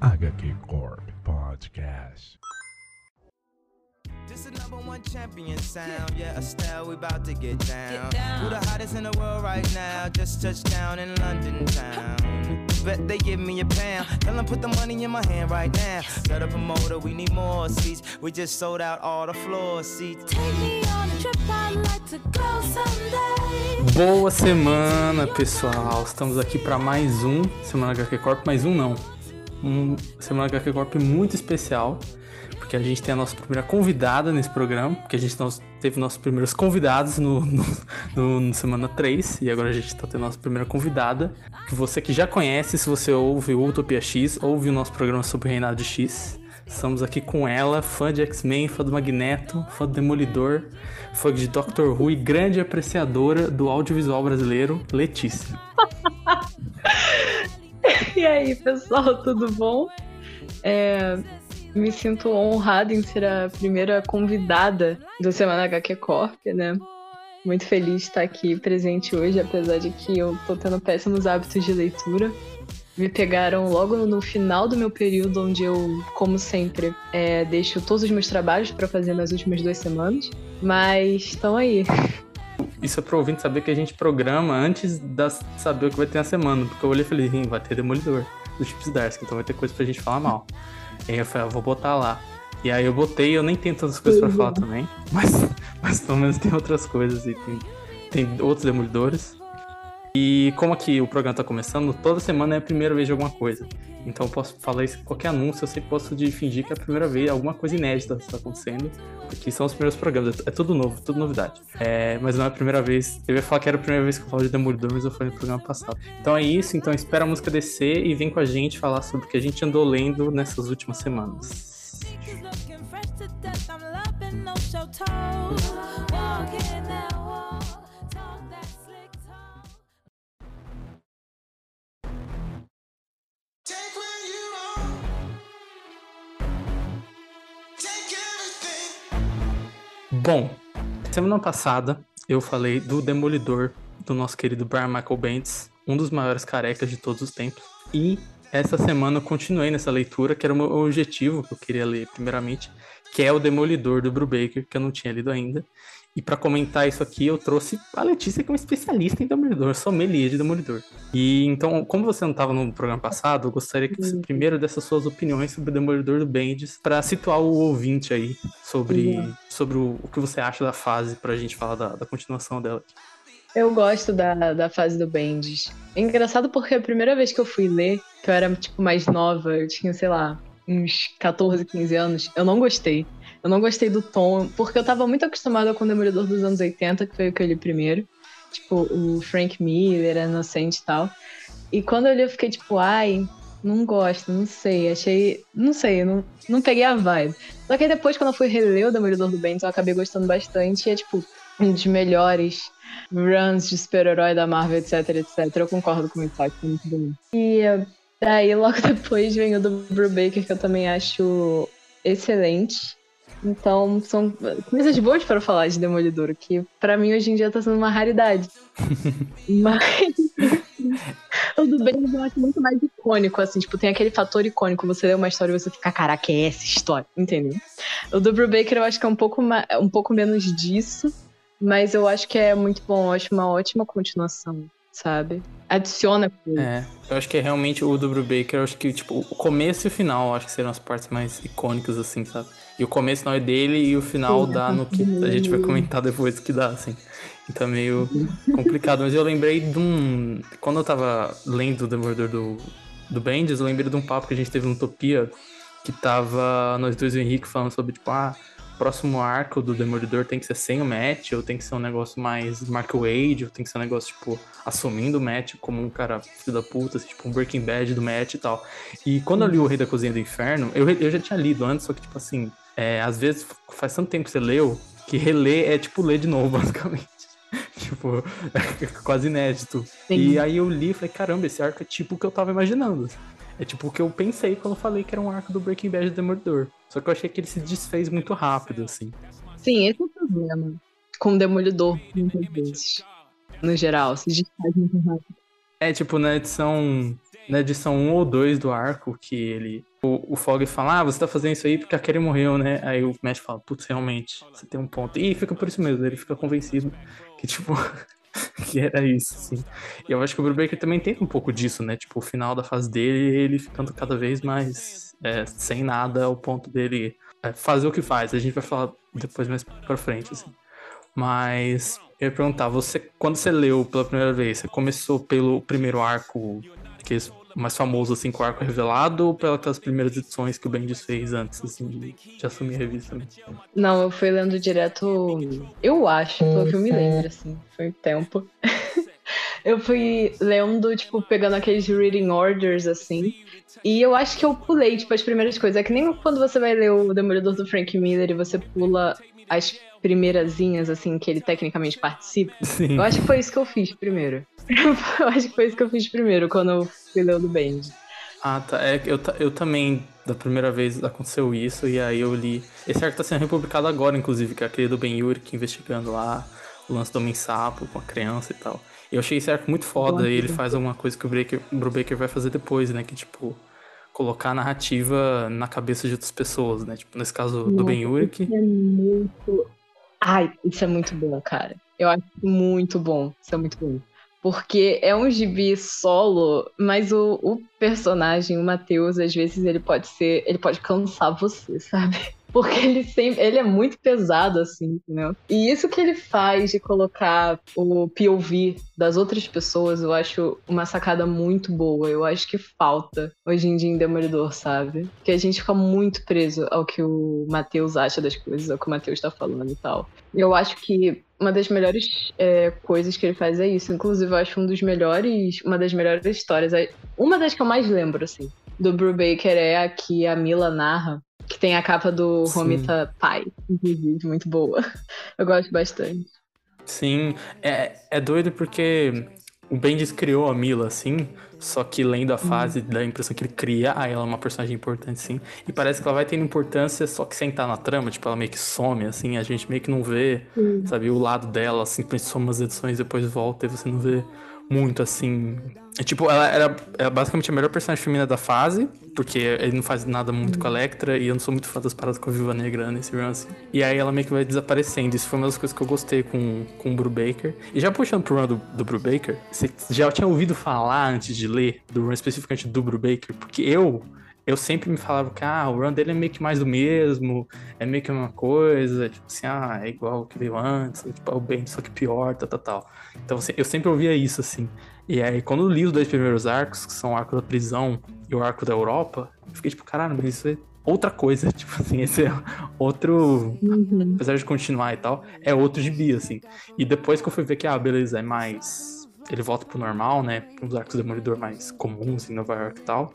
HQ Corp Podcast. This is number one champion sound. Yeah, Estelle, we about to get down. Who the hottest in the world right now? Just touched down in London town. Bet they give me a pound. Tell them put the money in my hand right now. Set up a motor, we need more seats. We just sold out all the floor seats. Take me on a trip, I'd like to go someday. Boa semana, pessoal. Estamos aqui para mais um Semana HQ Corp, mais um não. Um Semana HQ Corp muito especial, porque a gente tem a nossa primeira convidada nesse programa, porque a gente teve nossos primeiros convidados no, no, no- no Semana 3, e agora a gente está tendo a nossa primeira convidada, que você que já conhece, se você ouve o Utopia X, ouve o nosso programa sobre o Reinado X. Estamos aqui com ela, fã de X-Men, fã do Magneto, fã do Demolidor, fã de Doctor Who e grande apreciadora do audiovisual brasileiro, Letícia. E aí, pessoal, tudo bom? É, me sinto honrada em ser a primeira convidada do Semana HQ Corp, né? Muito feliz de estar aqui presente hoje, apesar de que eu tô tendo péssimos hábitos de leitura. Me pegaram logo no final do meu período, onde eu, como sempre, é, deixo todos os meus trabalhos para fazer nas últimas duas semanas. Mas estão aí. Isso é pro ouvinte saber que a gente programa antes de saber o que vai ter na semana. Porque eu olhei e falei, "Ih, vai ter Demolidor do Chips Darsky, então vai ter coisa pra gente falar mal. E aí eu falei, ah, vou botar lá. E aí eu botei, eu nem tenho tantas coisas pra falar também, mas, mas pelo menos tem outras coisas e tem, tem outros Demolidores. E como aqui o programa tá começando, toda semana é a primeira vez de alguma coisa. Então eu posso falar isso em qualquer anúncio, eu sempre posso de fingir que é a primeira vez, alguma coisa inédita está acontecendo. Porque são os primeiros programas, é tudo novo, tudo novidade. É, mas não é a primeira vez. Eu ia falar que era a primeira vez que eu falo de Demolidor, mas eu falei no programa passado. Então é isso, então espera a música descer e vem com a gente falar sobre o que a gente andou lendo nessas últimas semanas. Looking Bom, semana passada eu falei do Demolidor do nosso querido Brian Michael Bendis, um dos maiores carecas de todos os tempos. E essa semana eu continuei nessa leitura, que era o meu objetivo que eu queria ler primeiramente, que é o Demolidor do Brubaker, que eu não tinha lido ainda. E para comentar isso aqui, eu trouxe a Letícia, que é uma especialista em Demolidor, sommelier de Demolidor. E então, como você não estava no programa passado, eu gostaria que você primeiro desse as suas opiniões sobre o Demolidor do Bendis, para situar o ouvinte aí sobre, sobre o, o que você acha da fase, pra gente falar da, da continuação dela. Eu gosto da, da fase do Bendis. É engraçado porque a primeira vez que eu fui ler, que eu era, tipo, mais nova, eu tinha, sei lá, uns 14, 15 anos, eu não gostei. Eu não gostei do tom, porque eu tava muito acostumada com o Demolidor dos anos 80, que foi o que eu li primeiro. Tipo, o Frank Miller, Inocente e tal. E quando eu li, eu fiquei tipo, ai, não gosto, não sei. Achei. Não sei, não, não peguei a vibe. Só que aí depois, quando eu fui reler o Demolidor do Bendis, eu acabei gostando bastante. E é, tipo, um dos melhores runs de super-herói da Marvel, etc, etc. Eu concordo com o Itachi, é muito bom. E daí, logo depois, vem o do Brubaker, que eu também acho excelente. Então, são coisas boas para falar de Demolidor, que pra mim hoje em dia tá sendo uma raridade. Mas o do Bendis eu acho muito mais icônico, assim, tipo, tem aquele fator icônico, você lê uma história e você fica, caraca, é essa história, entendeu? O do Brubaker eu acho que é um pouco, ma- um pouco menos disso, mas eu acho que é muito bom, eu acho uma ótima continuação, sabe? Adiciona coisa. É, eu acho que é realmente o do Brubaker, eu acho que, tipo, o começo e o final, acho que seriam as partes mais icônicas, assim, sabe? E o começo não é dele e o final dá no que a gente vai comentar depois que dá, assim. Então é meio complicado. Mas eu lembrei de um. Quando eu tava lendo o Demolidor do, do Bendis, eu lembrei de um papo que a gente teve no Utopia, que tava nós dois e o Henrique falando sobre, tipo, ah, próximo arco do Demolidor tem que ser sem o Matt, ou tem que ser um negócio mais Mark Wade, ou tem que ser um negócio, tipo, assumindo o Matt como um cara filho da puta, assim, tipo, um Breaking Bad do Matt e tal. E quando eu li O Rei da Cozinha do Inferno, eu, eu já tinha lido antes, só que, tipo assim, é, às vezes faz tanto tempo que você leu, que reler é, tipo, ler de novo, basicamente. tipo, é quase inédito. Sim. E aí eu li e falei, caramba, esse arco é tipo o que eu tava imaginando. É tipo o que eu pensei quando eu falei que era um arco do Breaking Bad do Demolidor. Só que eu achei que ele se desfez muito rápido, assim. Sim, esse é o problema com o Demolidor, muitas vezes. No geral, se desfaz muito rápido. É, tipo, na edição na edição 1 ou 2 do arco que ele. O, o Fog fala, ah, você tá fazendo isso aí porque a Kerry morreu, né? Aí o Mesh fala, putz, realmente, você tem um ponto. E fica por isso mesmo, ele fica convencido que, tipo, que era isso, assim. E eu acho que o Brubaker também tem um pouco disso, né? Tipo, o final da fase dele, ele ficando cada vez mais é, sem nada, ao ponto dele é, fazer o que faz. A gente vai falar depois mais pra frente, assim. Mas eu ia perguntar, você, quando você leu pela primeira vez, você começou pelo primeiro arco, que é mais famoso, assim, com o arco revelado, ou pelas primeiras edições que o Bendis fez antes, assim, de, assumir a revista? Né? Não, eu fui lendo direto. Eu acho, pelo que eu me lembro, assim. Foi um tempo. eu fui lendo, tipo, pegando aqueles reading orders, assim. E eu acho que eu pulei, tipo, as primeiras coisas. É que nem quando você vai ler o Demolidor do Frank Miller e você pula as primeirazinhas, assim, que ele tecnicamente participa. Sim. Eu acho que foi isso que eu fiz primeiro. eu acho que foi isso que eu fiz primeiro, quando eu fui ler o do Band. Ah, tá. É, eu, eu também, da primeira vez aconteceu isso, e aí eu li. Esse arco tá sendo republicado agora, inclusive, que é aquele do Ben Yurik investigando lá o lance do Homem-Sapo com a criança e tal. E eu achei esse arco muito foda, e ele faz alguma coisa que o Breaker, o Brubaker vai fazer depois, né? Que tipo, colocar a narrativa na cabeça de outras pessoas, né? Tipo, nesse caso do Ben Yurik. É muito. Ai, isso é muito bom, cara. Eu acho muito bom. Isso é muito bom. Porque é um gibi solo, mas o, o personagem, o Matheus, às vezes ele pode ser. Ele pode cansar você, sabe? Porque ele sempre. Ele é muito pesado, assim, entendeu? E isso que ele faz de colocar o POV das outras pessoas, eu acho uma sacada muito boa. Eu acho que falta hoje em dia em Demolidor, sabe? Que a gente fica muito preso ao que o Matheus acha das coisas, ao que o Matheus tá falando e tal. Eu acho que uma das melhores é, coisas que ele faz é isso. Inclusive, eu acho um dos melhores, uma das melhores histórias. é- Uma das que eu mais lembro, assim, do Brubaker é a que a Mila narra, que tem a capa do Sim. Romita Pai, inclusive, muito boa. Eu gosto bastante. Sim, é, é doido porque o Bendis criou a Mila, assim, só que lendo a fase dá a impressão que ele cria, aí ela é uma personagem importante, sim. E parece que ela vai tendo importância só que sem estar na trama, tipo, ela meio que some, assim, a gente meio que não vê, sabe, o lado dela, assim, soma umas edições, depois volta e você não vê muito, assim. É, tipo, ela era, era basicamente a melhor personagem feminina da fase, porque ele não faz nada muito com a Electra, e eu não sou muito fã das paradas com a Viva Negra nesse run, assim. E aí ela meio que vai desaparecendo. Isso foi uma das coisas que eu gostei com, com o Brubaker. E já puxando pro run do, do Brubaker, você já tinha ouvido falar antes de ler do run especificamente do Brubaker? Porque eu. Eu sempre me falava que ah, o run dele é meio que mais do mesmo, é meio que uma coisa, tipo assim, ah, é igual o que veio antes, tipo, é o bem, só que pior, tal, tal, tal. Então assim, eu sempre ouvia isso, assim. E aí, quando eu li os dois primeiros arcos, que são o arco da prisão e o arco da Europa, eu fiquei tipo, caralho, mas isso é outra coisa. Tipo assim, esse é outro. Apesar de continuar e tal, é outro gibi, assim. E depois que eu fui ver que, ah, beleza, é mais. Ele volta pro normal, né? Os arcos do Demolidor mais comuns em Nova York e tal.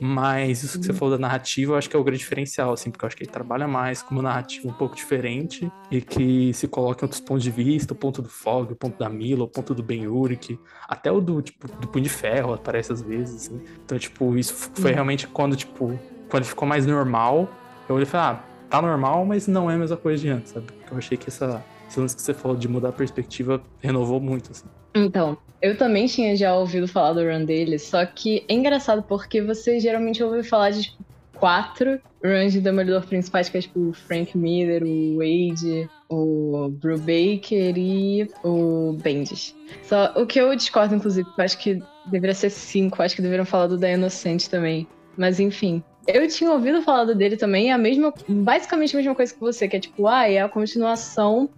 Mas isso que você falou da narrativa, eu acho que é o grande diferencial, assim, porque eu acho que ele trabalha mais com uma narrativa um pouco diferente e que se coloca em outros pontos de vista, o ponto do Fog, o ponto da Mila, o ponto do Ben Urich, até o do, tipo, do Punho de Ferro aparece às vezes, assim. Então, tipo, isso foi realmente quando, tipo, quando ele ficou mais normal, eu olhei e falei, ah, tá normal, mas não é a mesma coisa de antes, sabe? Porque eu achei que essa, esse lance que você falou de mudar a perspectiva renovou muito, assim. Então, eu também tinha já ouvido falar do run dele, só que é engraçado porque você geralmente ouve falar de tipo, quatro runs de Demolidor principais, que é tipo o Frank Miller, o Wade, o Brubaker e o Bendis. Só o que eu discordo, inclusive, acho que deveria ser cinco, acho que deveriam falar do da Inocente também. Mas enfim. Eu tinha ouvido falar dele também, é a mesma, basicamente a mesma coisa que você, que é tipo, ah, é a continuação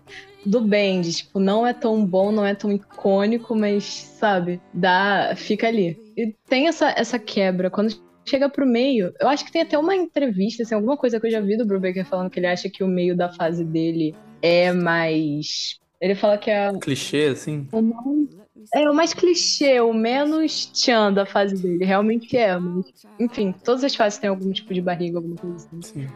do Bendis. Tipo, não é tão bom, não é tão icônico, mas, sabe, dá, fica ali. E tem essa, essa quebra. Quando chega pro meio, eu acho que tem até uma entrevista, assim, alguma coisa que eu já vi do Brubaker falando que ele acha que o meio da fase dele é mais. Ele fala que é Clichê, assim. o mais. É o mais clichê, o menos tchan da fase dele. Realmente é, mas. Enfim, todas as fases têm algum tipo de barriga, alguma coisa assim. Sim.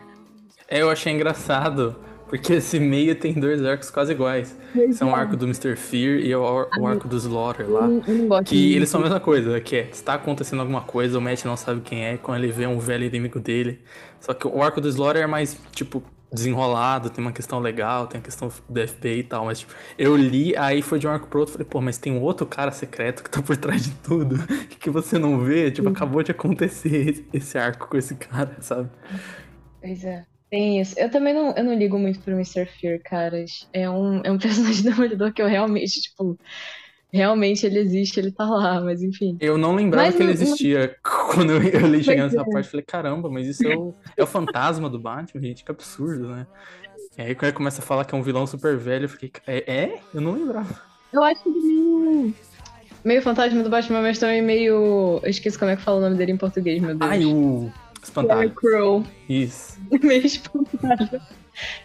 É, eu achei engraçado, porque esse meio tem dois arcos quase iguais. São o arco do Mr. Fear e o, ar- o arco do Slaughter lá. Eu, eu não gosto Que muito. eles são a mesma coisa, que é, está acontecendo alguma coisa, o Matt não sabe quem é, quando ele vê um velho inimigo dele. Só que o arco do Slaughter é mais, tipo, desenrolado, tem uma questão legal, tem a questão do FBI e tal, mas tipo, eu li, aí foi de um arco pro outro, falei, pô, mas tem um outro cara secreto que tá por trás de tudo, que você não vê, tipo, acabou de acontecer esse- esse arco com esse cara, sabe? Pois é. Tem isso. Eu também não, eu não ligo muito pro Mr. Fear, caras. É um, é um personagem demolidor que eu realmente, tipo, realmente ele existe, ele tá lá, mas enfim. Eu não lembrava Mas que ele não- não- existia quando eu, eu li chegando nessa parte, falei, caramba, mas isso é o, é o fantasma do Batman, gente, que absurdo, né? E aí quando ele começa a falar que é um vilão super velho, eu fiquei, é? é? Eu não lembrava. Eu acho ele meio. Meio fantasma do Batman, mas também meio. Eu esqueci como é que fala o nome dele em português, meu Deus. Ai, o espantalho. Crow. Isso. meio espantalho.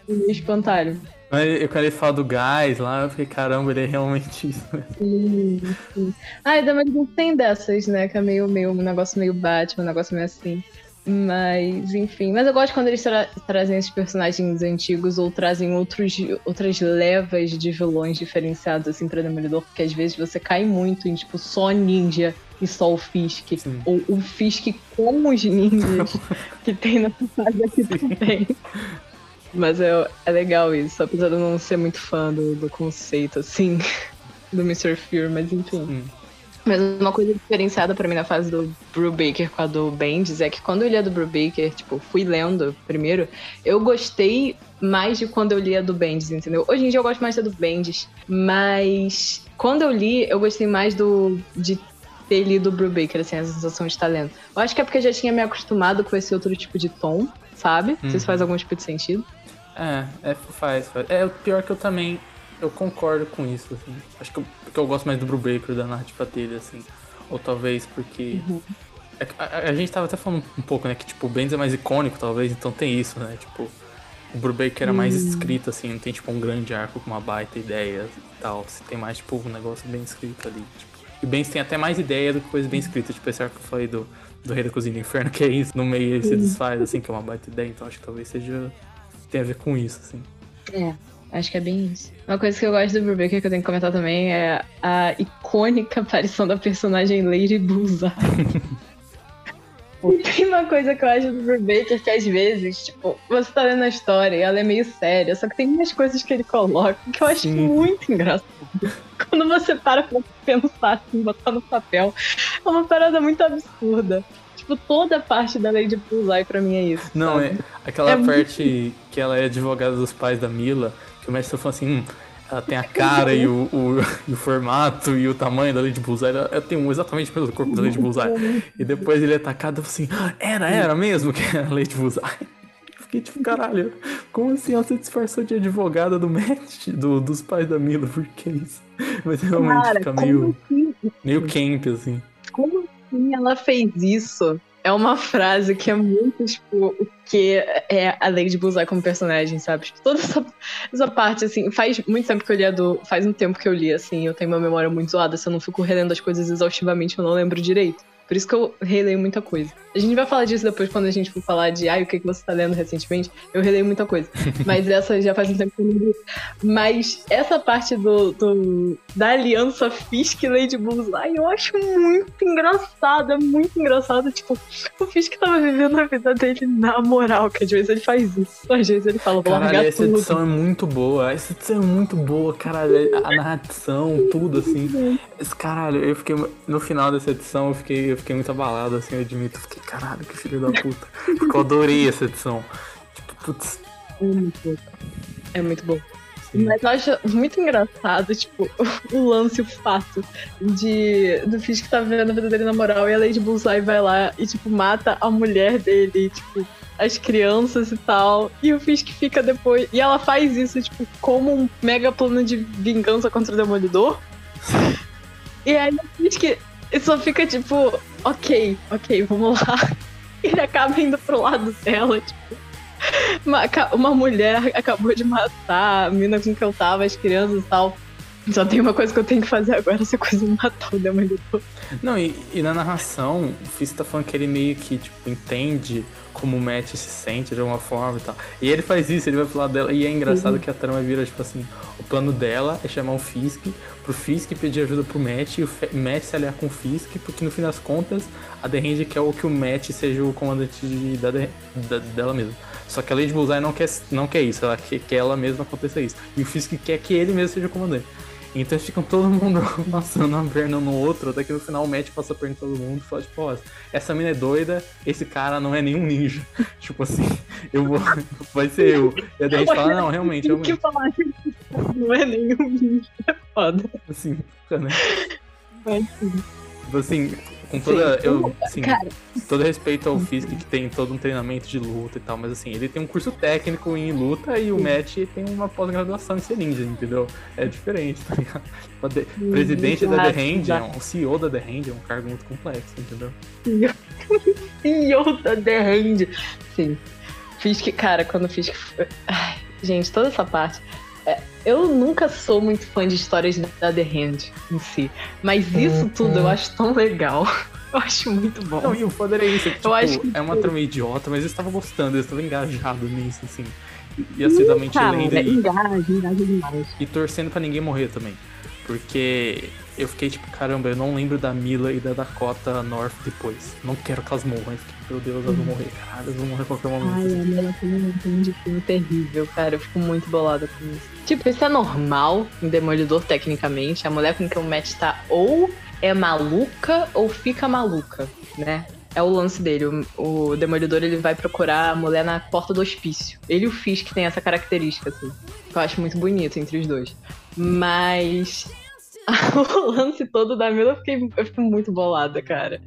meio espantalho. Eu quando ele fala do gás lá, eu fiquei, caramba, ele é realmente isso. mesmo. Sim. Ah, e Demolidor tem dessas, né? Que é meio, meio um negócio meio Batman, um negócio meio assim. Mas, enfim. Mas eu gosto quando eles tra- trazem esses personagens antigos ou trazem outros, outras levas de vilões diferenciados, assim, pra Demolidor, porque às vezes você cai muito em, tipo, só ninja e só o Fisk. Sim. Ou o Fisk com os ninjas que tem nessa fase aqui também. Mas é, é legal isso, apesar de eu não ser muito fã do, do conceito, assim, do Mr. Fear, mas enfim. Hum. Mas uma coisa diferenciada pra mim na fase do Brubaker com a do Bendis é que quando eu lia do Brubaker, tipo, fui lendo primeiro, eu gostei mais de quando eu lia do Bendis, entendeu? Hoje em dia eu gosto mais da do Bendis, mas quando eu li, eu gostei mais do de ter lido o Brubaker, assim, a sensação de estar lendo. Eu acho que é porque eu já tinha me acostumado com esse outro tipo de tom, sabe? Não sei se Uhum. faz algum tipo de sentido. É, é, faz, faz. É, o pior que eu também, eu concordo com isso, assim. Acho que eu, porque eu gosto mais do Brubaker, da narrativa dele, assim. Ou talvez porque... é que a, a gente tava até falando um pouco, né, que tipo, o Benz é mais icônico, talvez, então tem isso, né, tipo... O Brubaker era mais escrito, assim, não tem, tipo, um grande arco com uma baita ideia e tal. Você tem mais, tipo, um negócio bem escrito ali, tipo... E o Benz tem até mais ideia do que coisa bem escrita, tipo, esse arco que eu falei do, do Rei da Cozinha do Inferno, que é isso, no meio ele se desfaz, assim, que é uma baita ideia, então acho que talvez seja... Tem a ver com isso, assim. É, acho que é bem isso. Uma coisa que eu gosto do Brubaker que eu tenho que comentar também é a icônica aparição da personagem Lady Bullseye. E tem uma coisa que eu acho do Brubaker que às vezes, tipo, você tá lendo a história e ela é meio séria, só que tem umas coisas que ele coloca que eu acho Sim. muito engraçado. Quando você para pra pensar assim, botar no papel, é uma parada muito absurda. Tipo, toda a parte da Lady Bullseye pra mim é isso. Não, sabe? é aquela É muito- parte que ela é advogada dos pais da Mila, que o mestre falou assim, hum, ela tem a cara e o, o, e o formato e o tamanho da Lady Bullseye, ela, ela tem um exatamente pelo corpo da Lady Bullseye. E depois ele é atacado e assim, "Ah, era, era mesmo que era a Lady Bullseye. Fiquei tipo, caralho, como assim ela se disfarçou de advogada do Matt, do, dos pais da Mila, por que isso? Mas realmente Cara, fica meio, assim? meio camp, assim. como assim ela fez isso? É uma frase que é muito, tipo, o que é a Lady Bullseye como personagem, sabe? Tipo, toda essa, essa parte, assim, faz muito tempo que eu li a do. Faz um tempo que eu li, assim, eu tenho uma memória muito zoada, se eu não fico relendo as coisas exaustivamente, eu não lembro direito. Por isso que eu releio muita coisa. A gente vai falar disso depois quando a gente for falar de ai, o que, que você tá lendo recentemente. Eu releio muita coisa. Mas essa já faz um tempo que eu não li. Mas essa parte do, do- da aliança Fisk e Lady Bullseye eu acho muito engraçada, é muito engraçado. Tipo, o Fisk tava vivendo a vida dele na moral, que às vezes ele faz isso. Às vezes ele fala, vou Caralho, largar essa tudo. edição é muito boa. Essa edição é muito boa, caralho. A narração, tudo assim. Esse, caralho, eu fiquei. No final dessa edição eu fiquei, eu fiquei muito abalado, assim, eu admito. Eu fiquei, caralho, que filho da puta. Porque eu adorei essa edição. Tipo, putz. É muito bom. É muito bom. sim. Mas eu acho muito engraçado, tipo, o lance, o fato de do Fisk tá vivendo a vida dele na moral e a Lady Bullseye vai lá e, tipo, mata a mulher dele, tipo, as crianças e tal. E o Fisk fica depois. E ela faz isso, tipo, como um mega plano de vingança contra o Demolidor. E aí o Fisk só fica tipo, ok, ok, vamos lá. Ele acaba indo pro lado dela, tipo. Uma, uma mulher acabou de matar a mina com que eu tava, as crianças e tal. Só tem uma coisa que eu tenho que fazer agora, essa coisa de matar o Demolidor. Não, e, e na narração, o Fizz tá falando que ele meio que, tipo, entende como o Matt se sente de alguma forma e tal. E ele faz isso, ele vai pro lado dela. E é engraçado que a trama vira, tipo assim, o plano dela é chamar o Fisk, pro Fisk pedir ajuda pro Matt e o Matt se aliar com o Fisk, porque no fim das contas, a The Hand quer que o Matt seja o comandante de- da, da- dela mesmo. Só que a Lady Bullseye não quer, não quer isso, ela quer que ela mesma aconteça isso. E o Fisk quer que ele mesmo seja o comandante. Então eles ficam todo mundo passando a perna no outro, até que no final o Matt passa a perna em todo mundo e fala, tipo, ó, essa mina é doida, esse cara não é nenhum ninja. tipo assim, eu vou. Vai ser eu. E a gente fala, não, realmente, Tem que realmente. falar que não é nenhum vídeo. É foda. Assim, fica, né? Mas, Tipo assim, com toda. Sim. Eu, assim, Cara, todo respeito ao Fisk que tem todo um treinamento de luta e tal, mas assim, ele tem um curso técnico em luta e o Matt tem uma pós-graduação em ser ninja, entendeu? É diferente, tá ligado? De- Presidente da The Hand, exato. o CEO da The Hand é um cargo muito complexo, entendeu? e outra The Hand. Sim. Que, cara, quando fiz que. Ai, gente, toda essa parte. É, eu nunca sou muito fã de histórias da The Hand em si. Mas isso tudo eu acho tão legal. Eu acho muito bom. Não, e o foda era isso, que, tipo, acho que- é uma trama idiota, mas eu estava gostando, eu estava engajado nisso, assim. E assiduamente Cara, lendo e, engaja, engaja demais. e torcendo pra ninguém morrer também. Porque eu fiquei tipo, caramba, eu não lembro da Mila e da Dakota North depois. Não quero que elas morram. Eu fiquei, meu Deus, elas vão morrer, caralho, elas vão morrer a qualquer momento. Ai, a Mela tem um de filme terrível, cara. Eu fico muito bolada com isso. Tipo, isso é normal em Demolidor, tecnicamente. A mulher com quem o Matt tá ou é maluca ou fica maluca, né? É o lance dele. O, o Demolidor ele vai procurar a mulher na porta do hospício. Ele e o Fisk tem essa característica, assim. Que eu acho muito bonito entre os dois. Mas o lance todo da Mila, eu, fiquei, eu fico muito bolada, cara.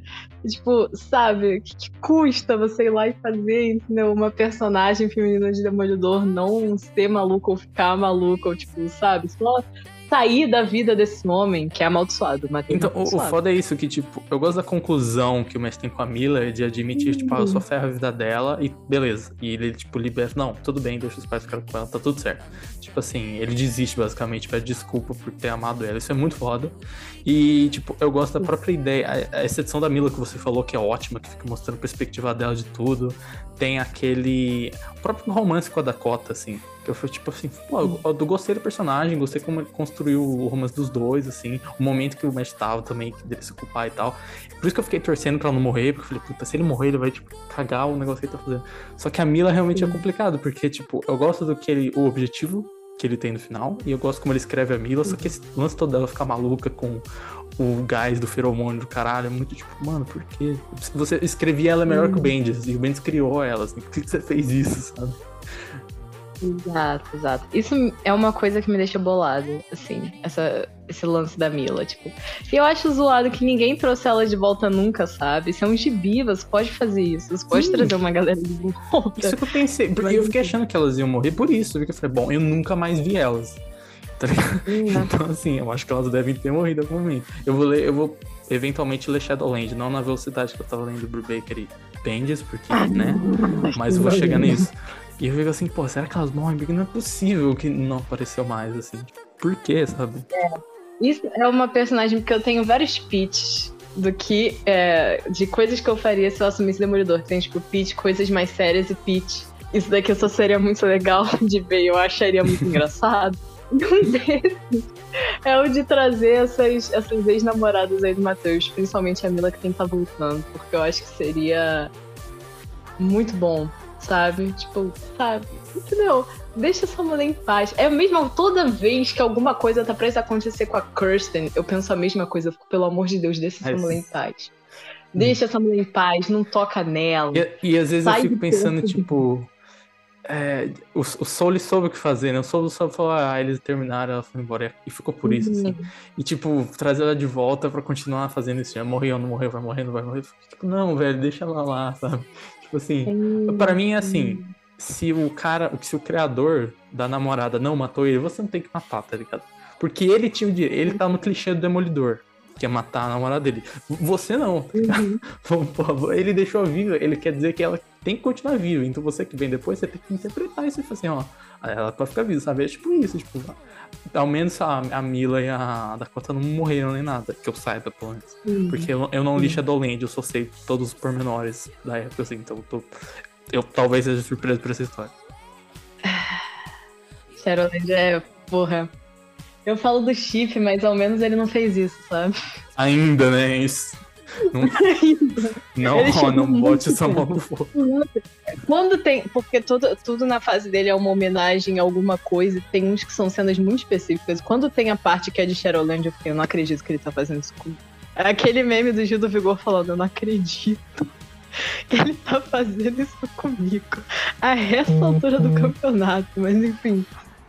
Tipo, sabe, o que, que custa você ir lá e fazer, entendeu? Uma personagem feminina de Demolidor não ser maluca ou ficar maluca, ou tipo, sabe? Só sair da vida desse homem que é amaldiçoado. Mas Então, o, o amaldiçoado. foda é isso, que, tipo, eu gosto da conclusão que o Mestre tem com a Mila de admitir, tipo, ah, eu só ferro a vida dela e beleza. E ele, tipo, libera, não, tudo bem, deixa os pais ficarem com ela, tá tudo certo. Tipo assim, ele desiste, basicamente, pede desculpa por ter amado ela. Isso é muito foda. E, tipo, eu gosto da própria ideia. A, a exceção da Mila que você falou, que é ótima, que fica mostrando a perspectiva dela de tudo. Tem aquele. O próprio romance com a Dakota, assim. Que eu fui tipo assim, pô, eu, gostei do personagem, gostei como ele construiu o romance dos dois, assim. O momento que o Matt tava também, que dele se ocupar e tal. Por isso que eu fiquei torcendo pra não morrer, porque eu falei, puta, se ele morrer, ele vai, tipo, cagar o negócio que ele tá fazendo. Só que a Mila realmente é complicado, porque, tipo, eu gosto do que ele. O objetivo que ele tem no final, e eu gosto como ele escreve a Mila, só que esse lance todo dela ficar maluca com o gás do feromônio do caralho, é muito tipo, mano, por quê? Você escrevia ela melhor que o Bendis, e o Bendis criou ela, assim, por que você fez isso, sabe? Exato, exato. Isso é uma coisa que me deixa bolado, assim, essa, esse lance da Mila, tipo. E eu acho zoado que ninguém trouxe ela de volta nunca, sabe? Se é um gibi, você pode fazer isso. Você pode Sim. trazer uma galera de volta. Isso que eu pensei, porque eu fiquei achando que elas iam morrer por isso, porque eu falei, bom, eu nunca mais vi elas. Tá ligado? Hum, Então, assim, eu acho que elas devem ter morrido algum momento. Eu vou ler, eu vou eventualmente ler Shadowland, não na velocidade que eu tava lendo Brubaker e Bendis, porque, né? Mas eu vou chegar nisso. E eu fico assim, pô, será que elas morrem? Porque não é possível que não apareceu mais, assim. Por quê, sabe? Isso é uma personagem que eu tenho vários pitches do que é, de coisas que eu faria se eu assumisse Demolidor. Tem tipo pitch, coisas mais sérias e pitch. Isso daqui só seria muito legal de ver, eu acharia muito engraçado. Um desses é o de trazer essas, essas ex-namoradas aí do Matheus, principalmente a Mila que tem que tá voltando, porque eu acho que seria muito bom, sabe? Tipo, sabe? Entendeu? Deixa essa mulher em paz. É mesmo toda vez que alguma coisa tá prestes a acontecer com a Kirsten, eu penso a mesma coisa. Eu fico, pelo amor de Deus, deixa essa Mas- mulher em paz. Deixa essa mulher em paz, não toca nela. E, e às vezes eu fico pensando, tipo. é, o, o Soul soube o que fazer, né? O Soul só falou, ah, eles terminaram, ela foi embora. E ficou por isso, assim. E, tipo, trazer ela de volta pra continuar fazendo isso. Já morreu, não morreu, vai morrer, não vai morrer. Tipo, não, velho, deixa ela lá, sabe? Tipo assim, pra mim é assim. Se o cara, se o criador da namorada não matou ele, você não tem que matar, tá ligado? Porque ele tinha o direito, ele tá no clichê do demolidor, que é matar a namorada dele. Você não. Pô, ele deixou viva, ele quer dizer que ela tem que continuar viva. Então você que vem depois, você tem que interpretar isso e falar assim, ó, ela pode ficar viva, sabe? É tipo isso, tipo, ao menos a, a Mila e a Dakota não morreram nem nada, que eu saiba, pelo menos. Porque eu, eu não li Shadowland, eu só sei todos os pormenores da época, assim, então eu tô. Eu talvez seja surpreso por essa história. Shadowland é, porra. Eu falo do chip, mas ao menos ele não fez isso, sabe? Ainda, né? Isso. Não, não, não bote sua mão no fogo. Quando tem. Porque tudo, tudo na fase dele é uma homenagem a alguma coisa. e Tem uns que são cenas muito específicas. Quando tem a parte que é de Shadowland, eu fiquei, eu não acredito que ele tá fazendo isso comigo. É aquele meme do Gil do Vigor falando, eu não acredito que ele tá fazendo isso comigo. A essa altura do campeonato. Mas enfim.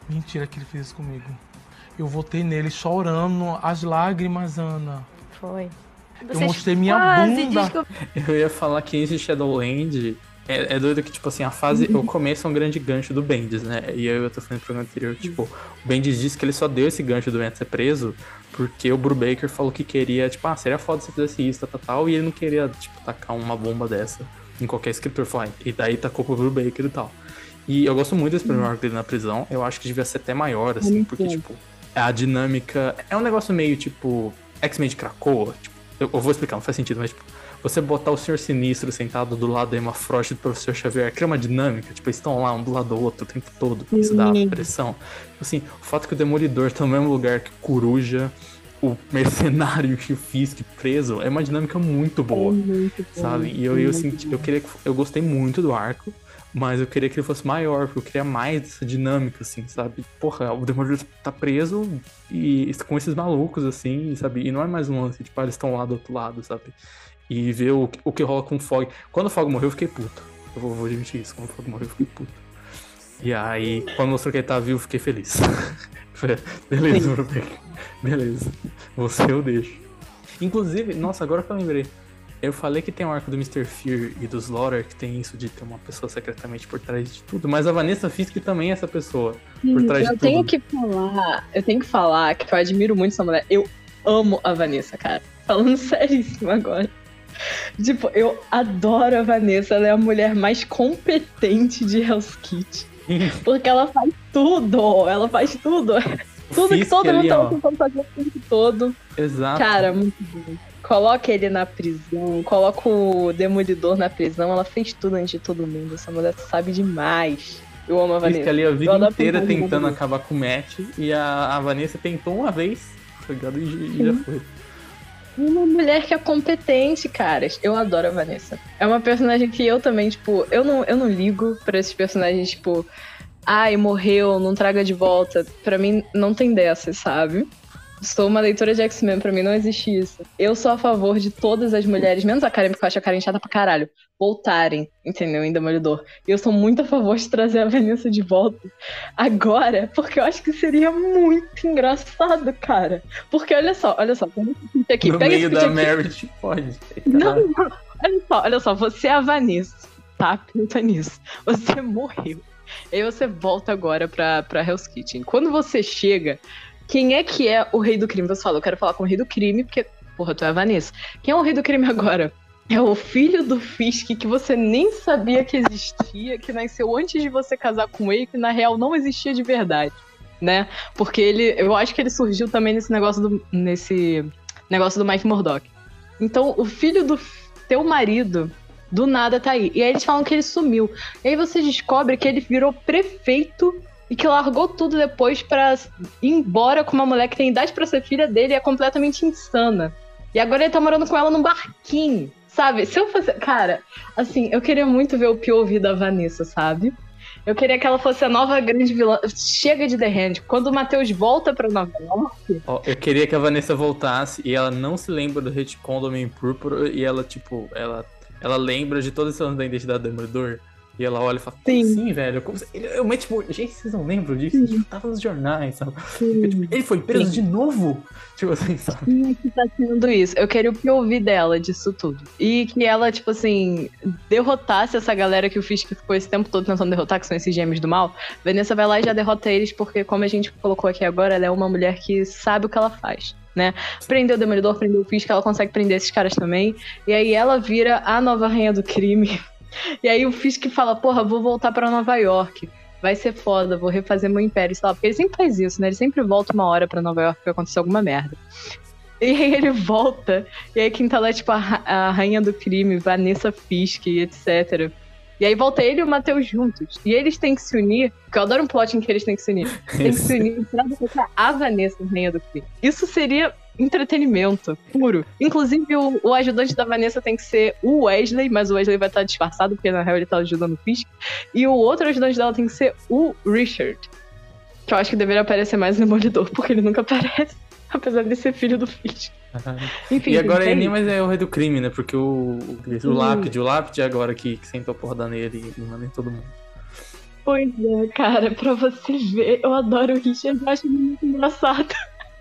Mentira que ele fez isso comigo. Eu voltei nele chorando, as lágrimas, Ana. Foi. Eu mostrei minha bunda. descob- Eu ia falar que esse Shadowland é, é doido que, tipo assim, a fase. O começo é um grande gancho do Bendis, né? E aí eu tô falando no programa anterior, tipo, o Bendis disse que ele só deu esse gancho do Vento ser preso porque o Brubaker falou que queria, tipo, ah, seria foda se você fizesse isso, tal, tal, e ele não queria, tipo, tacar uma bomba dessa em qualquer escritor. Falou, ah, e daí tacou pro Brubaker e tal. E eu gosto muito desse primeiro arco dele na prisão. Eu acho que devia ser até maior, assim, porque, tipo, a dinâmica. É um negócio meio tipo. X-Men de Krakoa. Tipo, eu, eu vou explicar, não faz sentido, mas, tipo, você botar o Senhor Sinistro sentado do lado da Emma Frost e do Professor Xavier, cria uma dinâmica, tipo, eles estão lá um do lado do outro o tempo todo, isso dá Sim. pressão. Assim, o fato que o Demolidor tá no mesmo lugar que o Coruja, o mercenário e o Fisk preso, é uma dinâmica muito boa sabe? E eu, eu senti, eu queria que, eu gostei muito do arco, mas eu queria que ele fosse maior, porque eu queria mais dessa dinâmica, assim, sabe? Porra, o Demolidor tá preso e com esses malucos, assim, sabe? E não é mais um lance, tipo, ah, eles estão lá do outro lado, sabe? E ver o, que- o que rola com o Fog. Quando o Fog morreu, eu fiquei puto. Eu vou, vou admitir isso, quando o Fog morreu, eu fiquei puto. E aí, quando mostrou que ele tava vivo, eu fiquei feliz. Beleza, Brubaker. Beleza. Você eu deixo. Inclusive, nossa, agora que eu lembrei. Eu falei que tem um arco do Mr. Fear e do Slaughter que tem isso de ter uma pessoa secretamente por trás de tudo, mas a Vanessa Fisk também é essa pessoa por trás eu de tenho tudo. que falar, eu tenho que falar que eu admiro muito essa mulher. Eu amo a Vanessa, cara. Falando seríssimo agora. Tipo, eu adoro a Vanessa. Ela é a mulher mais competente de Hell's Kitchen. Porque ela faz tudo. Ela faz tudo. Tudo que Fisk todo mundo ali, tá ó. tentando fazer o tempo todo. Exato. Cara, muito bom. Coloca ele na prisão, coloca o Demolidor na prisão. Ela fez tudo antes de todo mundo. Essa mulher sabe demais. Eu amo a Vanessa. ali a Eu vida adoro inteira tentando acabar com o Matt e a, a Vanessa tentou uma vez, tá ligado? E, e já foi. Uma mulher que é competente, caras. Eu adoro a Vanessa. É uma personagem que eu também, tipo, eu não, eu não ligo pra esses personagens, tipo, ai, morreu, não traga de volta. Pra mim, não tem dessas, sabe? Sou uma leitora de X-Men, pra mim não existe isso. Eu sou a favor de todas as mulheres, menos a Karen, porque eu acho a Karen chata pra caralho, voltarem, entendeu? Em Demolidor. E eu sou muito a favor de trazer a Vanessa de volta agora, porque eu acho que seria muito engraçado, cara. Porque olha só, olha só, pega esse print aqui, no pega meio da. Merit, pode. Não, não, olha só, olha só, você é a Vanessa, tá? Pensa nisso. Você morreu. E aí você volta agora pra, pra Hell's Kitchen. Quando você chega, quem é que é o rei do crime? Você fala, eu quero falar com o rei do crime, porque, porra, tu é a Vanessa. Quem é o rei do crime agora? É o filho do Fisk que você nem sabia que existia, que nasceu antes de você casar com ele, que na real não existia de verdade, né? Porque ele, eu acho que ele surgiu também nesse negócio do, nesse negócio do Mike Murdock. Então, o filho do teu marido do nada tá aí. E aí eles falam que ele sumiu. E aí você descobre que ele virou prefeito e que largou tudo depois pra ir embora com uma mulher que tem idade pra ser filha dele e é completamente insana. E agora ele tá morando com ela num barquinho, sabe? Se eu fosse. Cara, assim, eu queria muito ver o POV da Vanessa, sabe? Eu queria que ela fosse a nova grande vilã. Chega de The Hand. Quando o Matheus volta pra Nova York, Ó, eu queria que a Vanessa voltasse e ela não se lembra do retcon do Homem Púrpura e ela, tipo, ela, ela lembra de todo esse lance da identidade do Demolidor. E ela olha e fala, Sim. sim, velho. Como... eu, mas, tipo, gente, vocês não lembram disso? Tipo, tava nos jornais, sabe? Tipo, ele foi preso Sim. de novo? Tipo assim, sabe? Quem é que tá sendo isso? Eu queria o POV dela disso tudo. E que ela, tipo assim, derrotasse essa galera que o Fisk ficou esse tempo todo tentando derrotar, que são esses gêmeos do mal. Vanessa vai lá e já derrota eles, porque, como a gente colocou aqui agora, ela é uma mulher que sabe o que ela faz. Né? Prendeu o Demolidor, prendeu o Fisk, ela consegue prender esses caras também. E aí ela vira a nova rainha do crime. E aí o Fisk fala, porra, vou voltar pra Nova York. Vai ser foda, vou refazer meu império, sei lá. Porque ele sempre faz isso, né? Ele sempre volta uma hora pra Nova York pra acontecer alguma merda. E aí ele volta, e aí quem tá lá é tipo a, a rainha do crime, Vanessa Fisk, etc. E aí volta ele e o Matheus juntos. E eles têm que se unir, porque eu adoro um plot em que eles têm que se unir. Tem que se unir pra derrotar a Vanessa, rainha do crime. Isso seria entretenimento puro. Inclusive, o, o ajudante da Vanessa tem que ser o Wesley, mas o Wesley vai estar disfarçado, porque na real ele tá ajudando o Fisk. E o outro ajudante dela tem que ser o Richard. Que eu acho que deveria aparecer mais no Demolidor, porque ele nunca aparece. Apesar de ser filho do Fisk. Enfim, E agora gente, ele é nem mais é o rei do crime, né? Porque o, o, o Hum. Lápide, o Lápide é agora que, que sentou a porra nele e manda em todo mundo. Pois é, cara, pra você ver, eu adoro o Richard, eu acho ele muito engraçado.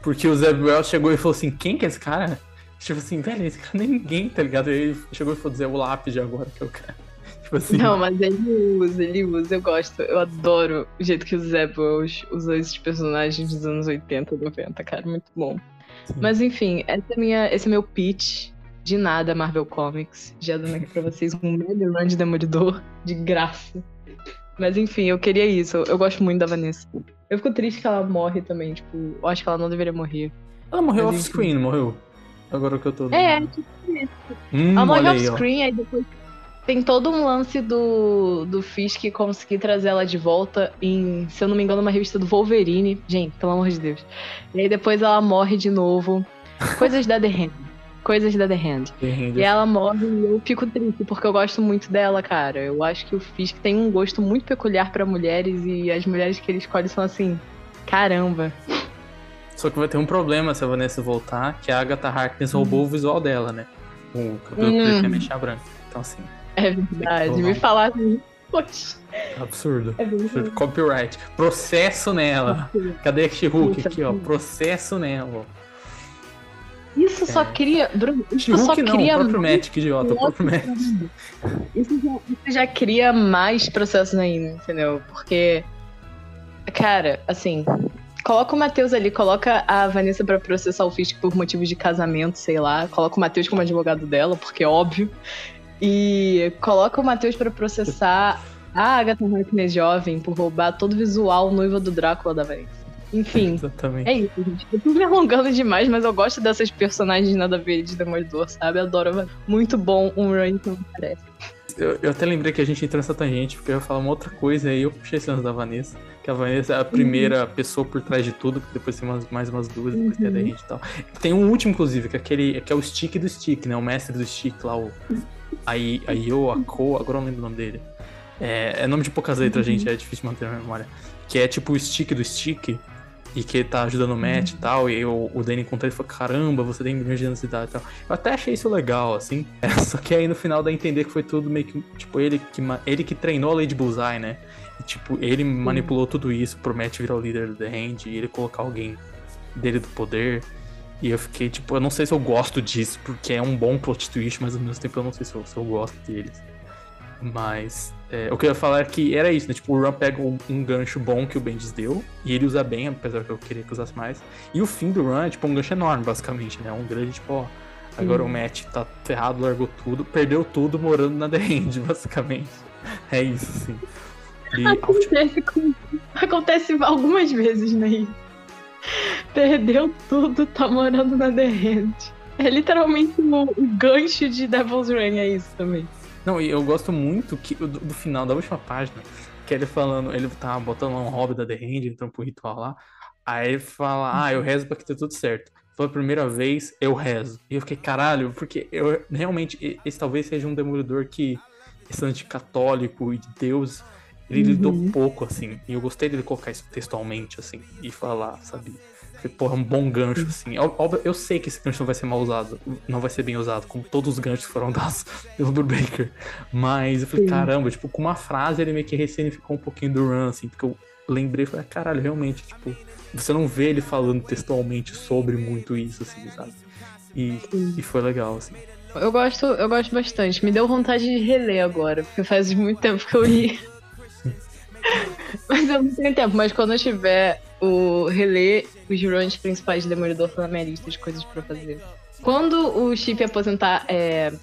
Porque o Zé Buell chegou e falou assim, quem que é esse cara? Tipo assim, velho, esse cara nem é ninguém, tá ligado? Aí ele chegou e falou dizer o Lápide agora, que é o cara. Tipo assim, Não, mas ele usa, ele usa, eu gosto. Eu adoro o jeito que o Zé Wells usou esses personagens dos anos 80, 90, cara, muito bom. Sim. Mas enfim, essa é minha, esse é meu pitch de nada Marvel Comics. Já dando aqui pra vocês um mega run de Demolidor, de graça. Mas enfim, eu queria isso. Eu gosto muito da Vanessa. Eu fico triste que ela morre também, tipo, eu acho que ela não deveria morrer. ela morreu off-screen, não morreu? Agora que eu tô... É, Hum, Ela morre olha aí, ó. off-screen, aí depois tem todo um lance do, do Fisk conseguir trazer ela de volta em, se eu não me engano, uma revista do Wolverine. Gente, pelo amor de Deus. E aí depois ela morre de novo. Coisas da The Hand. Coisas da The Hand. E ela morre e eu fico triste, porque eu gosto muito dela, cara. Eu acho que o Fisk tem um gosto muito peculiar pra mulheres e as mulheres que ele escolhe são assim. Caramba. Só que vai ter um problema se a Vanessa voltar, que a Agatha Harkness roubou o visual dela, né? O cabelo Hum. preto e a mecha branca. Então, assim, É verdade. Me falar assim. Poxa. absurdo. É. Absurdo. Copyright. Processo nela. Cadê a She-Hulk aqui, ó? Processo nela. Isso só cria. Bruno, isso só não, o cria próprio Matt, que idiota, o próprio Matt. Isso já, isso já cria mais processos ainda, entendeu? Porque, cara, assim, coloca o Matheus ali, coloca a Vanessa pra processar o Fisk por motivos de casamento, sei lá. Coloca o Matheus como advogado dela, porque é óbvio. E coloca o Matheus pra processar a Agatha Harkness jovem por roubar todo o visual noiva do Drácula da Vanessa. Enfim, Exatamente. é isso, gente. Eu tô me alongando demais, mas eu gosto dessas personagens nada a ver de Demolidor, sabe? Adoro. Muito bom um run que parece. Eu, eu até lembrei que a gente entrou nessa tangente, porque eu ia falar uma outra coisa, aí eu puxei esse lance da Vanessa, que a Vanessa é a primeira pessoa por trás de tudo, que depois tem umas- mais umas duas, depois tem a Uhum. gente e tal. Tem um último, inclusive, que é aquele, que é o Stick do Stick, né? O mestre do Stick lá, o Ai- Ayo, Ako, agora eu não lembro o nome dele. É, é nome de poucas letras, gente, é difícil manter na memória. Que é tipo o Stick do Stick, e que ele tá ajudando o Matt e tal, e o, o Danny encontra ele e fala, caramba, você tem milhões de anos de idade e tal. Eu até achei isso legal, assim. É, só que aí no final dá a entender que foi tudo meio que, tipo, ele que, ele que treinou a Lady Bullseye, né? E, tipo, ele manipulou tudo isso pro Matt virar o líder do The Hand e ele colocar alguém dele do poder. E eu fiquei, tipo, eu não sei se eu gosto disso, porque é um bom plot twist, mas ao mesmo tempo eu não sei se eu, se eu gosto deles. Mas é, o que eu ia falar é que era isso, né? Tipo, o Ram pega um, um gancho bom que o Bendis deu, e ele usa bem, apesar que eu queria que usasse mais. E o fim do Run é tipo um gancho enorme, basicamente, né? Um grande, tipo, ó. Agora o Matt tá ferrado, largou tudo, perdeu tudo morando na The Hand, basicamente. É isso, assim. E, Acontece, com- acontece algumas vezes, né? Perdeu tudo, tá morando na The Hand. É literalmente o, o gancho de Devil's Reign, é isso também. Não, e eu gosto muito que, do, do final da última página, que ele falando, ele tá botando um hobby da The Hand, entrando pro ritual lá. Aí ele fala, ah, eu rezo pra que dê tudo certo. Pela primeira vez, eu rezo. E eu fiquei, caralho, porque eu realmente, esse talvez seja um demolidor que, esse anticatólico e de Deus, ele lidou pouco, assim. E eu gostei dele colocar isso textualmente, assim, e falar, sabe? Falei, Porra, um bom gancho, assim. Óbvio, Eu sei que esse gancho não vai ser mal usado, não vai ser bem usado, como todos os ganchos foram dados pelo Brubaker. Mas eu falei, Sim. caramba, tipo, com uma frase ele meio que ressignificou um pouquinho do run, assim, porque eu lembrei e falei, caralho, realmente, tipo, você não vê ele falando textualmente sobre muito isso, assim, sabe? E, e foi legal, assim. Eu gosto, eu gosto bastante. Me deu vontade de reler agora, porque faz muito tempo que eu li. mas eu não tenho tempo. Mas quando eu tiver o reler os runs principais de Demolidor na minha lista de coisas pra fazer. Quando o Chip aposentar, é,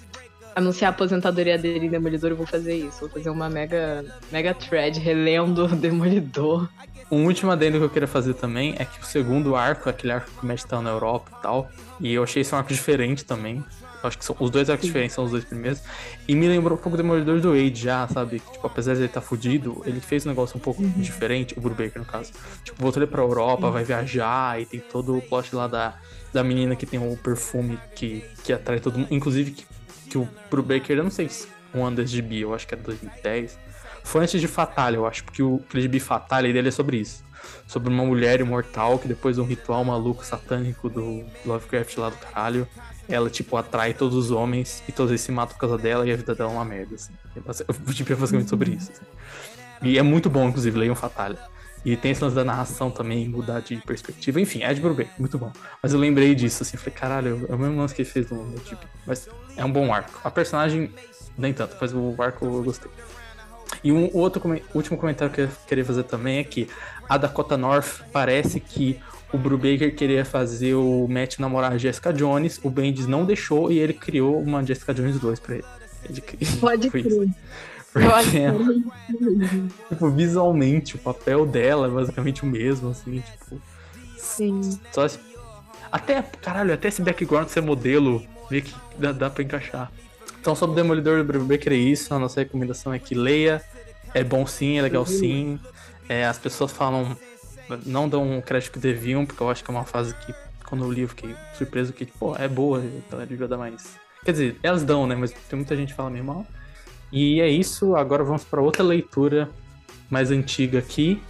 anunciar a aposentadoria dele em Demolidor, eu vou fazer isso. Vou fazer uma mega, mega thread relendo Demolidor. Um último adendo que eu queria fazer também é que o segundo arco, aquele arco que Matt tá na Europa e tal, e eu achei esse um arco diferente também. Acho que são, os dois arcos diferentes são os dois primeiros. E me lembrou um pouco do Demolidor do Wade já, sabe? Tipo, apesar de ele estar fudido, ele fez um negócio um pouco diferente, o Brubaker no caso. Tipo, voltou ele pra Europa, vai viajar e tem todo o plot lá da, da menina que tem o perfume que, que atrai todo mundo. Inclusive, que, que o Brubaker, eu não sei se um ano desse gibi, eu acho que é 2010. Foi antes de Fatalha, eu acho, porque o gibi Fatalha dele é sobre isso. Sobre uma mulher imortal que depois de um ritual maluco satânico do Lovecraft lá do caralho, ela, tipo, atrai todos os homens e todos eles se matam por causa dela e a vida dela é uma merda, assim. O tipo é basicamente sobre isso. assim. E é muito bom, inclusive, leiam Fatalha. E tem esse lance da narração também, mudar de perspectiva. Enfim, Ed Brubaker, muito bom. Mas eu lembrei disso, assim, falei, caralho, é o mesmo lance que ele fez no tipo. Mas é um bom arco. A personagem, nem tanto, mas o arco eu gostei. E um outro último comentário que eu queria fazer também é que a Dakota North parece que o Brubaker queria fazer o Matt namorar a Jessica Jones, o Bendis não deixou e ele criou uma Jessica Jones 2 pra ele. ele Pode crer. Porque que ela, tipo, visualmente, o papel dela é basicamente o mesmo, assim, tipo. sim. Só esse- Até, caralho, até esse background ser modelo, vê que dá, dá pra encaixar. Então, sobre o Demolidor do Brubaker é isso. A nossa recomendação é que leia. É bom sim, é legal sim. É, as pessoas falam, não dão o crédito que deviam, porque eu acho que é uma fase que, quando eu li, eu fiquei surpreso que, pô, é boa, a galera devia dar mais. Quer dizer, elas dão, né? Mas tem muita gente que fala meio mal. E é isso. Agora vamos pra outra leitura mais antiga aqui.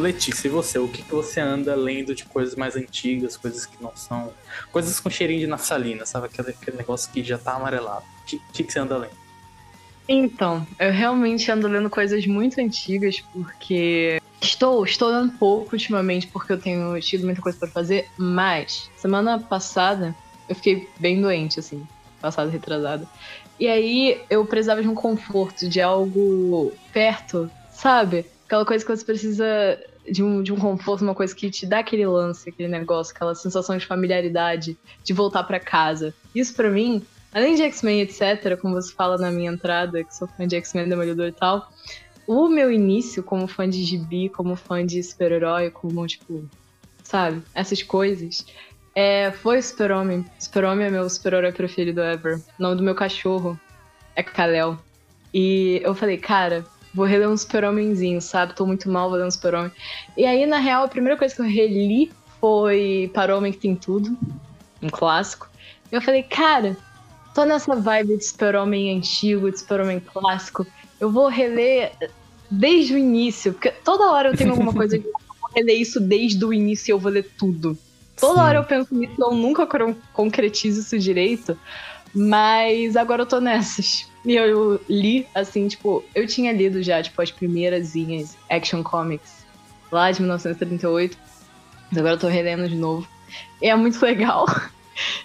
Letícia, e você? O que, que você anda lendo de coisas mais antigas, coisas que não são. Coisas com cheirinho de naftalina, sabe? Aquele, aquele negócio que já tá amarelado. O que, que, que você anda lendo? Então, eu realmente ando lendo coisas muito antigas, porque estou, estou lendo pouco ultimamente, porque eu tenho tido muita coisa pra fazer, mas semana passada eu fiquei bem doente, assim, passada retrasada. E aí eu precisava de um conforto, de algo perto, sabe? Aquela coisa que você precisa de um, de um conforto, uma coisa que te dá aquele lance, aquele negócio, aquela sensação de familiaridade, de voltar pra casa. Isso pra mim Além de X-Men, etc., como você fala na minha entrada, que sou fã de X-Men Demolidor e tal, o meu início como fã de gibi, como fã de super-herói, como, tipo, sabe, essas coisas, é, foi Super-Homem. Super-Homem é meu super-herói preferido ever. O nome do meu cachorro é Kal-El. E eu falei, cara, vou reler um super-homenzinho, sabe? Tô muito mal, vou ler um super-homem. E aí, na real, a primeira coisa que eu reli foi Para o Homem que Tem Tudo, um clássico. E eu falei, cara, tô nessa vibe de super-homem antigo, de super-homem clássico. Eu vou reler desde o início, porque toda hora eu tenho alguma coisa de eu vou reler isso desde o início e eu vou ler tudo. Toda Sim. hora eu penso nisso, eu nunca concretizo isso direito, mas agora eu tô nessas. E eu li, assim, tipo, eu tinha lido já, tipo, as primeiras Action Comics lá de 1938, mas agora eu tô relendo de novo. E é muito legal.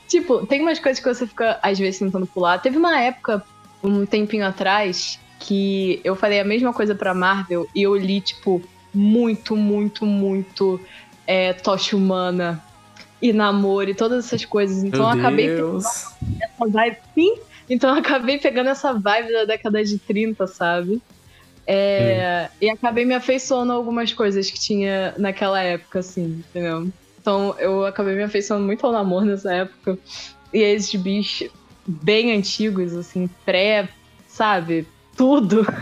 tipo, tem umas coisas que você fica, às vezes, tentando pular. Teve uma época, um tempinho atrás, que eu falei a mesma coisa pra Marvel e eu li, tipo, muito, muito, muito é, Tocha Humana e Namor e todas essas coisas. Então Meu eu acabei Deus. essa vibe. Sim, então eu acabei pegando essa vibe da década de 30, sabe? É, E acabei me afeiçoando a algumas coisas que tinha naquela época, assim, entendeu? Então eu acabei me afeiçoando muito ao namoro nessa época. E esses bichos bem antigos, assim, pré, sabe? Tudo.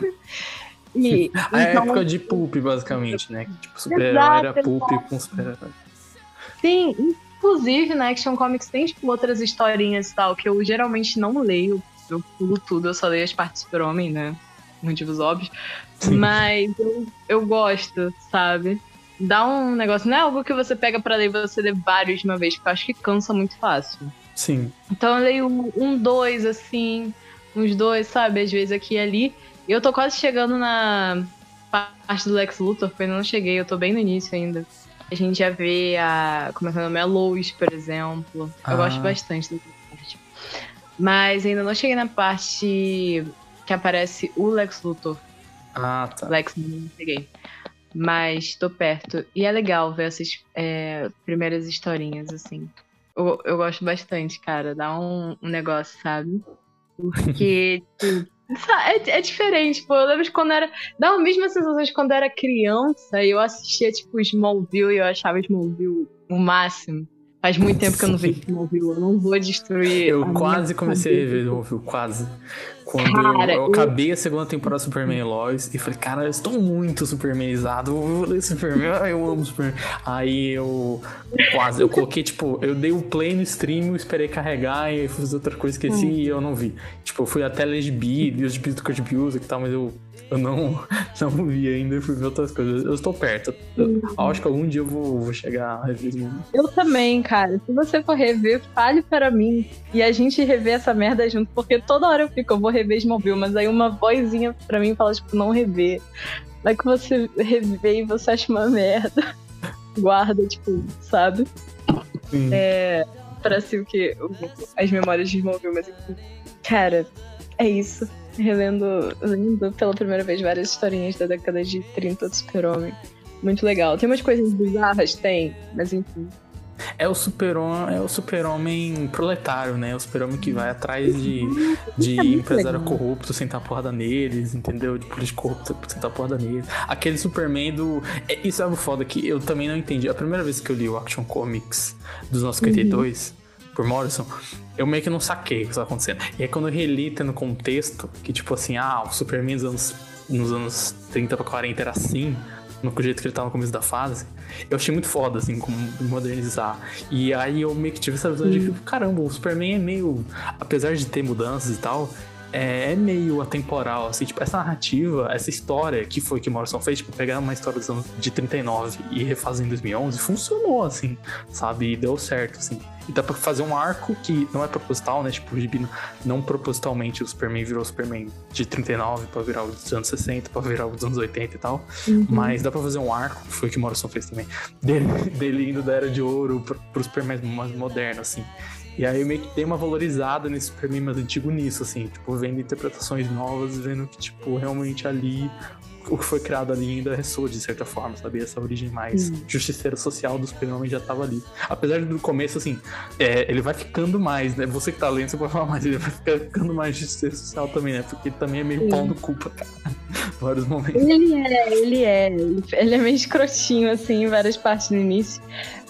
E, A então, época de Pulp, basicamente, né? Tipo, super-herói era Pulp com super-herói. Sim, inclusive na Action Comics tem tipo, outras historinhas e tal, que eu geralmente não leio. Eu pulo tudo, eu só leio as partes do super-homem, né? Motivos óbvios. Sim. Mas eu, eu gosto, sabe? Dá um negócio. Não é algo que você pega pra ler e você lê vários de uma vez, porque eu acho que cansa muito fácil. Sim. Então eu leio um, dois, assim, uns dois, sabe? Às vezes aqui e ali. E eu tô quase chegando na parte do Lex Luthor, porque eu não cheguei, eu tô bem no início ainda. A gente já vê a. Como é que é o nome? A Lois, por exemplo. Eu Ah. gosto bastante dessa parte. Mas ainda não cheguei na parte que aparece o Lex Luthor. Ah, tá. Lex não peguei. Mas tô perto. E é legal ver essas é, primeiras historinhas, assim. Eu, eu gosto bastante, cara. Dá um, um negócio, sabe? Porque, tipo, é, é diferente, pô. Eu lembro de quando era. Dá a mesma sensação de quando era criança e eu assistia, tipo, Smallville e eu achava Smallville o máximo. Faz muito tempo que eu não vejo Smallville. Eu não vou destruir. Eu a quase comecei a cabeça. rever Smallville, quase. Quando Cara, eu, acabei a segunda temporada do Superman e Lois e falei, cara, eu estou muito supermanizado, eu vou ler Superman, eu amo Superman. Aí eu quase, eu coloquei, tipo, eu dei o play no stream, eu esperei carregar e aí fiz outra coisa, esqueci e eu não vi. Tipo, eu fui até ler GB, li os GBs do Kurt Busiek e tal, mas eu, eu não, não vi ainda e fui ver outras coisas. Eu estou perto. Eu, eu acho que algum dia eu vou, vou chegar a rever. Eu também, cara. Se você for rever, fale para mim. E a gente rever essa merda junto. Porque toda hora eu fico, eu vou rever Smallville. Mas aí uma vozinha pra mim fala, tipo, não rever. Vai que você rever e você acha uma merda. Guarda, tipo, sabe? Sim. É. Pra si o que? As memórias de Smallville. Mas, enfim. Cara, é isso. Relendo, lendo pela primeira vez várias historinhas da década de 30 do Super-Homem. Muito legal. Tem umas coisas bizarras? Tem. Mas enfim. É o super-homem, é o super-homem proletário, né? O super-homem que vai atrás de, de É empresário legal. corrupto sentar a porrada neles, entendeu? De político corrupto sentar a porrada neles. Aquele Superman do. É, isso é algo foda que eu também não entendi. A primeira vez que eu li o Action Comics dos 952 por Morrison, eu meio que não saquei o que estava acontecendo. E aí quando eu reli tendo contexto, que tipo assim, ah, o Superman nos anos, nos anos 30 pra 40 era assim, no jeito que ele tava no começo da fase, eu achei muito foda, assim, como modernizar. E aí eu meio que tive essa visão de que, caramba, o Superman é meio. Apesar de ter mudanças e tal, é, é meio atemporal, assim, tipo, essa narrativa, essa história que foi que o Morrison fez, tipo, pegar uma história dos anos de 39 e refazer em 2011, funcionou, assim, sabe? E deu certo, assim. E dá pra fazer um arco que não é proposital, né? Tipo, o Gibi não- propositalmente o Superman virou o Superman de 39 pra virar o dos anos 60, pra virar o dos anos 80 e tal. Mas dá pra fazer um arco, que foi o que o Morrison fez também, dele, dele indo da Era de Ouro pro, pro Superman mais moderno, assim. E aí eu meio que dei uma valorizada nesse Superman mais antigo nisso, assim, tipo, vendo interpretações novas, vendo que, tipo, realmente ali o que foi criado ali ainda ressoa de certa forma, sabe? Essa origem mais justiceira social do Superman já tava ali. Apesar de no começo, assim, é, ele vai ficando mais, né? Você que tá lendo, você pode falar mais, ele vai ficando mais justiceira social também, né? Porque também é meio Sim. pau no culpa, cara. Em vários momentos. Ele é, ele é. Ele- Ele é meio escrotinho, assim, em várias partes no início.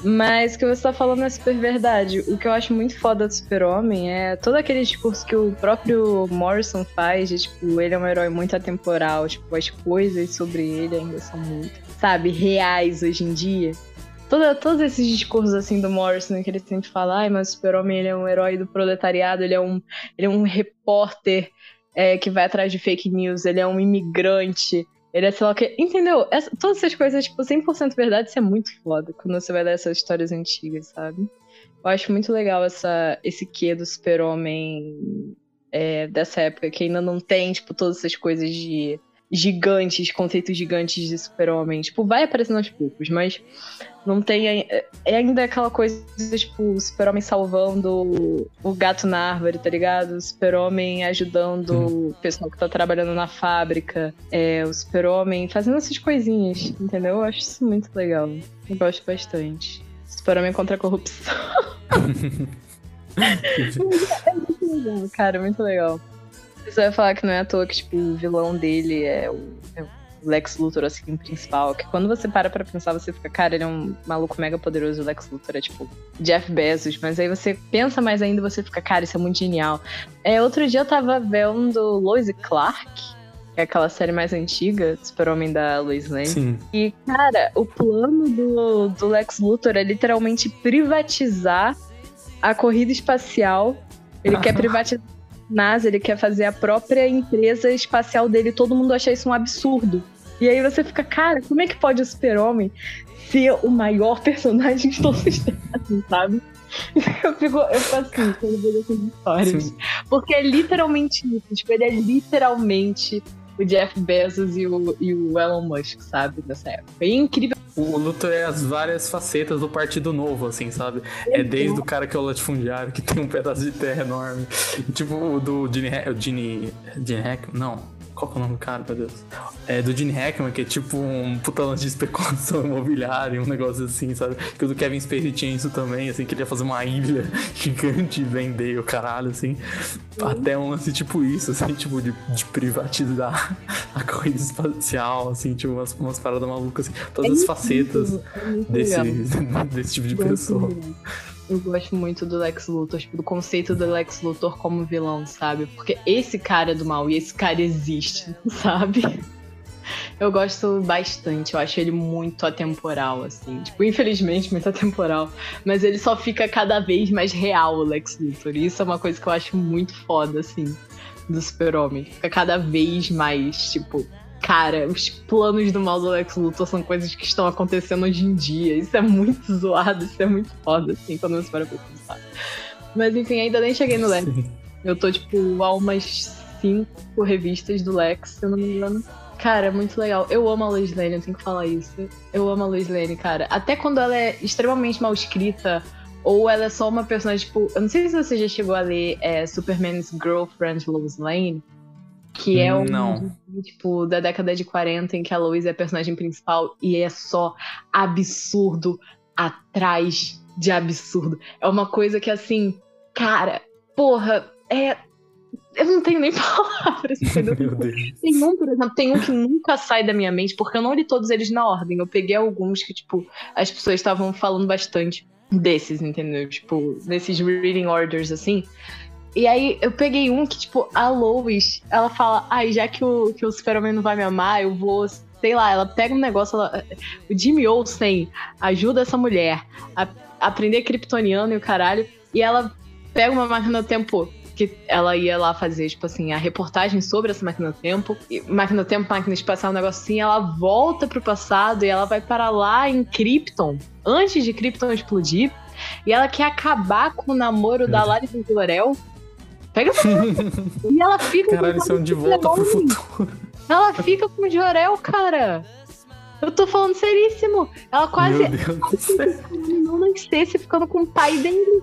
Mas o que você tá falando é super verdade. O que eu acho muito foda do Super-Homem é todo aquele discurso que o próprio Morrison faz de, tipo, ele é um herói muito atemporal, tipo, as coisas sobre ele ainda são muito, sabe, reais hoje em dia. Toda, todos esses discursos, assim, do Morrison, que ele sempre fala, ai, mas o Super-Homem, ele é um herói do proletariado, ele é um, ele é um repórter é, que vai atrás de fake news, ele é um imigrante, ele é sei lá o que. Entendeu? Essa- todas essas coisas, tipo, 100% verdade, isso é muito foda quando você vai ler essas histórias antigas, sabe? Eu acho muito legal essa, esse quê do super-homem é, dessa época, que ainda não tem, tipo, todas essas coisas de gigantes, conceitos gigantes de super-homem. Tipo, vai aparecendo aos poucos, mas não tem. ai- É ainda aquela coisa, tipo, o super-homem salvando o gato na árvore, tá ligado? O super-homem ajudando o pessoal que tá trabalhando na fábrica. É, o super-homem fazendo essas coisinhas, entendeu? Eu acho isso muito legal. Eu gosto bastante. Super-homem contra a corrupção. É muito legal, cara, muito legal. Você vai falar que não é à toa que, tipo, o vilão dele é é o Lex Luthor, assim, principal. Que quando você para pra pensar, você fica, cara, ele é um maluco mega poderoso. O Lex Luthor é, tipo, Jeff Bezos. Mas aí você pensa mais ainda você fica, cara, isso é muito genial. É, outro dia eu tava vendo Lois e Clark, que é aquela série mais antiga, Super-Homem da Lois Lane. Sim. E, cara, o plano do, do Lex Luthor é literalmente privatizar a corrida espacial. Ele quer privatizar a NASA, ele quer fazer a própria empresa espacial dele. Todo mundo acha isso um absurdo. E aí você fica, cara, como é que pode o Super-Homem ser o maior personagem de todos os tempos, sabe? Eu fico, eu fico assim, quando vejo essas histórias. Sim. Porque é literalmente isso. Tipo, ele é literalmente o Jeff Bezos e o, e o Elon Musk, sabe? Dessa época. É incrível O Luthor é as várias facetas do Partido Novo, assim, sabe? É desde o cara que é o latifundiário, que tem um pedaço de terra enorme. Tipo o do Gene... Gene... Gene Hackman? Não. Qual que é o nome do cara, meu Deus? É do Gene Hackman, que é tipo um puta lance de especulação imobiliária, um negócio assim, sabe? Que o do Kevin Spacey tinha isso também, assim, que ele ia fazer uma ilha gigante e vender o caralho, assim. Até um lance tipo isso, assim, tipo, de, de privatizar a corrida espacial, assim, tipo, umas, umas paradas malucas, assim. Todas as facetas É desse, desse tipo de pessoa. Eu gosto muito do Lex Luthor, tipo, do conceito do Lex Luthor como vilão, sabe? Porque esse cara é do mal e esse cara existe, sabe? Eu gosto bastante, eu acho ele muito atemporal, assim. Tipo, infelizmente, muito atemporal. Mas ele só fica cada vez mais real, o Lex Luthor. E isso é uma coisa que eu acho muito foda, assim, do Super-Homem. Fica cada vez mais, tipo, cara, os planos do mal do Lex Luthor são coisas que estão acontecendo hoje em dia. Isso é muito zoado, isso é muito foda, assim, quando você para pra pensar. Mas enfim, ainda nem cheguei no Lex. Eu tô, tipo, a umas cinco revistas do Lex, se eu não me engano. Cara, é muito legal. Eu amo a Lois Lane, eu tenho que falar isso. Eu amo a Lois Lane, cara. Até quando ela é extremamente mal escrita, ou ela é só uma personagem, tipo. Eu não sei se você já chegou a ler é, Superman's Girlfriend Lois Lane. Que é um Não. tipo, da década de 40, em que a Lois é a personagem principal e é só absurdo atrás de absurdo. É uma coisa que, assim, cara, porra, é. Eu não tenho nem palavras, entendeu? Meu Deus. Tem um, por exemplo, tem um que nunca sai da minha mente, porque eu não li todos eles na ordem. Eu peguei alguns que, tipo, as pessoas estavam falando bastante desses, entendeu? Tipo, desses reading orders, assim. E aí eu peguei um que, tipo, a Lois, ela fala, ai, já que o, que o Super-Homem não vai me amar, eu vou. Sei lá, ela pega um negócio, ela, o Jimmy Olsen ajuda essa mulher a aprender kryptoniano e o caralho, e ela pega uma máquina do tempo que ela ia lá fazer, tipo assim, a reportagem sobre essa máquina do tempo. E máquina do tempo, máquina espacial, um negócio assim, ela volta pro passado e ela vai para lá em Krypton, antes de Krypton explodir. E ela quer acabar com o namoro da Lari do Jorel. Pega essa E ela fica Caralho, com isso é um de volta pro futuro. Ela fica com o Jorel, cara. Eu tô falando seríssimo. Ela quase Meu Deus do céu. não nascesse ficando com o pai dele.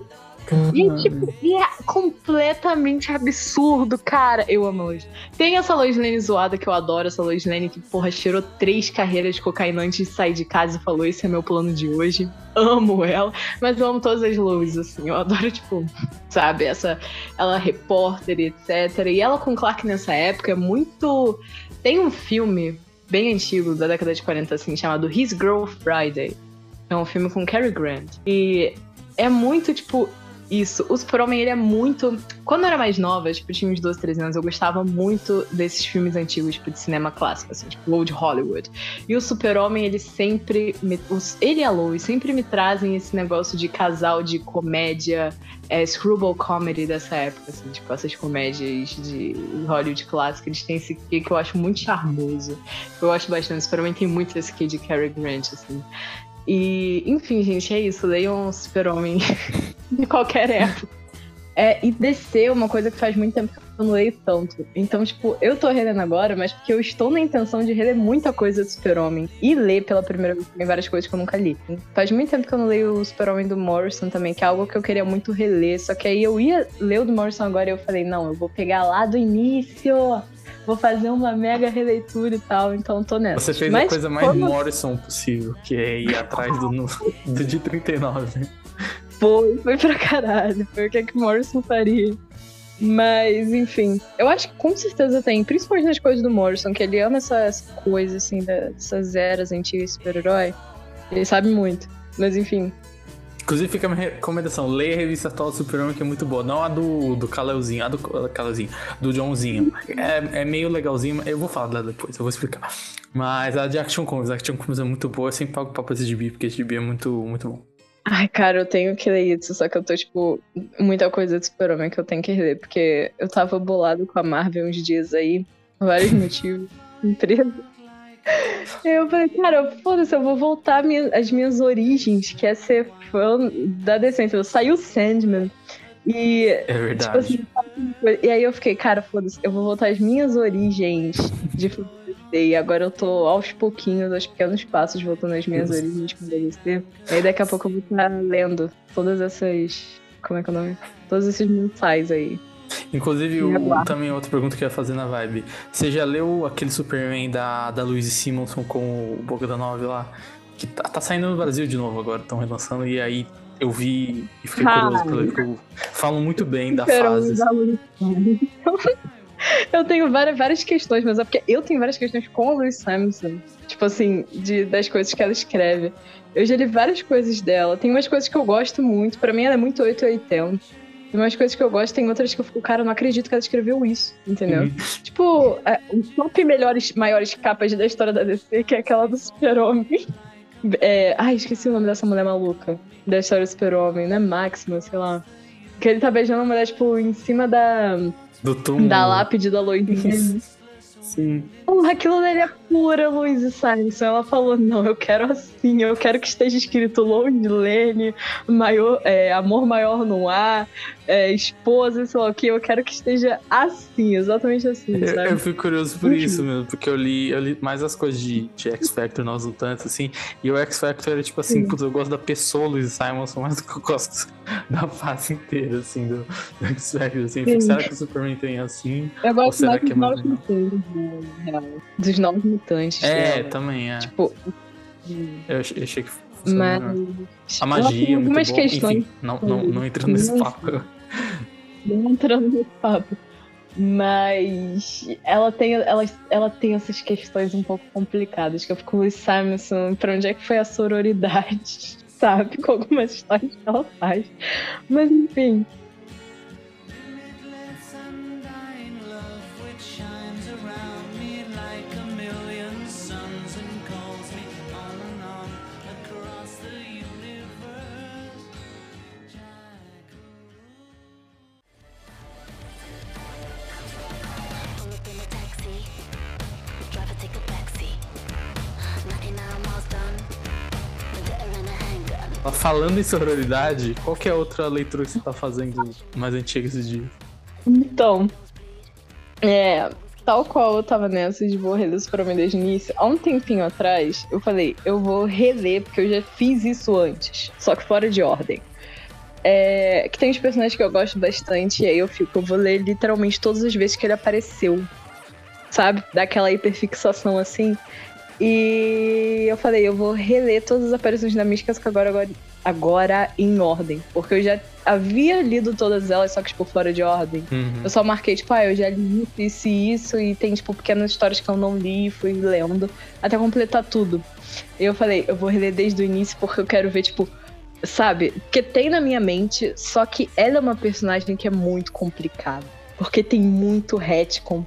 E, tipo, e é completamente absurdo, cara. Eu amo a Lois. Tem essa Lois Lane zoada que eu adoro, essa Lois Lane que, porra, cheirou três carreiras de cocaína antes de sair de casa e falou: Esse é meu plano de hoje. Amo ela, mas eu amo todas as Lois, assim. Eu adoro, tipo, sabe, essa. Ela é repórter e etc. E ela com Clark nessa época é muito. Tem um filme bem antigo, da década de 40, assim, chamado His Girl Friday. É um filme com Cary Grant. E é muito, tipo, isso. O Super-Homem, ele é muito. Quando eu era mais nova, tipo, tinha uns 12, 13 anos, eu gostava muito desses filmes antigos, tipo, de cinema clássico, assim, tipo, Old Hollywood. E o Super-Homem, ele sempre. Me... Ele e a Lois sempre me trazem esse negócio de casal de comédia, é, screwball comedy dessa época, assim, tipo, essas comédias de Hollywood clássico, eles têm esse que eu acho muito charmoso. Eu gosto bastante. O Super-Homem tem muito esse quê de Cary Grant, assim. E, enfim, gente, é isso. Leiam Super-Homem de qualquer época. É, e DC é uma coisa que faz muito tempo que eu não leio tanto. Então, tipo, eu tô relendo agora, mas porque eu estou na intenção de reler muita coisa do Super-Homem. E ler pela primeira vez também várias coisas que eu nunca li. Faz muito tempo que eu não leio o Super-Homem do Morrison também, que é algo que eu queria muito reler. Só que aí eu ia ler o do Morrison agora e eu falei, não, eu vou pegar lá do início. Vou fazer uma mega releitura e tal, então tô nessa. Você fez Mas a coisa mais como- Morrison possível, que é ir atrás do, do de 39. Foi, foi pra caralho. Foi o que, é que Morrison faria. Mas, enfim. Eu acho que com certeza tem, principalmente nas coisas do Morrison, que ele ama essas coisas, assim, dessas eras antigas de super-herói. Ele sabe muito. Mas, enfim. Inclusive fica a minha recomendação, leia a revista atual do Superman que é muito boa. Não a do, do Kaleuzinho, a do Kaleuzinho, do Johnzinho. É, é meio legalzinho, mas eu vou falar dela depois, eu vou explicar. Mas a de Action Comics, a Action Comics é muito boa, eu sempre pago papo esse gibi, porque esse gibi é muito, muito bom. Ai, cara, eu tenho que ler isso, só que eu tô, tipo, muita coisa do Super-Homem que eu tenho que ler, porque eu tava bolado com a Marvel uns dias aí, por vários motivos, empresa. Eu falei, cara, foda-se, eu vou voltar minha- às minhas origens, que é ser fã da decência. Saiu Sandman. E, É tipo verdade. assim, e aí eu fiquei, cara, foda-se, eu vou voltar às minhas origens de E agora eu tô aos pouquinhos, aos pequenos passos, voltando às minhas origens com DLC. E aí daqui a pouco eu vou estar lendo todas essas. Como é que é o nome? Todos esses mensais aí. Inclusive, o, também outra pergunta que eu ia fazer na vibe. Você já leu aquele Superman da, da Louise Simonson com o Bogdanov lá? Que tá, tá saindo no Brasil de novo agora, estão relançando. E aí eu vi e fiquei Ah, curioso ler, porque eu falam muito bem da fase. da. Eu tenho várias, várias questões, mas é porque eu tenho várias questões com a Louise Simonson. Tipo assim, de, das coisas que ela escreve. Eu já li várias coisas dela. Tem umas coisas que eu gosto muito. Pra mim, ela é muito 880. Tem umas coisas que eu gosto, tem outras que eu fico, cara, eu não acredito que ela escreveu isso, entendeu? Uhum. Tipo, é, o top melhores, maiores capas da história da DC, que é aquela do Super-Homem. É, ai, esqueci o nome dessa mulher maluca. Da história do Super-Homem, né? Máxima, sei lá. Que ele tá beijando a mulher, tipo, em cima da, Do túmulo. da lápide da Loidinha. Sim. Porra, aquilo dele é pura Louise Simonson. Ela falou: não, eu quero assim, eu quero que esteja escrito Lone Lane, maior, é, amor maior no ar, é, esposa, sei lá o que, eu quero que esteja assim, exatamente assim, Eu, eu fico curioso por Muito. isso mesmo, porque eu li, eu li mais as coisas de, de X Factor, nós tanto, assim. E o X Factor era tipo assim, Sim. putz, eu gosto da pessoa Louise Simonson mais do que eu gosto da fase inteira, assim, do, do X Factor. Assim. Fico, será que o Superman tem assim? Eu Ou gosto será mais que dos é mais real. Dos novos É, dela. também, é. Tipo, Eu achei, eu achei que funcionou mas. A magia é muito algumas boa. questões. Enfim, não, não, não entrando nesse papo. Não entrando nesse papo. Mas ela tem, ela, ela tem essas questões um pouco complicadas, que eu fico o Simonson, pra onde é que foi a sororidade, sabe? Com algumas histórias que ela faz. Mas enfim. Falando em sororidade, qual que é a outra leitura que você tá fazendo mais antiga esses dias? Então, é, tal qual eu tava nessa de vou reler Superman desde o início, há um tempinho atrás, eu falei, eu vou reler, porque eu já fiz isso antes, só que fora de ordem. É, que tem uns personagens que eu gosto bastante, e aí eu fico, eu vou ler literalmente todas as vezes que ele apareceu. Sabe? Daquela hiperfixação assim. E eu falei, eu vou reler todas as aparições da Mística, que agora, agora, agora em ordem. Porque eu já havia lido todas elas, só que, tipo, fora de ordem. Uhum. Eu só marquei, tipo, ah, eu já li isso, isso e isso, e tem, tipo, pequenas histórias que eu não li, fui lendo, até completar tudo. E eu falei, eu vou reler desde o início porque eu quero ver, tipo, sabe? Porque tem na minha mente, só que ela é uma personagem que é muito complicada. Porque tem muito retcon,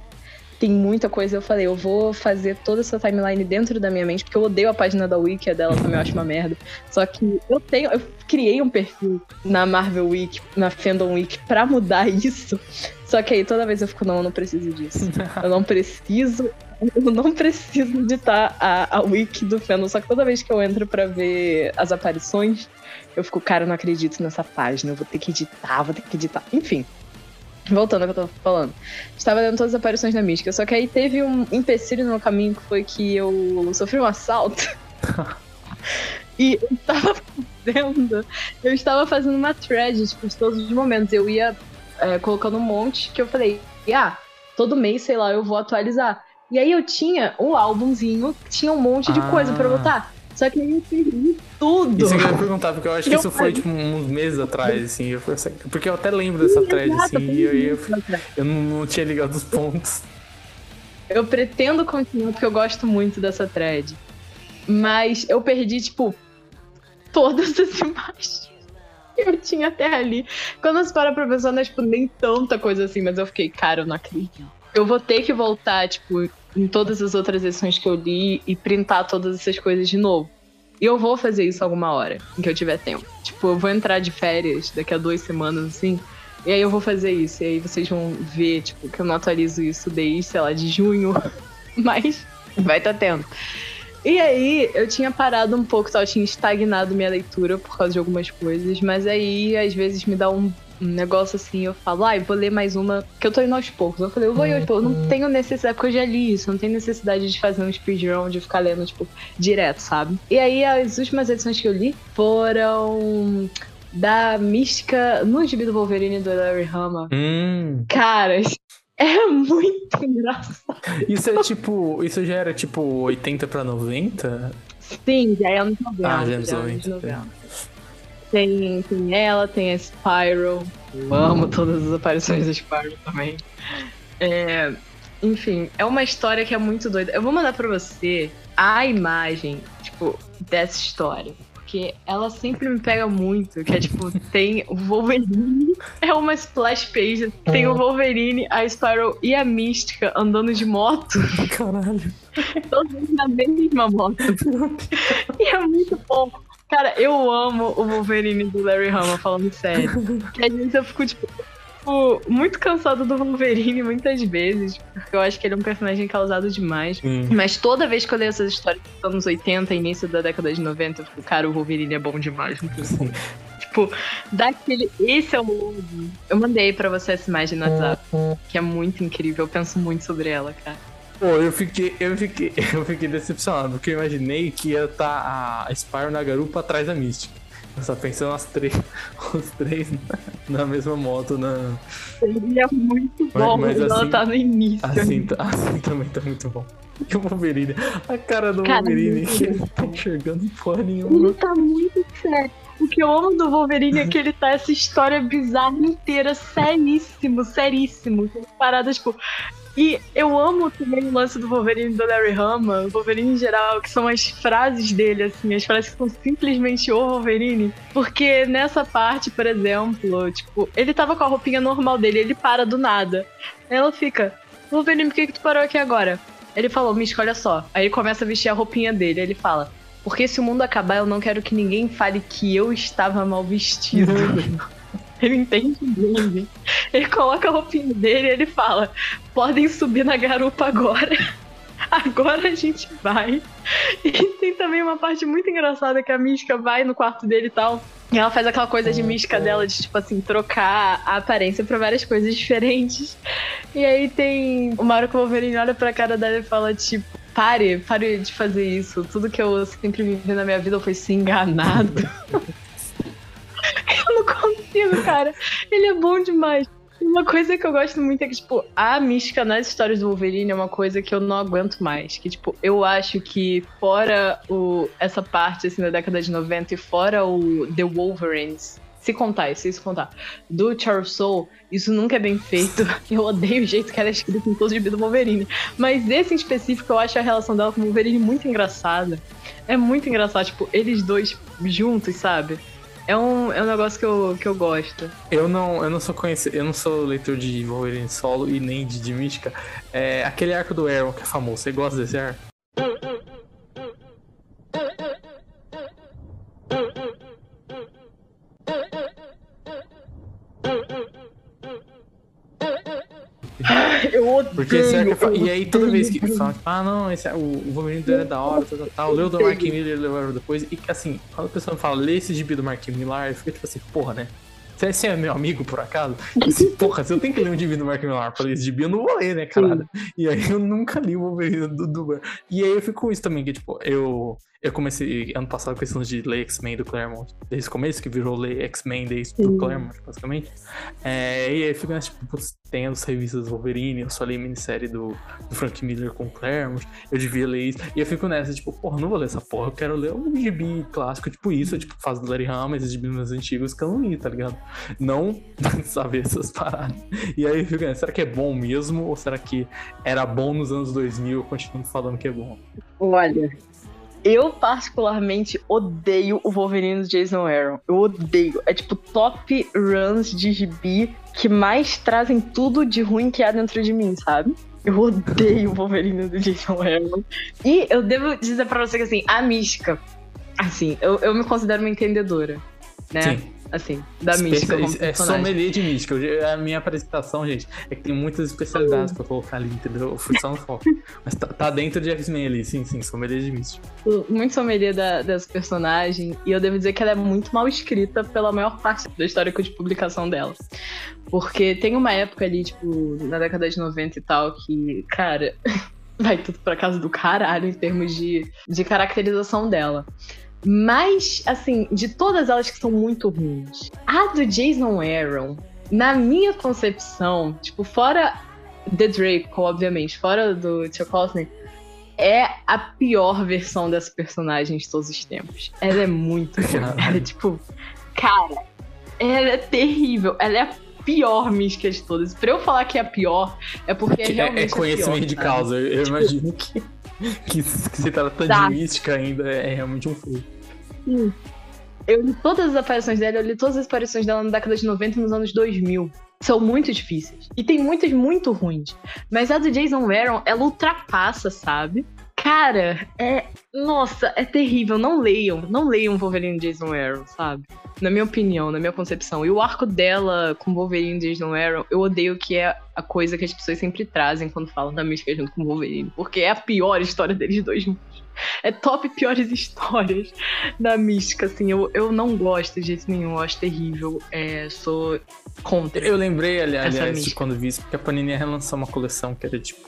tem muita coisa. Eu falei, eu vou fazer toda essa timeline dentro da minha mente, porque eu odeio a página da Wiki, a dela também eu acho uma merda. Só que eu tenho, eu criei um perfil na Marvel Wiki, na Fandom Wiki, pra mudar isso. Só que aí toda vez eu fico, não, eu não preciso disso. Eu não preciso. Eu não preciso editar a, a wiki do fandom. Só que toda vez que eu entro pra ver as aparições, eu fico, cara, eu não acredito nessa página. Eu vou ter que editar, vou ter que editar. Enfim. Voltando ao que eu tô falando. Estava dando todas as aparições da mística. Só que aí teve um empecilho no meu caminho que foi que eu sofri um assalto. e eu estava fazendo. Eu estava fazendo uma thread, tipo, de todos os momentos. Eu ia é, colocando um monte que eu falei, ah, todo mês, sei lá, eu vou atualizar. E aí eu tinha um álbumzinho que tinha um monte de Ah. coisa pra botar. Só que aí eu perdi tudo. Isso que eu ia perguntar, porque eu acho que Eu isso foi tipo uns meses atrás, assim. Eu fui- porque eu até lembro dessa thread, assim, e eu, eu não, não tinha ligado os pontos. Eu pretendo continuar porque eu gosto muito dessa thread. Mas eu perdi, tipo, todas as imagens que eu tinha até ali. Quando você para pra pensar, não é, tipo, nem tanta coisa assim, mas eu fiquei, cara, eu não acredito. Eu vou ter que voltar, tipo, em todas as outras edições que eu li e printar todas essas coisas de novo. E eu vou fazer isso alguma hora, em que eu tiver tempo. Tipo, eu vou entrar de férias daqui a duas semanas, assim. E aí eu vou fazer isso. E aí vocês vão ver, tipo, que eu não atualizo isso desde, sei lá, de junho. Mas vai estar tendo. E aí, eu tinha parado um pouco, tal, eu tinha estagnado minha leitura por causa de algumas coisas, mas aí às vezes me dá um um negócio assim, eu falo, ai, vou ler mais uma, que eu tô indo aos poucos. Eu falei, eu vou ir aos poucos, não tenho necessidade, porque eu já li isso, não tenho necessidade de fazer um speedrun, de ficar lendo, tipo, direto, sabe? E aí, as últimas edições que eu li foram da Mística no gibi do Wolverine do Larry Hama. Hum. Caras, é muito engraçado. Isso é tipo. Isso já era tipo 80 pra 90? Sim, já é anos 90. Ah, já é anos já é 90, 90. Tem, tem ela, tem a Spyro. Eu amo todas as aparições da Spyro também. É, enfim, é uma história que é muito doida. Eu vou mandar pra você a imagem, tipo, dessa história. Porque ela sempre me pega muito. Que é tipo, tem o Wolverine, é uma splash page. Tem o Wolverine, a Spyro e a Mística andando de moto. Caralho. Todos na mesma moto. e é muito bom. Cara, eu amo o Wolverine do Larry Hama, falando sério. Que às vezes eu fico, tipo, tipo, muito cansado do Wolverine muitas vezes, porque eu acho que ele é um personagem causado demais. Hum. Mas toda vez que eu leio essas histórias dos anos 80, início da década de 90, eu fico, cara, o Wolverine é bom demais. Tipo, daquele. Esse é o logo. Eu mandei pra você essa imagem no WhatsApp, que é muito incrível. Eu penso muito sobre ela, cara. Pô, eu fiquei, eu fiquei, eu fiquei decepcionado, porque eu imaginei que ia estar a Spyro na garupa atrás da Mystic. Eu só pensando as três, os três na, mesma moto, na, Seria muito bom, mas mas ela assim- tá no início. assim, tá- assim também tá muito bom. E o Wolverine, a cara do Cara, Wolverine, que ele não tá enxergando porra Ele nenhuma. tá muito sério. O que eu amo do Wolverine é que ele tá essa história bizarra inteira, seríssimo, seríssimo. Paradas, tipo. E eu amo também o lance do Wolverine do Larry Hama, o Wolverine em geral, que são as frases dele, assim, as frases que são simplesmente o Wolverine. Porque nessa parte, por exemplo, tipo, ele tava com a roupinha normal dele, ele para do nada. Aí ela fica, Wolverine, por que, que tu parou aqui agora? Ele falou, Mística, olha só. Aí ele começa a vestir a roupinha dele. Aí ele fala, porque se o mundo acabar, eu não quero que ninguém fale que eu estava mal vestido. ele entende bem. Ele coloca a roupinha dele e ele fala: podem subir na garupa agora. Agora a gente vai. E tem também uma parte muito engraçada que a Mística vai no quarto dele e tal. E ela faz aquela coisa de mística dela, de tipo assim, trocar a aparência pra várias coisas diferentes. E aí tem o Marco Wolverine olha pra cara dela e fala, tipo, pare, pare de fazer isso. Tudo que eu sempre vivi na minha vida foi ser enganado. eu não consigo, cara. Ele é bom demais. Uma coisa que eu gosto muito é que, tipo, a mística nas histórias do Wolverine é uma coisa que eu não aguento mais. Que, tipo, eu acho que fora o, essa parte, assim, da década de 90 e fora o The Wolverines, se contar, se isso contar, do Charles Soule, isso nunca é bem feito. Eu odeio o jeito que ela é escrita em gibi do Wolverine. Mas esse em específico, eu acho a relação dela com o Wolverine muito engraçada. É muito engraçado, tipo, eles dois juntos, sabe? É um, é um negócio que eu, que eu gosto. Eu não, eu não sou conhecido, eu não sou leitor de Wolverine solo e nem de, de mística. É aquele arco do Arrow que é famoso. Você gosta desse arco? Eu odeio. Porque esse arco é fa- eu E aí toda vez que odeio. fala, ah não, esse, o o Wolverine é da hora, tal, tal, tal. Leu do Mark Miller, leu depois. E assim, quando a pessoa me fala, lê esse gibi do Mark Millar, eu fico tipo assim, porra, né? Você é meu amigo, por acaso? E se, porra, se eu tenho que ler um gibi do Mark Millar pra ler esse gibi, eu não vou ler, né, caralho? E aí eu nunca li o Wolverine do, do... E aí eu fico com isso também, que tipo, eu, eu comecei ano passado com esse lance de ler X-Men do Claremont, desde o começo, que virou ler X-Men desde Sim. Claremont, basicamente. É, e aí eu fico nessa, tipo, putz, tem as revistas do Wolverine, eu só li a minissérie do, do Frank Miller com o Claremont, eu devia ler isso. E eu fico nessa, tipo, porra, não vou ler essa porra, eu quero ler um gibi clássico, tipo isso, tipo, fase do Larry Hama, esses gibis mais antigos que eu não li, tá ligado? Não saber essas paradas. E aí eu fico nessa, será que é bom mesmo? Ou será que era bom nos anos 2000 eu continuo falando que é bom? Olha, eu particularmente odeio o Wolverine do Jason Aaron. Eu odeio. É tipo top runs de gibi que mais trazem tudo de ruim que há dentro de mim, sabe? Eu odeio o Wolverine do Jason Aaron. E eu devo dizer pra você que assim, a mística, assim, eu, eu me considero uma entendedora, né? Sim. Assim, da mística. como É personagem. sommelier de mística. A minha apresentação, gente, é que tem muitas especialidades pra colocar ali, entendeu? Eu fui só no foco. Mas tá, tá dentro de X-Men ali, sim, sim, sommelier de mística. muito sommelier da, dessa personagem, e eu devo dizer que ela é muito mal escrita pela maior parte da história de publicação dela. Porque tem uma época ali, tipo, na década de 90 e tal, que, cara, vai tudo pra casa do caralho em termos de, de caracterização dela. Mas, assim, de todas elas que são muito ruins, a do Jason Aaron, na minha concepção, tipo, fora The Draco, obviamente, fora do Courtney, é a pior versão dessa personagem de todos os tempos. Ela é muito ruim. Ela é tipo, cara, ela é terrível. Ela é a pior mística de todas. Pra eu falar que é a pior, é porque é É, realmente é conhecimento pior, de causa. Eu imagino que, que, que se tratando Tá. de mística ainda é realmente um furo. Eu li todas as aparições dela, eu li todas as aparições dela na década de 90 e nos anos 2000. São muito difíceis. E tem muitas muito ruins. Mas a do Jason Aaron, ela ultrapassa, sabe? Cara, é. Nossa, é terrível. Não leiam. Não leiam Wolverine Jason Aaron, sabe? Na minha opinião, na minha concepção. E o arco dela com Wolverine Jason Aaron, eu odeio que é a coisa que as pessoas sempre trazem quando falam da mística junto com Wolverine. Porque é a pior história deles dois juntos. É top piores histórias da mística, assim. Eu, eu não gosto de jeito nenhum, eu acho terrível. É, sou contra. Eu lembrei, ali- Essa aliás, de quando vi isso, porque a Panini ia relançar uma coleção que era tipo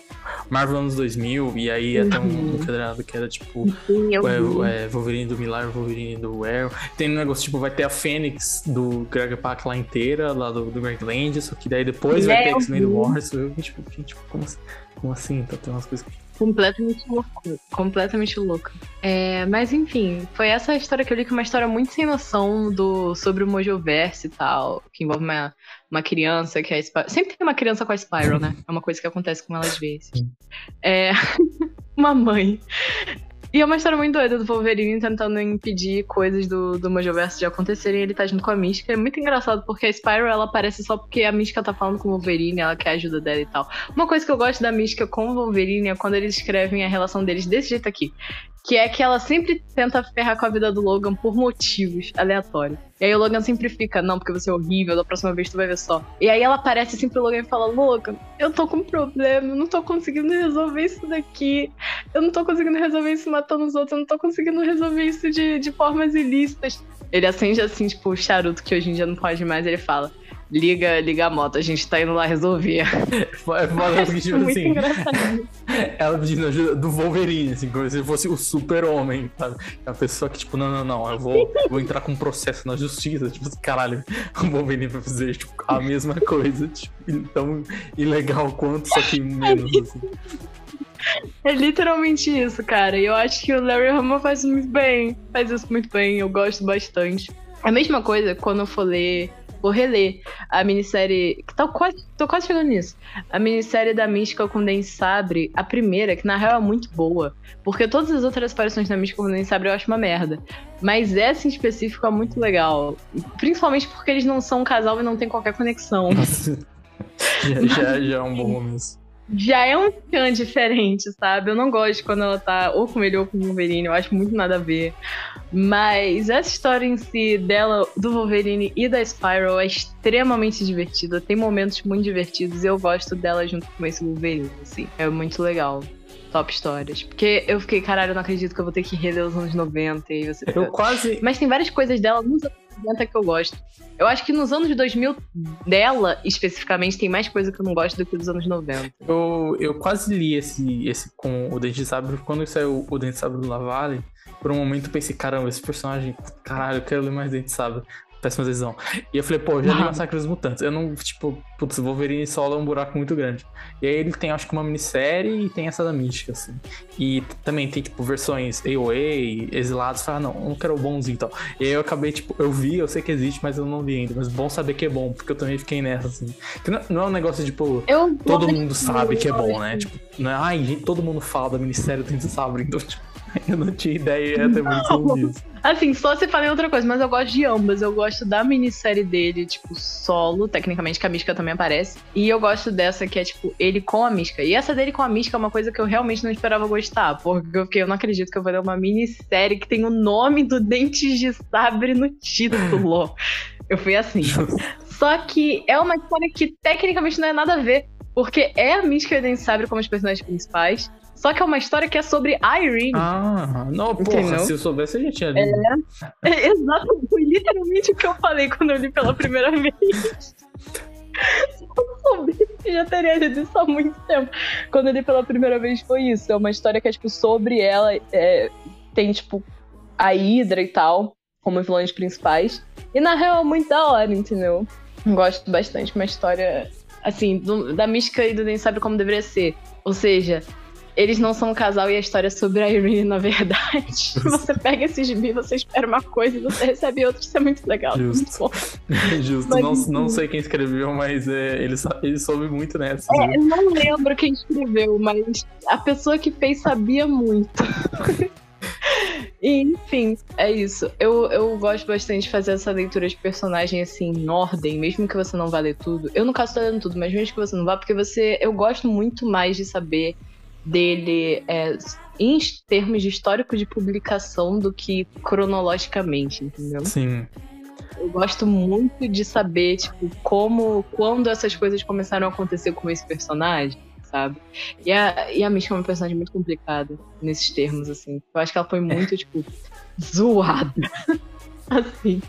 Marvel anos 2000, e aí ia ter um, Uhum. um quadrado que era tipo Sim, eu é, é, Wolverine do Millar, Wolverine do Arrow. Tem um negócio, tipo, vai ter a Fênix do Greg Pak lá inteira, lá do, do Greg Land, só que daí depois vai É, ter eu X-Men do. Eu, tipo, gente, como assim? Como assim? Então tem umas coisas que. Completamente louco. Completamente louca. É, mas enfim, foi essa história que eu li, que é uma história muito sem noção do, sobre o Mojoverse e tal, que envolve uma, uma criança que é. Sempre tem uma criança com a Spyro, né? É uma coisa que acontece com ela às vezes. É. uma mãe. E é uma história muito doida do Wolverine tentando impedir coisas do, do Mojoverse de acontecerem. Ele tá junto com a Mística. É muito engraçado porque a Spyro ela aparece só porque a Mística tá falando com o Wolverine, ela quer a ajuda dela e tal. Uma coisa que eu gosto da Mística com o Wolverine é quando eles escrevem a relação deles desse jeito aqui. Que é que ela sempre tenta ferrar com a vida do Logan por motivos aleatórios. E aí o Logan sempre fica, não, porque você é horrível, da próxima vez tu vai ver só. E aí ela aparece assim pro Logan e fala, Logan, eu tô com um problema, eu não tô conseguindo resolver isso daqui. Eu não tô conseguindo resolver isso matando os outros, eu não tô conseguindo resolver isso de, de formas ilícitas. Ele acende assim, tipo, o charuto que hoje em dia não pode mais, ele fala. Liga, liga a moto, a gente tá indo lá resolver. É foda porque, tipo Muito assim, engraçado. ela pedindo ajuda do Wolverine, assim, como se ele fosse o super-homem, sabe? É a pessoa que, tipo, não, não, não, eu vou, vou entrar com um processo na justiça. Tipo, assim, caralho, o Wolverine vai fazer, tipo, a mesma coisa, tipo, tão ilegal quanto, só que menos, assim. É literalmente isso, cara. E eu acho que o Larry Hama faz muito bem. Faz isso muito bem, eu gosto bastante. A mesma coisa quando eu for ler, vou reler a minissérie. Que tô quase, tô quase chegando nisso. A minissérie da Mística com Dente Sabre, a primeira, que na real é muito boa. Porque todas as outras aparições da Mística com Dente Sabre eu acho uma merda. Mas essa em específico é muito legal. Principalmente porque eles não são um casal e não tem qualquer conexão. Nossa. Já, já, já é um bom momento. Já é um tchan diferente, sabe? Eu não gosto quando ela tá ou com ele ou com o Wolverine, eu acho muito nada a ver. Mas essa história em si dela, do Wolverine e da Spiral é extremamente divertida. Tem momentos muito divertidos e eu gosto dela junto com esse Wolverine, assim. É muito legal. Top histórias. Porque eu fiquei, caralho, eu não acredito que eu vou ter que reler os anos 90 e você Eu quase. mas tem várias coisas dela nos anos 90 que eu gosto. Eu acho que nos anos 2000 dela, especificamente, tem mais coisa que eu não gosto do que dos anos 90. Eu, eu quase li esse, esse com o Dente de Sabre. Quando saiu o Dente de Sabre do Lavale, por um momento eu pensei, caramba, esse personagem, caralho, eu quero ler mais Dente de Sabre. Péssima decisão. E eu falei, pô, já li Ah. Massacre dos Mutantes. Eu não, tipo, putz, Wolverine solo é um buraco muito grande. E aí ele tem, acho que uma minissérie e tem essa da Mística, assim. E também tem, tipo, versões AOA, exilados. Fala, não, eu não quero o bonzinho e tal. E aí eu acabei, tipo, eu vi, eu sei que existe, mas eu não li ainda. Mas bom saber que é bom, porque eu também fiquei nessa, assim. Que não, não é um negócio, tipo, Eu todo mundo sabe que é bom, né? Tipo, não é, ai, todo mundo fala da minissérie do Dente de Sabre, então, tipo, eu não tinha ideia até muito disso. Assim, só se fala em outra coisa, mas eu gosto de ambas. Eu gosto da minissérie dele, tipo, solo, tecnicamente, que a Mística também aparece. E eu gosto dessa que é, tipo, ele com a Mística. E essa dele com a Mística é uma coisa que eu realmente não esperava gostar. Porque eu, fiquei, eu não acredito que eu vou ler uma minissérie que tem o nome do Dentes de Sabre no título. Eu fui assim. Só que é uma história que tecnicamente não é nada a ver. Porque é a Mística e o Dente Sabre como os personagens principais. Só que é uma história que é sobre Irene. Ah, não, porra, Entendeu? se eu soubesse, eu já tinha lido. É, Exato, foi literalmente o que eu falei quando eu li pela primeira vez. Se eu soubesse, eu já teria lido isso há muito tempo. Quando eu li pela primeira vez foi isso. É uma história que é, tipo, sobre ela. é, tem, tipo, a Hydra e tal, como vilões principais. E na real é muito da hora, entendeu? Gosto bastante. Uma história, assim, do- da mística e do Nem Sabe Como Deveria Ser. Ou seja, eles não são um casal e a história é sobre a Irene, na verdade. Você pega esse gibi, você espera uma coisa e você recebe outra. Isso é muito legal. Justo. Muito. Justo, Mas não, não sei quem escreveu, mas é, ele, ele soube muito nessa. É, viu? eu não lembro quem escreveu, mas a pessoa que fez sabia muito. E, enfim, é isso. Eu, eu gosto bastante de fazer essa leitura de personagem assim, em ordem, mesmo que você não vá ler tudo. Eu, no caso, tô lendo tudo, mas mesmo que você não vá, porque você. Eu gosto muito mais de saber dele é, em termos de histórico de publicação do que cronologicamente, entendeu? Sim. Eu gosto muito de saber, tipo, como, quando essas coisas começaram a acontecer com esse personagem, sabe? E a, e a Mística é uma personagem muito complicada nesses termos, assim. Eu acho que ela foi muito, tipo, zoada. assim.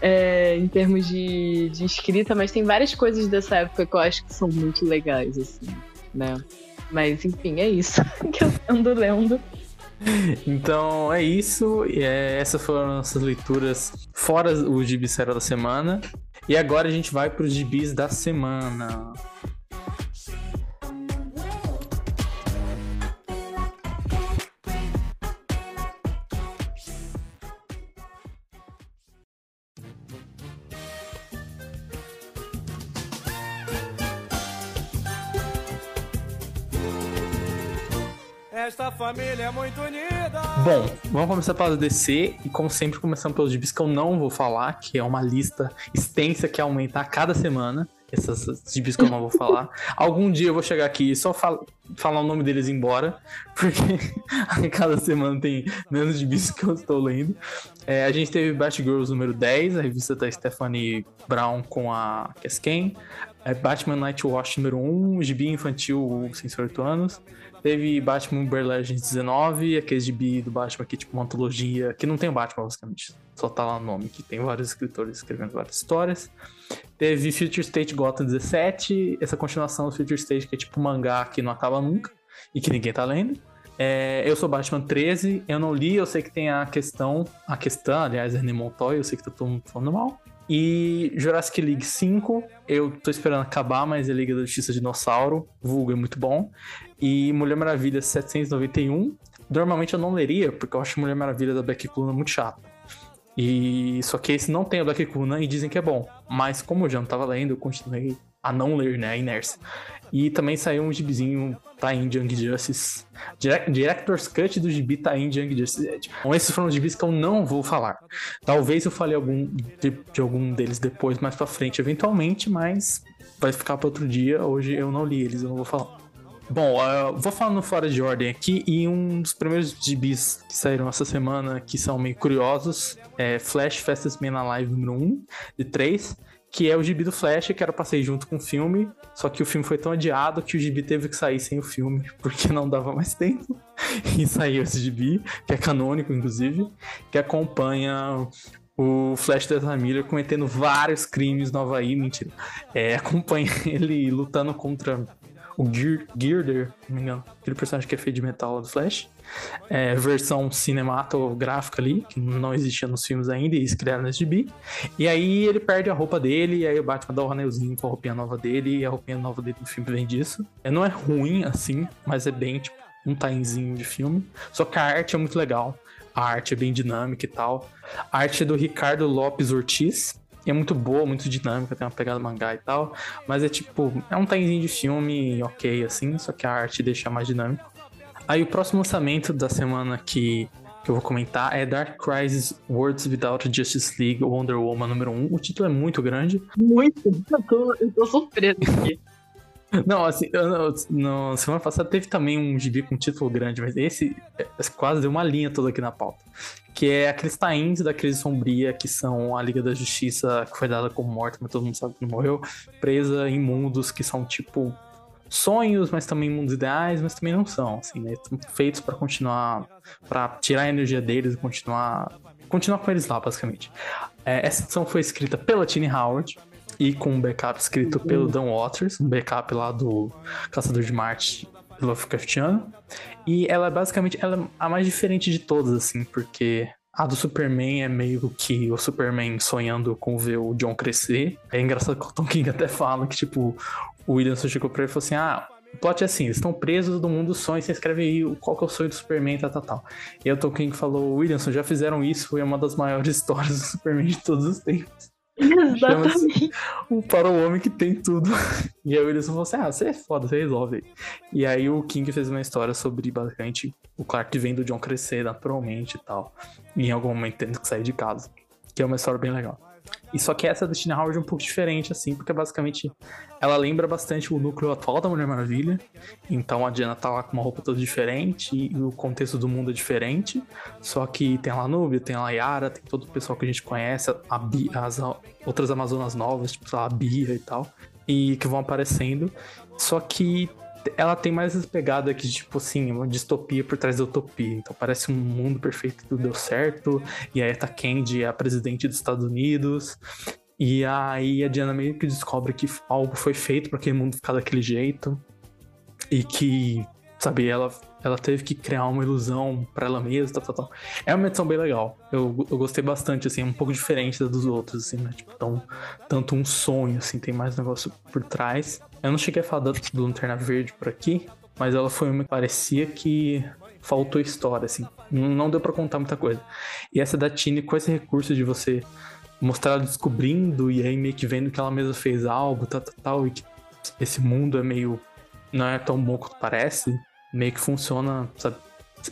É, em termos de, de escrita, mas tem várias coisas dessa época que eu acho que são muito legais, assim, né? Mas, enfim, é isso que eu ando lendo. Então é isso. É, essas foram nossas leituras fora o gibi da semana. E agora a gente vai para os gibis da semana. Esta família é muito unida. Bom, vamos começar pela DC e como sempre começando pelos gibis que eu não vou falar, que é uma lista extensa que aumenta a cada semana. Essas gibis que eu não vou falar. Algum dia eu vou chegar aqui e só fal- falar o nome deles e ir embora, porque a cada semana tem menos gibis que eu estou lendo. É, a gente teve Batgirls número 10, a revista da Stephanie Brown com a Cass Kane. É, Batman Nightwatch número 1, o gibi infantil sem 8 anos. Teve Batman Uber Legends 19, aquele gibi do Batman que é tipo uma antologia, que não tem o Batman, basicamente. Só tá lá o nome, que tem vários escritores escrevendo várias histórias. Teve Future State Gotham 17, essa continuação do Future State, que é tipo um mangá que não acaba nunca e que ninguém tá lendo. É, eu sou Batman 13, eu não li, eu sei que tem a questão, a questão, aliás, é Montoya, eu sei que tá todo mundo falando mal. E Jurassic League 5, eu tô esperando acabar, mas é Liga da Justiça Dinossauro, vulgo é muito bom. E Mulher Maravilha 791, normalmente eu não leria, porque eu acho Mulher Maravilha da Black Kuna muito chato. E só que esse não tem a Black Kuna e dizem que é bom. Mas como eu já não tava lendo, eu continuei a não ler, né? A inércia. E também saiu um gibizinho, tá em Young Justice. Direct- Director's Cut do gibi tá em Young Justice. É, tipo, esses foram os gibis que eu não vou falar. Talvez eu fale algum de, de algum deles depois, mais pra frente, eventualmente, mas vai ficar pra outro dia. Hoje eu não li eles, eu não vou falar. Bom, uh, vou falando fora de ordem aqui, e um dos primeiros gibis que saíram essa semana, que são meio curiosos, é Flash Fastest Man Alive número 1, de 3, que é o gibi do Flash, que era sair junto com o filme, só que o filme foi tão adiado que o gibi teve que sair sem o filme, porque não dava mais tempo. E saiu esse gibi, que é canônico, inclusive, que acompanha o Flash da Miller cometendo vários crimes no Havaí, mentira. É, acompanha ele lutando contra o Gear, Gearder, se não me engano, aquele personagem que é feito de metal lá do Flash. É, versão cinematográfica ali, que não existia nos filmes ainda, e eles criaram nesse gibi. E aí ele perde a roupa dele, e aí o Batman dá o anelzinho com a roupinha nova dele, e a roupinha nova dele no filme vem disso. É, não é ruim assim, mas é bem tipo um timezinho de filme. Só que a arte é muito legal. A arte é bem dinâmica e tal. A arte é do Ricardo Lopes Ortiz. E é muito boa, muito dinâmica, tem uma pegada mangá e tal. Mas é tipo, é um timezinho de filme ok, assim, só que a arte deixa mais dinâmico. Aí o próximo lançamento da semana que, que eu vou comentar é Dark Crisis Worlds Without Justice League Wonder Woman número 1. O título é muito grande. Muito. Eu tô, eu tô surpresa aqui. Não, assim, eu no, semana passada teve também um gibi com título grande, mas esse é, quase deu uma linha toda aqui na pauta. Que é aqueles tains da crise sombria, que são a Liga da Justiça, que foi dada como morta, mas todo mundo sabe que não morreu, presa em mundos que são tipo sonhos, mas também mundos ideais, mas também não são, assim, né? Feitos pra continuar, pra tirar a energia deles e continuar, continuar com eles lá, basicamente. É, essa edição foi escrita pela Tini Howard e com um backup escrito pelo Dan Waters, um backup lá do Caçador de Marte Lovecraftiano. E ela é basicamente ela é a mais diferente de todas, assim, porque a do Superman é meio que o Superman sonhando com ver o John crescer. É engraçado que o Tom King até fala que, tipo, o Williamson chegou pra ele e falou assim: ah. O plot é assim, eles estão presos do mundo dos sonhos, você escreve aí qual que é o sonho do Superman, tal, tal, tal. E aí o Tom King falou, Williamson, já fizeram isso, foi uma das maiores histórias do Superman de todos os tempos. Exatamente. O para o homem que tem tudo. E aí o Williamson falou assim: ah, você é foda, você resolve. aí." E aí o King fez uma história sobre basicamente o Clark vendo o John crescer naturalmente e tal. E em algum momento tendo que sair de casa. Que é uma história bem legal. E só que essa da Tina Howard é um pouco diferente, assim, porque basicamente ela lembra bastante o núcleo atual da Mulher Maravilha. Então a Diana tá lá com uma roupa toda diferente e o contexto do mundo é diferente. Só que tem a Nubia, tem a Yara, tem todo o pessoal que a gente conhece, a Bi- as outras Amazonas novas, tipo a Bia e tal, e que vão aparecendo. Só que ela tem mais essa pegada que, tipo assim, uma distopia por trás da utopia. Então parece um mundo perfeito, tudo deu certo. E aí Eta Candy é a presidente dos Estados Unidos. E aí a Diana meio que descobre que algo foi feito para aquele mundo ficar daquele jeito. E que, sabe, ela, ela teve que criar uma ilusão para ela mesma, tal, tal, tal. É uma edição bem legal. Eu, eu gostei bastante, assim, é um pouco diferente da dos outros, assim, né? Tipo, tão, tanto um sonho, assim, tem mais negócio por trás. Eu não cheguei a falar da- do Lanterna Verde por aqui, mas ela foi uma que parecia que faltou história, assim. Não deu pra contar muita coisa. E essa da Tini, com esse recurso de você mostrar ela descobrindo e aí meio que vendo que ela mesma fez algo, tal, tal, tal, e que esse mundo é meio. não é tão bom quanto parece, meio que funciona, sabe?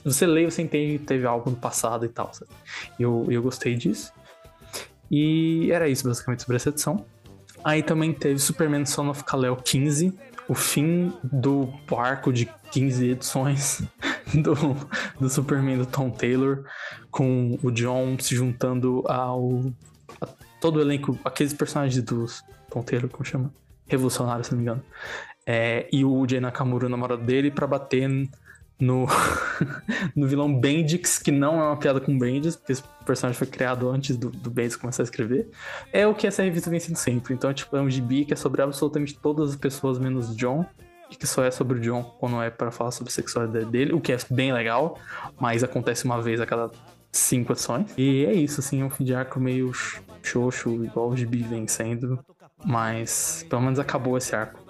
Você lê você entende que teve algo no passado e tal, sabe? Eu, eu gostei disso. E era isso basicamente sobre essa edição. Aí também teve Superman Son of Kal-El 15, o fim do arco de 15 edições do, do Superman do Tom Taylor, com o John se juntando ao a todo o elenco, aqueles personagens dos Tom Taylor, como chama? Revolucionário, se não me engano. É, e o Jay Nakamura, o namorado dele, pra bater no, no vilão Bendix, que não é uma piada com Bendix, porque esse personagem foi criado antes do, do Bendix começar a escrever. É o que essa revista vem sendo sempre. Então, tipo, é um gibi que é sobre absolutamente todas as pessoas, menos John. E que só é sobre o John quando é pra falar sobre a sexualidade dele, o que é bem legal, mas acontece uma vez a cada cinco edições. E é isso, assim, é um fim de arco meio xoxo, igual o gibi vem sendo. Mas pelo menos acabou esse arco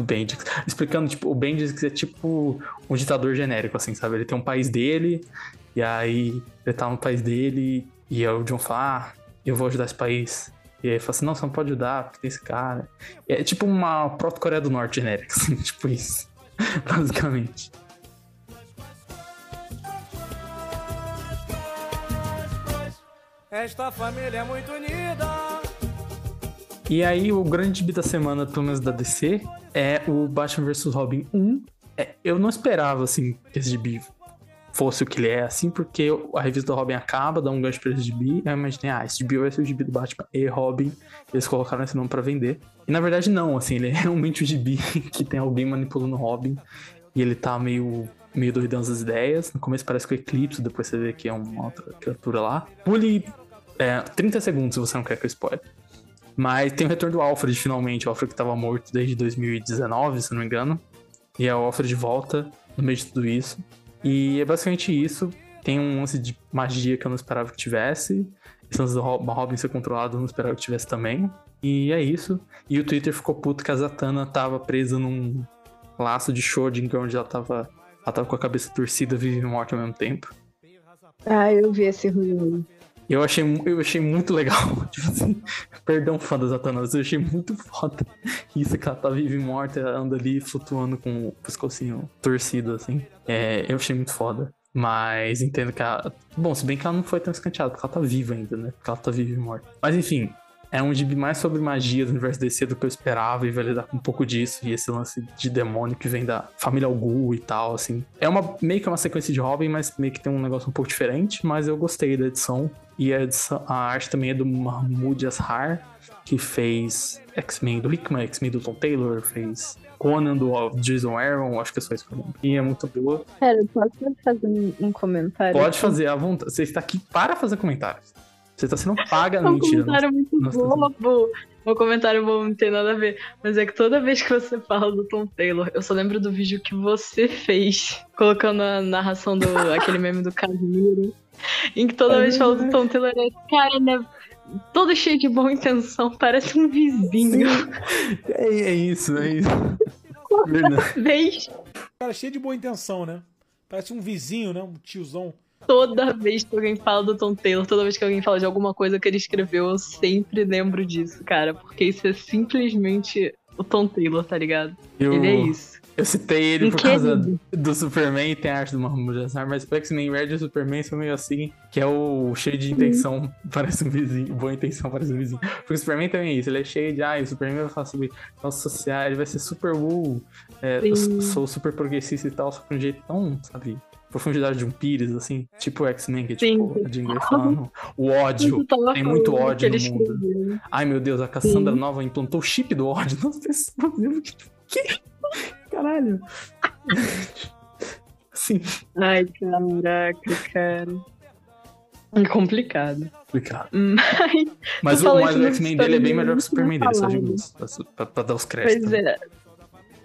do Bendix. Explicando, tipo, o Bendix é tipo um ditador genérico, assim, sabe? Ele tem um país dele, e aí ele tá no país dele, e aí o John fala, ah, eu vou ajudar esse país. E aí fala assim, não, você não pode ajudar, porque tem esse cara. É tipo uma proto-Coreia do Norte genérica, assim, tipo isso. Basicamente. Esta família é muito unida. E aí, o grande gibi da semana, pelo menos da DC, é o Batman vs Robin 1. É, eu não esperava, assim, que esse gibi fosse o que ele é, assim, porque a revista do Robin acaba, dá um gancho pra esse gibi. Eu imaginei, ah, esse gibi vai ser o gibi do Batman e Robin. Eles colocaram esse nome pra vender. E na verdade, não, assim, ele é realmente o gibi que tem alguém manipulando o Robin. E ele tá meio, meio doidão das ideias. No começo parece que é o Eclipse, depois você vê que é uma outra criatura lá. Pule é, 30 segundos se você não quer que eu spoilere. Mas tem o retorno do Alfred, finalmente. O Alfred que tava morto desde 2019, se não me engano. E é o Alfred de volta no meio de tudo isso. E é basicamente isso. Tem um lance de magia que eu não esperava que tivesse. Esse lance do Rob- Robin ser controlado eu não esperava que tivesse também. E é isso. E o Twitter ficou puto que a Zatanna tava presa num laço de Schrödinger, onde ela tava, ela tava com a cabeça torcida, vive e morta ao mesmo tempo. Ah, eu vi esse ruim. Eu achei, eu achei muito legal. Tipo assim, perdão, fã da Zatanna, mas eu achei muito foda. Isso que ela tá viva e morta, ela anda ali flutuando com o pescocinho torcido, assim. É, eu achei muito foda. Mas entendo que ela. Bom, se bem que ela não foi tão escanteada, porque ela tá viva ainda, né? Porque ela tá viva e morta. Mas enfim, É um gibi mais sobre magia do universo DC do que eu esperava e vai lidar com um pouco disso. E esse lance de demônio que vem da família Algu e tal, assim. É uma, meio que uma sequência de Robin, mas meio que tem um negócio um pouco diferente. Mas eu gostei da edição. E a, edição- a arte também é do Mahmoud Ashar, que fez X-Men do Hickman, X-Men do Tom Taylor, fez Conan do Jason Aaron, acho que é só isso que eu lembro. E é muito boa. Cara, posso fazer um, um comentário? Pode fazer à vontade. Você está aqui para fazer comentários. Você está sendo paga, É um mentira. comentário muito Nossa, bobo. Um comentário bobo não tem nada a ver. Mas é que toda vez que você fala do Tom Taylor, eu só lembro do vídeo que você fez, colocando a narração do aquele meme do Casimiro. Em que toda vez que fala do Tom Taylor é, cara, né? Todo cheio de boa intenção, parece um vizinho. É, é isso, é isso. Verdade. Vez, Cara, cheio de boa intenção, né? Parece um vizinho, né? Um tiozão. Toda vez que alguém fala do Tom Taylor, toda vez que alguém fala de alguma coisa que ele escreveu, eu sempre lembro disso, cara. Porque isso é simplesmente o Tom Taylor, tá ligado? Eu, Ele é isso. eu citei ele por Querido. causa do Superman e tem a arte do Mahmoud Assar, mas X-Men Red e o Superman são meio assim, que é o cheio de intenção, parece um vizinho, boa intenção, parece um vizinho. Porque o Superman também é isso, ele é cheio de, ah, o Superman vai falar sobre nossa sociedade, ele vai ser super woo, é, eu Sim. sou super progressista e tal, só que um jeito tão, sabe, profundidade de um Pires, assim, tipo o X-Men, que é tipo, Sim. a Jean falando, o ódio, tem muito ódio no mundo. escreveu. Ai meu Deus, a Cassandra Sim. Nova implantou o chip do ódio nas pessoas. Que? Caralho. Sim. Ai, caraca, cara. É complicado. Complicado. Mas, Mas o, mas o X-Men dele é bem melhor que o Superman, dele, só digo isso. Pra, pra dar os créditos. pois é.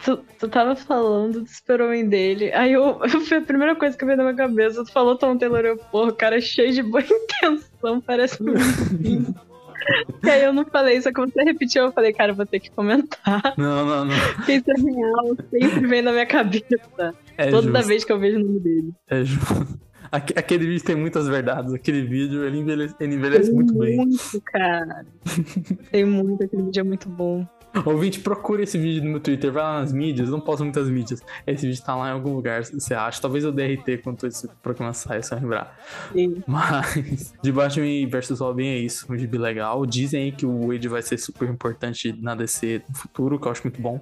Tu, tu tava falando do super-homem dele. Aí eu, foi a primeira coisa que veio na minha cabeça. Tu falou Tom Taylor, eu, porra, o cara é cheio de boa intenção, parece um. E aí eu não falei, só que você repetiu, eu falei, cara, eu vou ter que comentar. Não, não, não. Isso é real, sempre vem na minha cabeça. É Toda justo. vez que eu vejo o nome dele. É justo. Aque- Aquele vídeo tem muitas verdades. Aquele vídeo, ele envelhece, ele envelhece muito bem. Muito, cara. Tem muito, aquele vídeo é muito bom. Ouvinte, procure esse vídeo no meu Twitter, vai lá nas mídias, não posto muitas mídias. Esse vídeo tá lá em algum lugar, você acha. Talvez eu DRT quando esse programa saia, se eu lembrar. Sim. Mas, de Batman vs Robin é isso, um gibi legal. Dizem aí que o Wade vai ser super importante na DC no futuro, que eu acho muito bom.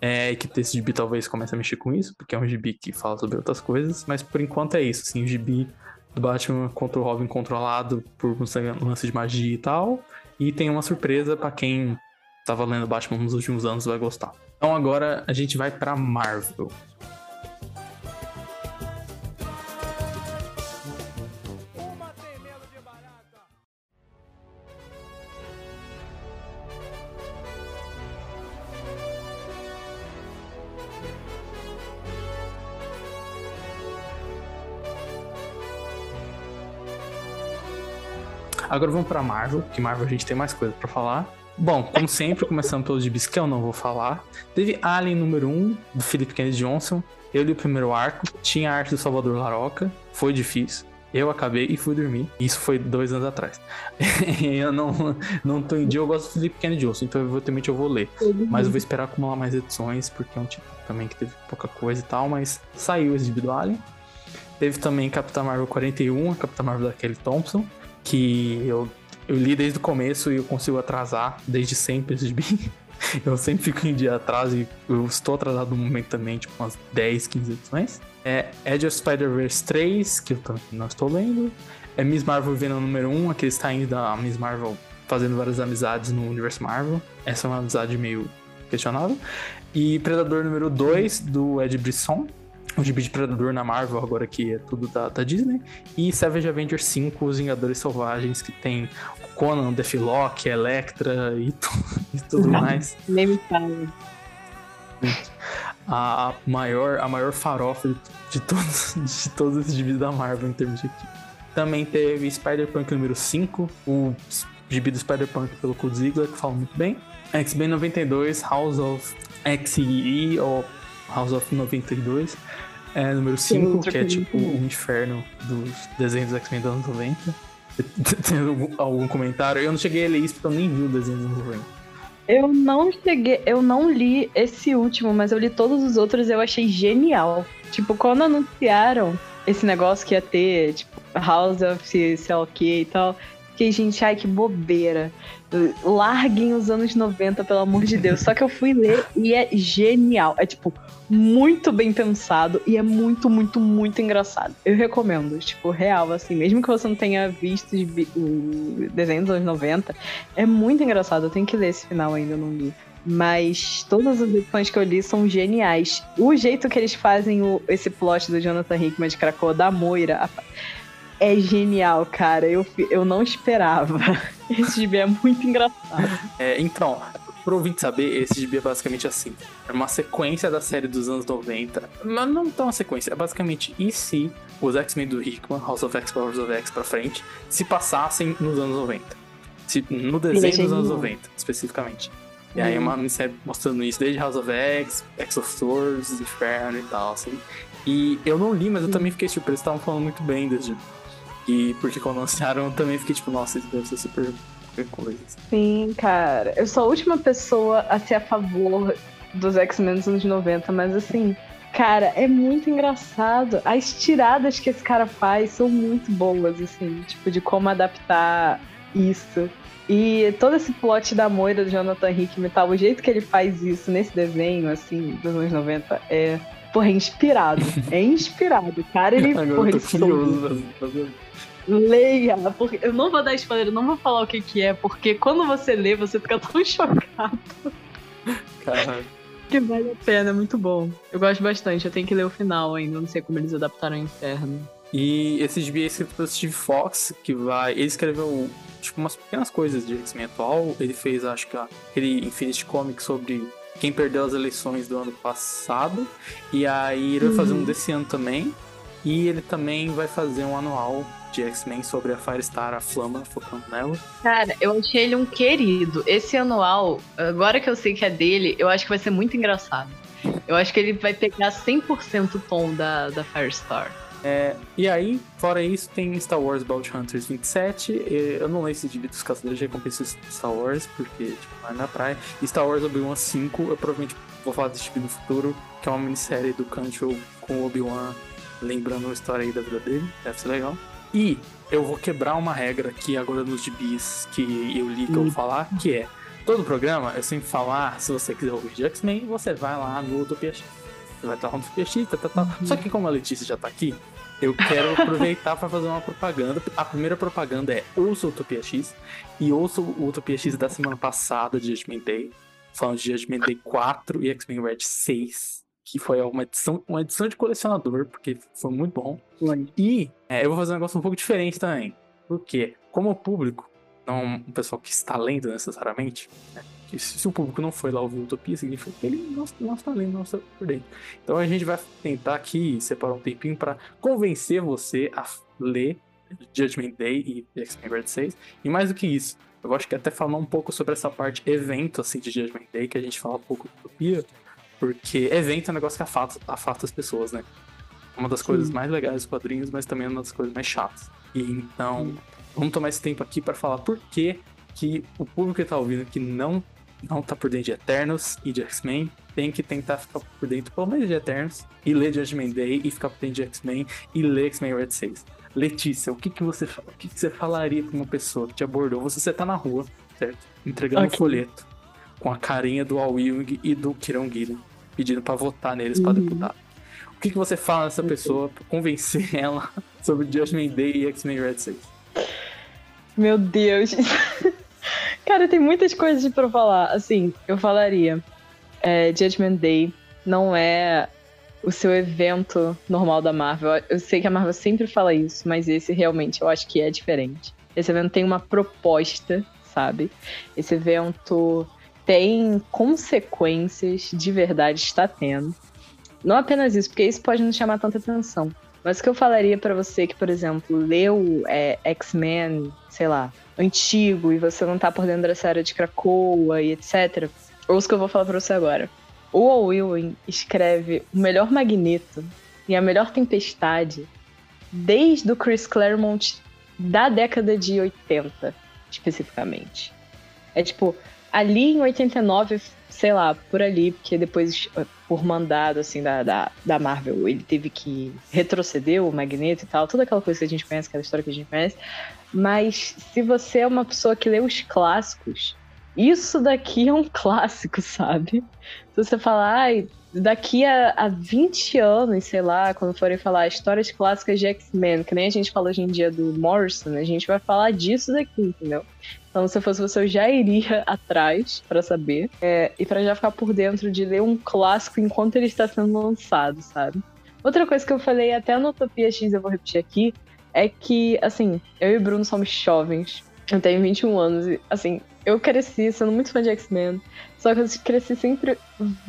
É, e que esse gibi talvez comece a mexer com isso, porque é um gibi que fala sobre outras coisas. Mas por enquanto é isso, assim, o gibi do Batman contra o Robin controlado por um lance de magia e tal. E tem uma surpresa pra quem tava lendo Batman nos últimos anos vai gostar. Então agora a gente vai pra Marvel. Agora vamos pra Marvel, que Marvel a gente tem mais coisa pra falar. Bom, como sempre, começando pelos gibis que eu não vou falar. Teve Alien número 1, do Philip Kennedy Johnson. Eu li o primeiro arco, tinha a arte do Salvador Laroca, foi difícil. Eu acabei e fui dormir. Isso foi dois anos atrás. eu não, não tô em dia, eu gosto do Philip Kennedy Johnson, então eventualmente eu vou ler. Mas eu vou esperar acumular mais edições, porque é um tipo também que teve pouca coisa e tal, mas saiu esse gibi do Alien. Teve também Capitã Marvel 41, a Capitã Marvel da Kelly Thompson, que eu, eu li desde o começo e eu consigo atrasar desde sempre esse gibi. Eu sempre fico em dia atrás e eu estou atrasado no momento também, tipo umas 10, 15 edições. É Edge of Spider-Verse 3, que eu também não estou lendo. É Miss Marvel Venom número 1, aquele está indo da Miss Marvel fazendo várias amizades no universo Marvel. Essa é uma amizade meio questionável. E Predador número 2, do Ed Brisson. O gibi de Predador na Marvel, agora que é tudo da, da Disney. E Savage Avengers 5, Os Vingadores Selvagens, que tem o Conan, Deathlock, Electra e, e tudo mais. Nem me fala. A maior, a maior farofa de, de todos, de todos esses gibis da Marvel em termos de equipe. Também teve Spider-Punk número 5, o gibi do Spider-Punk pelo Code Ziegler, que fala muito bem. X-Men 92, House of XE, ou House of 92, é número 5, outra que é tipo o inferno dos desenhos X-Men dos anos 90. Tem algum, algum comentário? Eu não cheguei a ler isso porque eu nem vi o desenho dos anos 90. Eu não cheguei, eu não li esse último, mas eu li todos os outros e eu achei genial. Tipo, quando anunciaram esse negócio que ia ter, tipo, House of sei lá o que e tal, Fiquei, gente, ai que bobeira. Larguem os anos 90, pelo amor de Deus. Só que eu fui ler e é genial. É tipo, muito bem pensado e é muito, muito, muito engraçado. Eu recomendo, tipo, real, assim, mesmo que você não tenha visto o desenho dos anos 90, é muito engraçado. Eu tenho que ler esse final ainda, eu não li. Mas todas as edições que eu li são geniais. O jeito que eles fazem o- esse plot do Jonathan Hickman de Krakoa da Moira a- é genial, cara. Eu, eu não esperava. Esse gibi é muito engraçado. É, então, pro ouvinte saber, esse gibi é basicamente assim. É uma sequência da série dos anos 90. Mas não tão uma sequência. É basicamente e se os X-Men do Hickman, House of X, Powers of X pra frente, se passassem nos anos 90. Se- no desenho dos anos genial. 90, especificamente. E aí é uma minissérie mostrando isso desde House of X, X of Swords, Inferno e tal, assim. E eu não li, mas eu também fiquei surpreso, estavam falando muito bem desse. E porque quando anunciaram, eu também fiquei tipo, nossa, isso deve ser super, coisa. Sim, cara. Eu sou a última pessoa a ser a favor dos X-Men dos anos 90, mas assim, cara, é muito engraçado. As tiradas que esse cara faz são muito boas, assim, tipo, de como adaptar isso. E todo esse plot da Moira do Jonathan Hickman e tal, o jeito que ele faz isso nesse desenho, assim, dos anos 90, é. Porra, é inspirado. É inspirado. Cara, ele. Agora porra, eu tô ele curioso. Leia, porque eu não vou dar spoiler, eu não vou falar o que que é, porque quando você lê, você fica tão chocado Cara, que vale a pena, é muito bom. Eu gosto bastante, eu tenho que ler o final ainda, não sei como eles adaptaram o Inferno. E esse gibi é escrito pelo Steve Fox, que vai. Ele escreveu, tipo, umas pequenas coisas de X-Men atual. Ele fez, acho que, aquele Infinity Comic sobre quem perdeu as eleições do ano passado. E aí ele vai fazer um desse ano também. E ele também vai fazer um anual de X-Men sobre a Firestar, a Flama, focando nela. Cara, eu achei ele um querido. Esse anual, agora que eu sei que é dele, eu acho que vai ser muito engraçado. Eu acho que ele vai pegar 100% o tom da, da Firestar. É, e aí, fora isso, tem Star Wars Bounty Hunters 27. e Eu não leio esse gibi dos Caçadores de Recompensas de Star Wars, porque tipo, é minha praia. E Star Wars Obi-Wan 5, eu provavelmente vou falar desse gibi no futuro, que é uma minissérie do Cancho com o Obi-Wan, lembrando a história aí da vida dele. Deve ser legal. E eu vou quebrar uma regra aqui agora nos gibis que eu li que eu vou falar, que é todo programa eu sempre falar, se você quiser ouvir de X-Men, você vai lá no Utopia X. Você vai estar lá no Utopia X, tá, tá, tá. Só que como a Letícia já tá aqui, eu quero aproveitar para fazer uma propaganda. A primeira propaganda é ouça o Utopia X e ouça o Utopia X da semana passada, de Judgment Day, falando de Judgment Day 4 e X-Men Red 6, que foi uma edição, uma edição de colecionador, porque foi muito bom. E é, eu vou fazer um negócio um pouco diferente também. Porque, como o público, não um pessoal que está lendo necessariamente, né? que se, se o público não foi lá ouvir Utopia, significa que ele não, não está lendo, não está por dentro. Então a gente vai tentar aqui separar um tempinho para convencer você a ler Judgment Day e X-Men Red 6. E mais do que isso, eu acho que até falar um pouco sobre essa parte evento assim de Judgment Day, que a gente fala um pouco de Utopia, porque evento é um negócio que afasta, afasta as pessoas, né? Uma das coisas mais legais dos quadrinhos, mas também uma das coisas mais chatas. E então, vamos tomar esse tempo aqui para falar por que, que o público que tá ouvindo que não, não tá por dentro de Eternos e de X-Men tem que tentar ficar por dentro pelo menos de Eternos e ler Judgment Day e ficar por dentro de X-Men e ler X-Men Red 6. Letícia, o que, que você o que, que você falaria pra uma pessoa que te abordou? Você, você tá na rua, certo? Entregando Ok. um folheto com a carinha do Al Ewing e do Kieron Gillen, pedindo pra votar neles pra deputado. O que, que você fala nessa pessoa pra convencer ela sobre Judgment Day e X-Men Red 6? Meu Deus. Cara, tem muitas coisas pra falar. Assim, eu falaria. é, Judgment Day não é o seu evento normal da Marvel. Eu sei que a Marvel sempre fala isso, mas esse realmente eu acho que é diferente. Esse evento tem uma proposta, sabe? Esse evento tem consequências de verdade, está tendo. Não apenas isso, porque isso pode não chamar tanta atenção. Mas o que eu falaria pra você que, por exemplo, leu é, X-Men, sei lá, antigo, e você não tá por dentro dessa área de Krakoa e etc. Ouça o que eu vou falar pra você agora. O Ewing escreve o melhor Magneto e a melhor Tempestade desde o Chris Claremont da década de 80, especificamente. É tipo, ali em 89, sei lá, por ali, porque depois, por mandado, assim, da, da, da Marvel, ele teve que retroceder o Magneto e tal, toda aquela coisa que a gente conhece, aquela história que a gente conhece. Mas se você é uma pessoa que lê os clássicos, isso daqui é um clássico, sabe? Se você falar, ai, daqui a, a 20 anos, sei lá, quando forem falar histórias clássicas de X-Men, que nem a gente fala hoje em dia do Morrison, a gente vai falar disso daqui, entendeu? Então, se eu fosse você, eu já iria atrás pra saber. é, e pra já ficar por dentro de ler um clássico enquanto ele está sendo lançado, sabe? Outra coisa que eu falei até no Utopia X, eu vou repetir aqui, é que, assim, eu e o Bruno somos jovens. Eu tenho 21 anos e, assim, eu cresci sendo muito fã de X-Men. Só que eu cresci sempre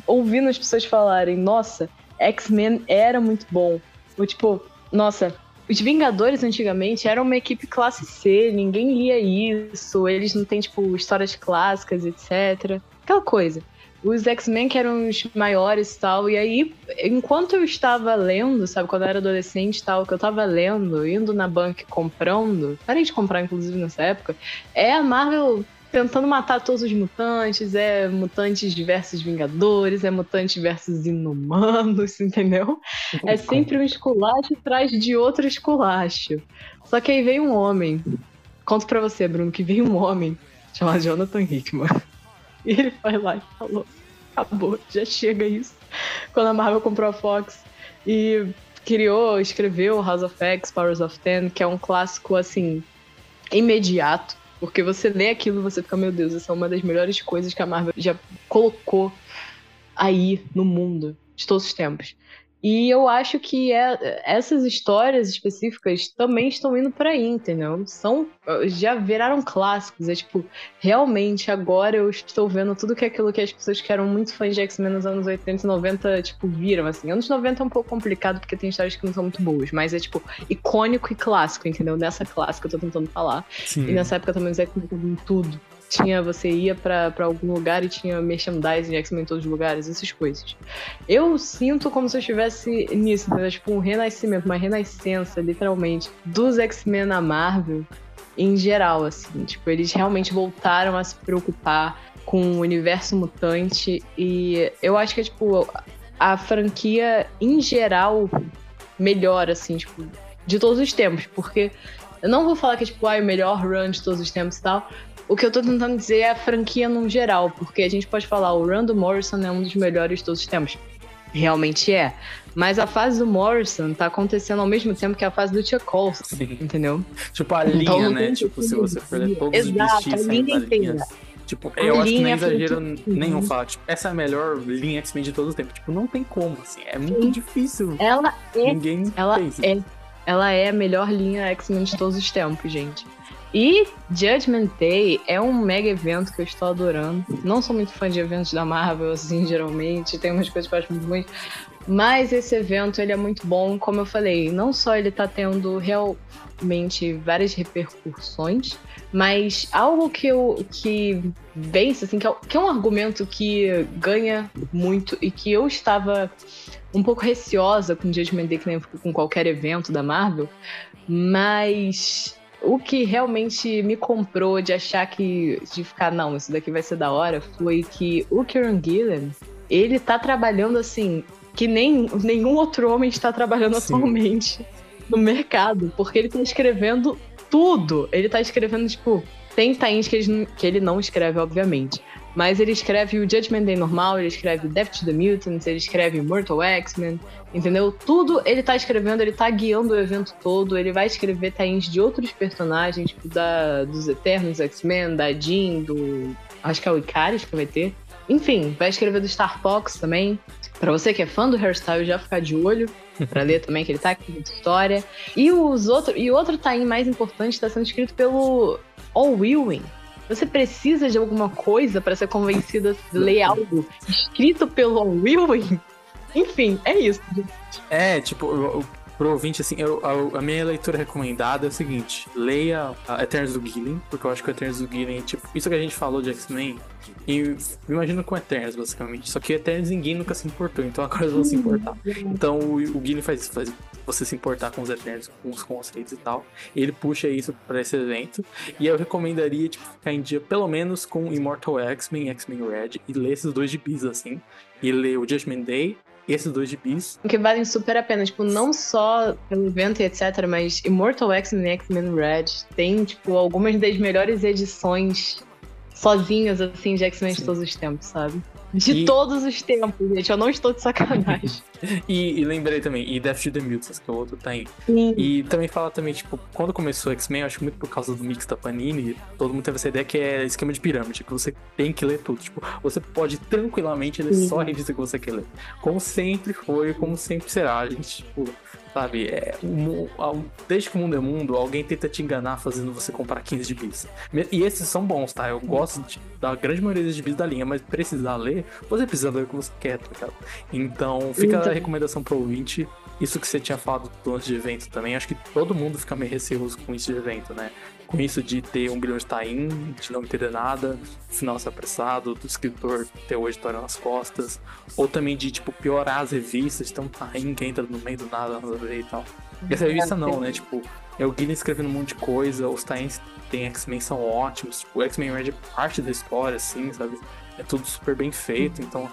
ouvindo as pessoas falarem: nossa, X-Men era muito bom. Ou tipo, nossa, os Vingadores antigamente eram uma equipe classe C, ninguém lia isso, eles não têm, tipo, histórias clássicas, etc. Aquela coisa. Os X-Men que eram os maiores e tal, e aí, enquanto eu estava lendo, sabe, quando eu era adolescente e tal, que eu tava lendo, indo na banca comprando, parei de comprar, inclusive, nessa época, é a Marvel tentando matar todos os mutantes, é mutantes versus Vingadores, é mutantes versus inumanos, entendeu? É sempre um esculacho atrás de outro esculacho. Só que aí veio um homem. Conto pra você, Bruno, que veio um homem chamado Jonathan Hickman. E ele foi lá e falou: acabou, já chega isso. Quando a Marvel comprou a Fox e criou, escreveu House of X, Powers of Ten, que é um clássico assim, imediato. Porque você lê aquilo e você fica, meu Deus, essa é uma das melhores coisas que a Marvel já colocou aí no mundo de todos os tempos. E eu acho que é- essas histórias específicas também estão indo por aí, entendeu? São, já viraram clássicos. É tipo, realmente agora eu estou vendo tudo que é aquilo que as pessoas que eram muito fãs de X-Men nos anos 80 e 90, tipo, viram, assim. Anos 90 é um pouco complicado porque tem histórias que não são muito boas, mas é, tipo, icônico e clássico, entendeu? Nessa clássica eu tô tentando falar. Sim. E nessa época também os X-Men tudo. Tinha, você ia pra algum lugar e tinha merchandising de X-Men em todos os lugares, essas coisas. Eu sinto como se eu estivesse nisso, tipo um renascimento, uma renascença, literalmente, dos X-Men na Marvel em geral, assim. Tipo, eles realmente voltaram a se preocupar com o universo mutante e eu acho que tipo, a franquia em geral melhor, assim, tipo, de todos os tempos, porque eu não vou falar que é, tipo, ah, o melhor run de todos os tempos e tal. O que eu tô tentando dizer é a franquia no geral, porque a gente pode falar, o do Morrison é um dos melhores de todos os tempos. Realmente é. Mas a fase do Morrison tá acontecendo ao mesmo tempo que a fase do Colson, Sim. entendeu? Tipo, a Então linha, não né? Tipo, se você for ler todos Exato, os a linha inteira. Tipo, A eu acho que não é exagero nenhum falar, tipo, essa é a melhor linha X-Men de todos os tempos. Tipo, não tem como, assim. É muito Sim. difícil. Ela é Ninguém Ela fez. é, ela é a melhor linha X-Men de todos os tempos, gente. E Judgment Day é um mega evento que eu estou adorando. Não sou muito fã de eventos da Marvel, assim, geralmente. Tem umas coisas que eu acho muito ruins. Mas esse evento, ele é muito bom. Como eu falei, não só ele tá tendo realmente várias repercussões, mas algo que eu que vence, assim, que é, que é um argumento que ganha muito e que eu estava um pouco receosa com Judgment Day, que nem com qualquer evento da Marvel, mas o que realmente me comprou de achar que. de ficar, não, isso daqui vai ser da hora, foi que o Kieran Gillen, ele tá trabalhando assim, que nem nenhum outro homem está trabalhando Sim. atualmente no mercado, porque ele tá escrevendo tudo. Ele tá escrevendo, tipo, tem tains que ele, que ele não escreve, obviamente. Mas ele escreve o Judgment Day normal, ele escreve Death to the Mutants, ele escreve Mortal X-Men, entendeu? Tudo ele tá escrevendo, ele tá guiando o evento todo, ele vai escrever tains de outros personagens, tipo da, dos Eternos X-Men, da Jean, do. Acho que é o Icaris que vai ter. Enfim, vai escrever do Star Fox também. Pra você que é fã do hairstyle, já ficar de olho pra ler também que ele tá aqui na história. E os outros e outro tain mais importante está sendo escrito pelo All Ewing. Você precisa de alguma coisa para ser convencida a ler algo escrito pelo Ewing? Enfim, é isso. É, tipo, pro ouvinte, assim, eu- a, a minha leitura recomendada é o seguinte: leia a Eternos do Gillen, porque eu acho que o Eternos do Gillen, tipo, isso que a gente falou de X-Men, e imagino com Eternos, basicamente. Só que Eternos ninguém nunca se importou, então agora eles vão se importar. Então o, o Gillen faz isso, faz você se importar com os Eternos, com os conceitos e tal. E ele puxa isso pra esse evento. E eu recomendaria, tipo, ficar em dia pelo menos com Immortal X-Men, X-Men Red, e ler esses dois gibis, assim. E ler o Judgment Day, esses dois gibis. Que valem super a pena, tipo, não só pelo evento e etc, mas Immortal X-Men e X-Men Red tem, tipo, algumas das melhores edições sozinhas, assim, de X-Men de todos os tempos, sabe? De E- todos os tempos, gente. Eu não estou de sacanagem. E, e lembrei também, e Death to the Mutants, que é o outro tá aí. Sim. E também fala também, tipo, quando começou o X-Men, eu acho que muito por causa do mix da Panini, todo mundo teve essa ideia que é esquema de pirâmide, que você tem que ler tudo. Tipo, você pode tranquilamente ler só a revista que você quer ler. Como sempre foi, como sempre será. A gente, tipo, sabe, é, o mu- a- desde que o mundo é mundo, alguém tenta te enganar fazendo você comprar 15 de bis. E esses são bons, tá? Eu gosto de- da grande maioria dos bis da linha, mas precisar ler, você precisa ler o que você quer, tá ligado? Então, fica a Então- recomendação pro ouvinte. Isso que você tinha falado do antes de evento também, acho que todo mundo fica meio receoso com isso de evento, né? Com isso de ter um bilhão de não entender nada, final ser apressado, do escritor ter o editorial nas costas, ou também de, tipo, piorar as revistas, então tie-in que entra no meio do nada, nada a ver e tal. E essa revista não, né? Tipo, é o Guinness escrevendo um monte de coisa, os tie-ins tem X-Men são ótimos, tipo, o X-Men Red é parte da história, assim, sabe? É tudo super bem feito, então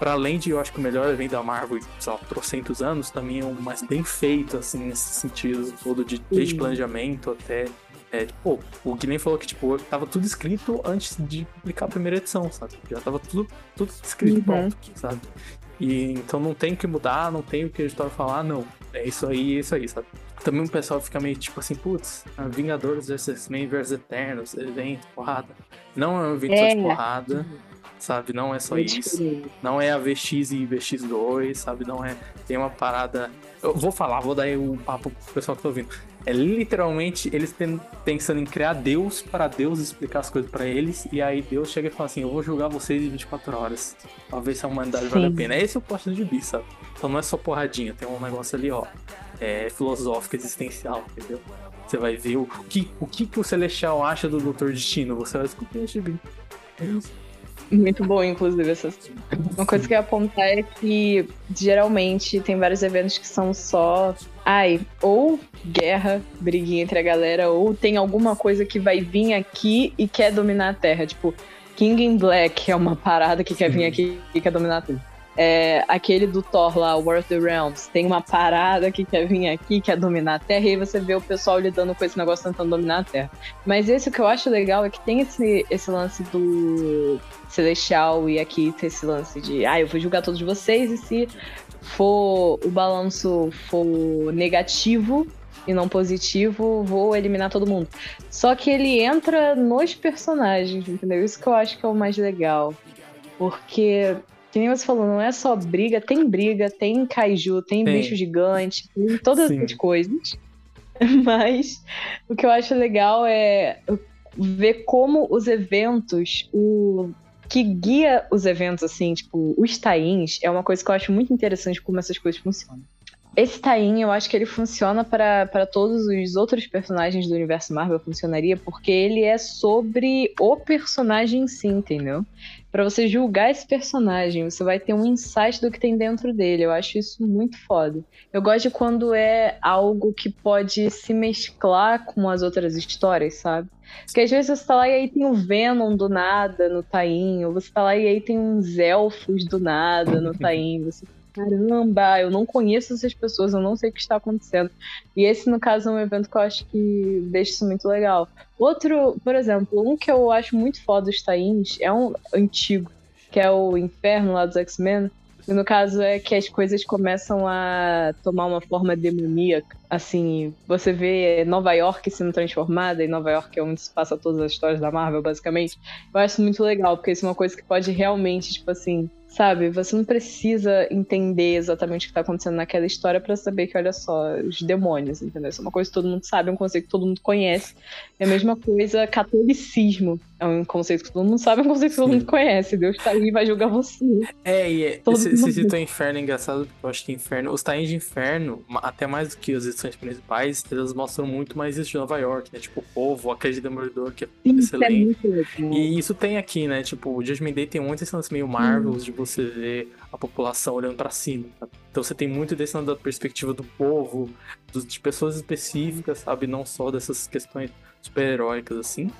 Pra além de, eu acho que o melhor evento da Marvel, sei lá, trocentos anos, também é o mais bem feito, assim, nesse sentido todo, de, desde planejamento até. É, tipo, o Guilherme falou que, tipo, tava tudo escrito antes de publicar a primeira edição, sabe? Já tava tudo, tudo escrito Uhum. pronto, sabe? E então não tem o que mudar, não tem o que a história falar, não. É isso aí, é isso aí, sabe? Também o pessoal fica meio tipo assim, putz, a Vingadores vs X-Men vs Eternos, evento, porrada. Não é um evento só de É. porrada, sabe? Não é só isso. Não é a VX e VX2, sabe? Não é. Tem uma parada. Eu vou falar, vou dar aí um papo pro pessoal que tá ouvindo. É literalmente eles pensando em criar Deus para Deus explicar as coisas pra eles. E aí Deus chega e fala assim: Eu vou julgar vocês em 24 horas. Ver se a humanidade vale a Sim. pena. Esse é o posto de bi, sabe? Então não é só porradinha, tem um negócio ali, ó. É filosófico, existencial, entendeu? Você vai ver o que o, que que o Celestial acha do Doutor Destino. Você vai descobrir esse gibi. É isso. Muito bom, inclusive, essa Uma coisa que eu ia apontar é que geralmente tem vários eventos que são só. Ai, ou guerra, briguinha entre a galera, ou tem alguma coisa que vai vir aqui e quer dominar a Terra. Tipo, King in Black é uma parada que quer vir aqui e quer dominar tudo. É, aquele do Thor lá, War of the Realms, tem uma parada que quer vir aqui, quer dominar a Terra, e aí você vê o pessoal lidando com esse negócio tentando dominar a Terra. Mas esse o que eu acho legal é que tem esse, esse lance do Celestial e aqui tem esse lance de, ah, eu vou julgar todos vocês e se for o balanço for negativo e não positivo, vou eliminar todo mundo. Só que ele entra nos personagens, entendeu? Isso que eu acho que é o mais legal. Porque, que nem você falou, não é só briga, tem briga, tem kaiju, tem, Tem. bicho gigante, tem todas Sim. essas coisas. Mas o que eu acho legal é ver como os eventos, o que guia os eventos, assim, tipo, os tains, é uma coisa que eu acho muito interessante como essas coisas funcionam. Esse tain, eu acho que ele funciona para todos os outros personagens do universo Marvel, funcionaria, porque ele é sobre o personagem em si, entendeu? Pra você julgar esse personagem, você vai ter um insight do que tem dentro dele. Eu acho isso muito foda. Eu gosto de quando é algo que pode se mesclar com as outras histórias, sabe? Porque às vezes você tá lá e aí tem o Venom do nada no Taim, ou você tá lá e aí tem uns elfos do nada no Taim. Você, caramba, eu não conheço essas pessoas, eu não sei o que está acontecendo. E esse, no caso, é um evento que eu acho que deixa isso muito legal. Outro, por exemplo, um que eu acho muito foda dos Tains é um antigo, que é o Inferno lá dos X-Men. E no caso é que as coisas começam a tomar uma forma demoníaca. Assim, você vê Nova York sendo transformada, e Nova York é onde se passa todas as histórias da Marvel, basicamente. Eu acho muito legal, porque isso é uma coisa que pode realmente, tipo assim, sabe? Você não precisa entender exatamente o que tá acontecendo naquela história pra saber que, olha só, os demônios, entendeu? Isso é uma coisa que todo mundo sabe, é um conceito que todo mundo conhece. É a mesma coisa, catolicismo. É um conceito que todo mundo sabe, é um conceito que todo mundo conhece. Deus tá aí e vai julgar você. É, e é, esse, esse citou Inferno é engraçado, porque eu acho que Inferno, os tains de Inferno, até mais do que as edições principais, elas mostram muito mais isso de Nova York, né? Tipo, o povo, aquele de Demolidor, que é Sim, é excelente. legal. E isso tem aqui, né? Tipo, o Judgment Day tem muitos lances meio Marvels, de você vê a população olhando pra cima. sabe? Então você tem muito desse da perspectiva do povo, de pessoas específicas, sabe? Não só dessas questões super-heróicas assim.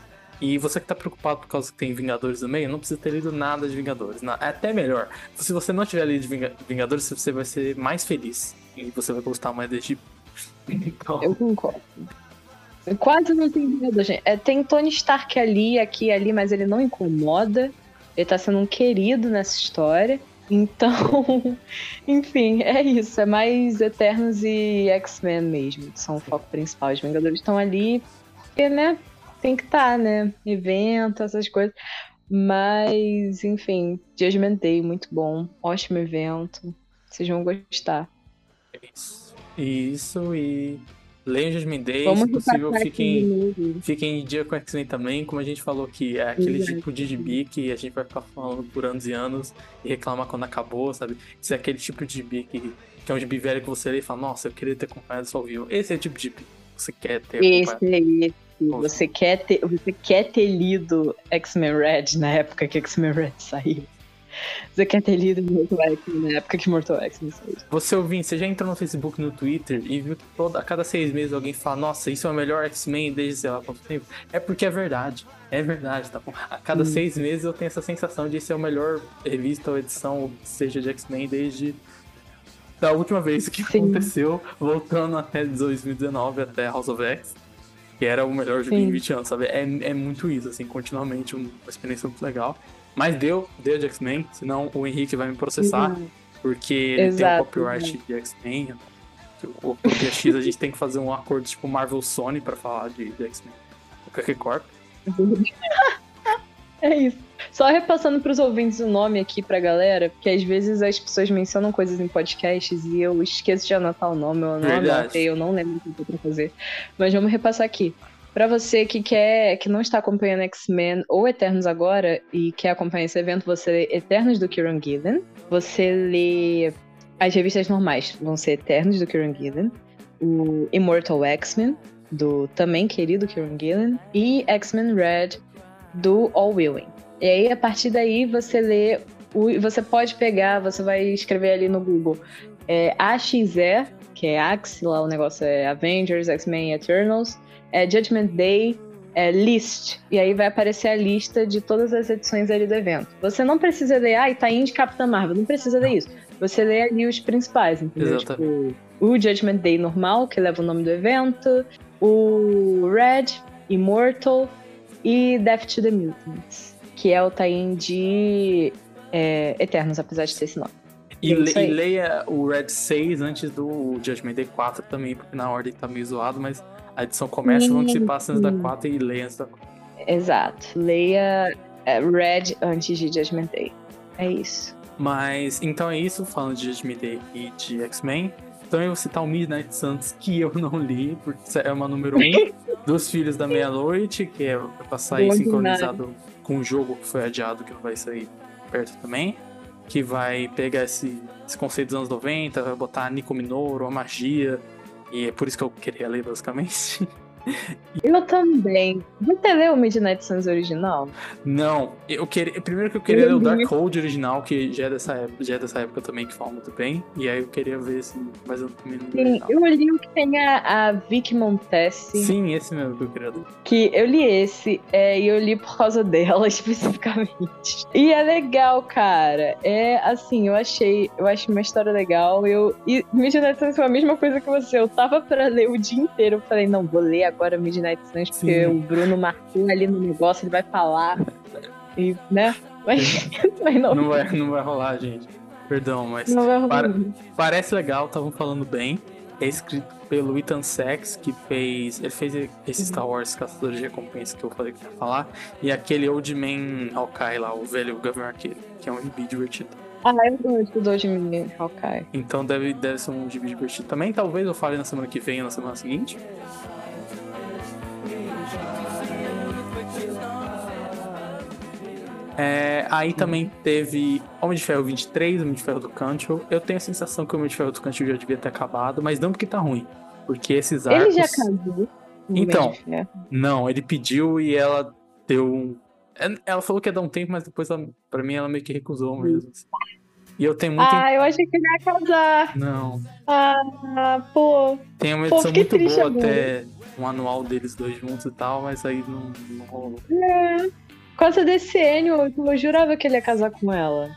E você que tá preocupado por causa que tem Vingadores no meio, não precisa ter lido nada de Vingadores. Na- É até melhor. Se você não tiver lido Vingadores, você vai ser mais feliz. E você vai gostar mais desse tipo. Então, Eu concordo. Quase não tem medo, gente. É, tem Tony Stark ali, aqui e ali, mas ele não incomoda. Ele tá sendo um querido nessa história. Então, enfim, é isso. É mais Eternos e X-Men mesmo, que são o foco principal. Os Vingadores estão ali porque, né? Tem que estar, né? Evento, essas coisas. Mas, enfim, Judgment Day, muito bom. Ótimo evento. Vocês vão gostar. isso. Isso e. Leiam Judgment Day, Vamos se possível, fiquem. Fiquem em dia com X-Men também, como a gente falou que é aquele Exato. tipo de gibi que a gente vai ficar falando por anos e anos e reclamar quando acabou, sabe? Isso é aquele tipo de gibi que, que é um gibi velho que você lê e fala, nossa, eu queria ter acompanhado isso ao vivo. Esse é o tipo de gibi que você quer ter Esse acompanhado. Aí. Você quer, ter, você quer ter lido X-Men Red na época que X-Men Red saiu. Você quer ter lido Mortal X-Men na época que Mortal X-Men saiu. Você ouvinte, você já entrou no Facebook no Twitter e viu que toda, a cada seis meses alguém fala, nossa, isso é o melhor X-Men desde sei lá quanto tempo? É porque é verdade. É verdade, tá bom? A cada seis meses eu tenho essa sensação de ser a melhor revista ou edição, seja, de X-Men desde da última vez que Sim. aconteceu, voltando até 2019, até House of X, que era o melhor jogo em 20 anos, sabe? É, é muito isso, assim, continuamente, uma experiência muito legal. Mas deu, deu de X-Men, senão o Henrique vai me processar, porque ele Exato, tem o copyright de X-Men. O X a gente tem que fazer um acordo tipo Marvel Sony pra falar de, de X-Men. O Corp. É isso. Só repassando pros ouvintes o nome aqui pra galera, porque às vezes as pessoas mencionam coisas em podcasts e eu esqueço de anotar o nome, eu não anotei, eu não lembro o que eu tô fazer. Mas vamos repassar aqui. Pra você que quer, que não está acompanhando X-Men ou Eternos agora e quer acompanhar esse evento, você lê Eternos do Kieran Gillen. Você lê as revistas normais, vão ser Eternos do Kieran Gillen, o Immortal X-Men do também querido Kieran Gillen e X-Men Red do All Willing. E aí, a partir daí, você lê. Você pode pegar, você vai escrever ali no Google é, AXE, que é Axe, lá o negócio é Avengers, X-Men Eternals, é Judgment Day, é List. E aí vai aparecer a lista de todas as edições ali do evento. Você não precisa ler, ah, tá indo de Capitã Marvel, não precisa ler isso. Você lê ali os principais, entendeu? Tipo, o Judgment Day normal, que leva o nome do evento, o Red, Immortal e Death to the Mutants, que é o tie de é, Eternos, apesar de ter esse nome. E, le- e leia o Red 6 antes do Judgment Day 4 também, porque na ordem tá meio zoado, mas a edição começa, Sim, vamos se passa antes da sim. 4 e leia antes da 4. Exato. Leia é, Red antes de Judgment Day. É isso. Mas, então é isso, falando de Judgment Day e de X-Men. Então eu vou citar o Midnight Suns, que eu não li, porque é uma número 1 dos Filhos da Meia-Noite, que é pra sair Bom sincronizado com o jogo que foi adiado, que não vai sair perto também. Que vai pegar esse, esse conceito dos anos 90, vai botar a Nico Minoru, a magia. E é por isso que eu queria ler, basicamente. Eu também. Você leu o Midnight Suns original? Não, eu queria. Primeiro que eu queria ler o Eu Dark. Hold original, que já é dessa época, já é dessa época também, que fala muito bem. E aí eu queria ver esse. Mas eu também não li o Sim, original. eu li o que tem a, a Vicky Montesi. Sim, esse mesmo que eu queria ler. Que eu li esse, é, e eu li por causa dela especificamente. E é legal, cara. É assim, eu achei, eu achei uma história legal. Eu, e Midnight Suns foi a mesma coisa que você. Eu tava pra ler o dia inteiro. Eu falei, não, vou ler agora Midnight Suns, porque o Bruno marcou ali no negócio, ele vai falar. E, né? Mas, mas não, Não vai, não vai rolar, gente. Perdão, mas não vai rolar. para- parece legal, estavam falando bem. É escrito pelo Ethan Sachs, que fez. Ele fez esse Star Wars Caçadores de Recompensa que eu falei que ia falar. E aquele Old Man Hawkeye lá, o velho Governor Arqueiro, que é um gibi divertido. Ah, eu gosto do Jimmy Hawkeye. Então deve, deve ser um gibi divertido também. Talvez eu fale na semana que vem ou na semana seguinte. É, aí também teve Homem de Ferro 23, Homem de Ferro do Cantil. Eu tenho a sensação que o Homem de Ferro do Cantil já devia ter acabado, mas não porque tá ruim. Porque esses arcos. Ele já o Então. Não, ele pediu e ela deu um. É- Ela falou que ia dar um tempo, mas depois, ela, pra mim, ela meio que recusou mesmo. assim. E eu tenho muito. Ah, eu achei que ele ia casar. Não. Ah, pô. Tem uma Pô, edição fiquei muito boa agora. até um anual deles dois juntos e tal, mas aí não, não rolou, É. Com essa DCN, eu, jurava que ele ia casar com ela.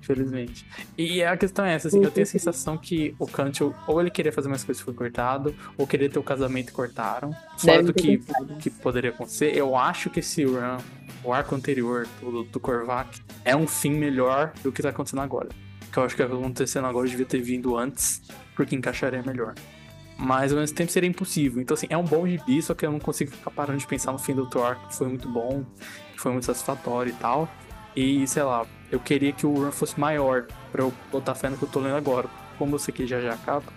infelizmente. E a questão é essa, assim, eu tenho a sensação que o Kant, ou ele queria fazer mais coisas que foi cortado, ou queria ter o casamento e cortaram. Fora Deve do que, pensado. que poderia acontecer, eu acho que esse run, o arco anterior do, do Korvac, é um fim melhor do que tá acontecendo agora. Que eu acho que o que tá acontecendo agora devia ter vindo antes, porque encaixaria melhor. Mas ao mesmo tempo seria impossível. Então, assim, é um bom gibi, só que eu não consigo ficar parando de pensar no fim do arco, que foi muito bom, que foi muito satisfatório e tal. E, sei lá, eu queria que o run fosse maior, pra eu botar fé no que eu tô lendo agora. Como eu sei que já já acaba,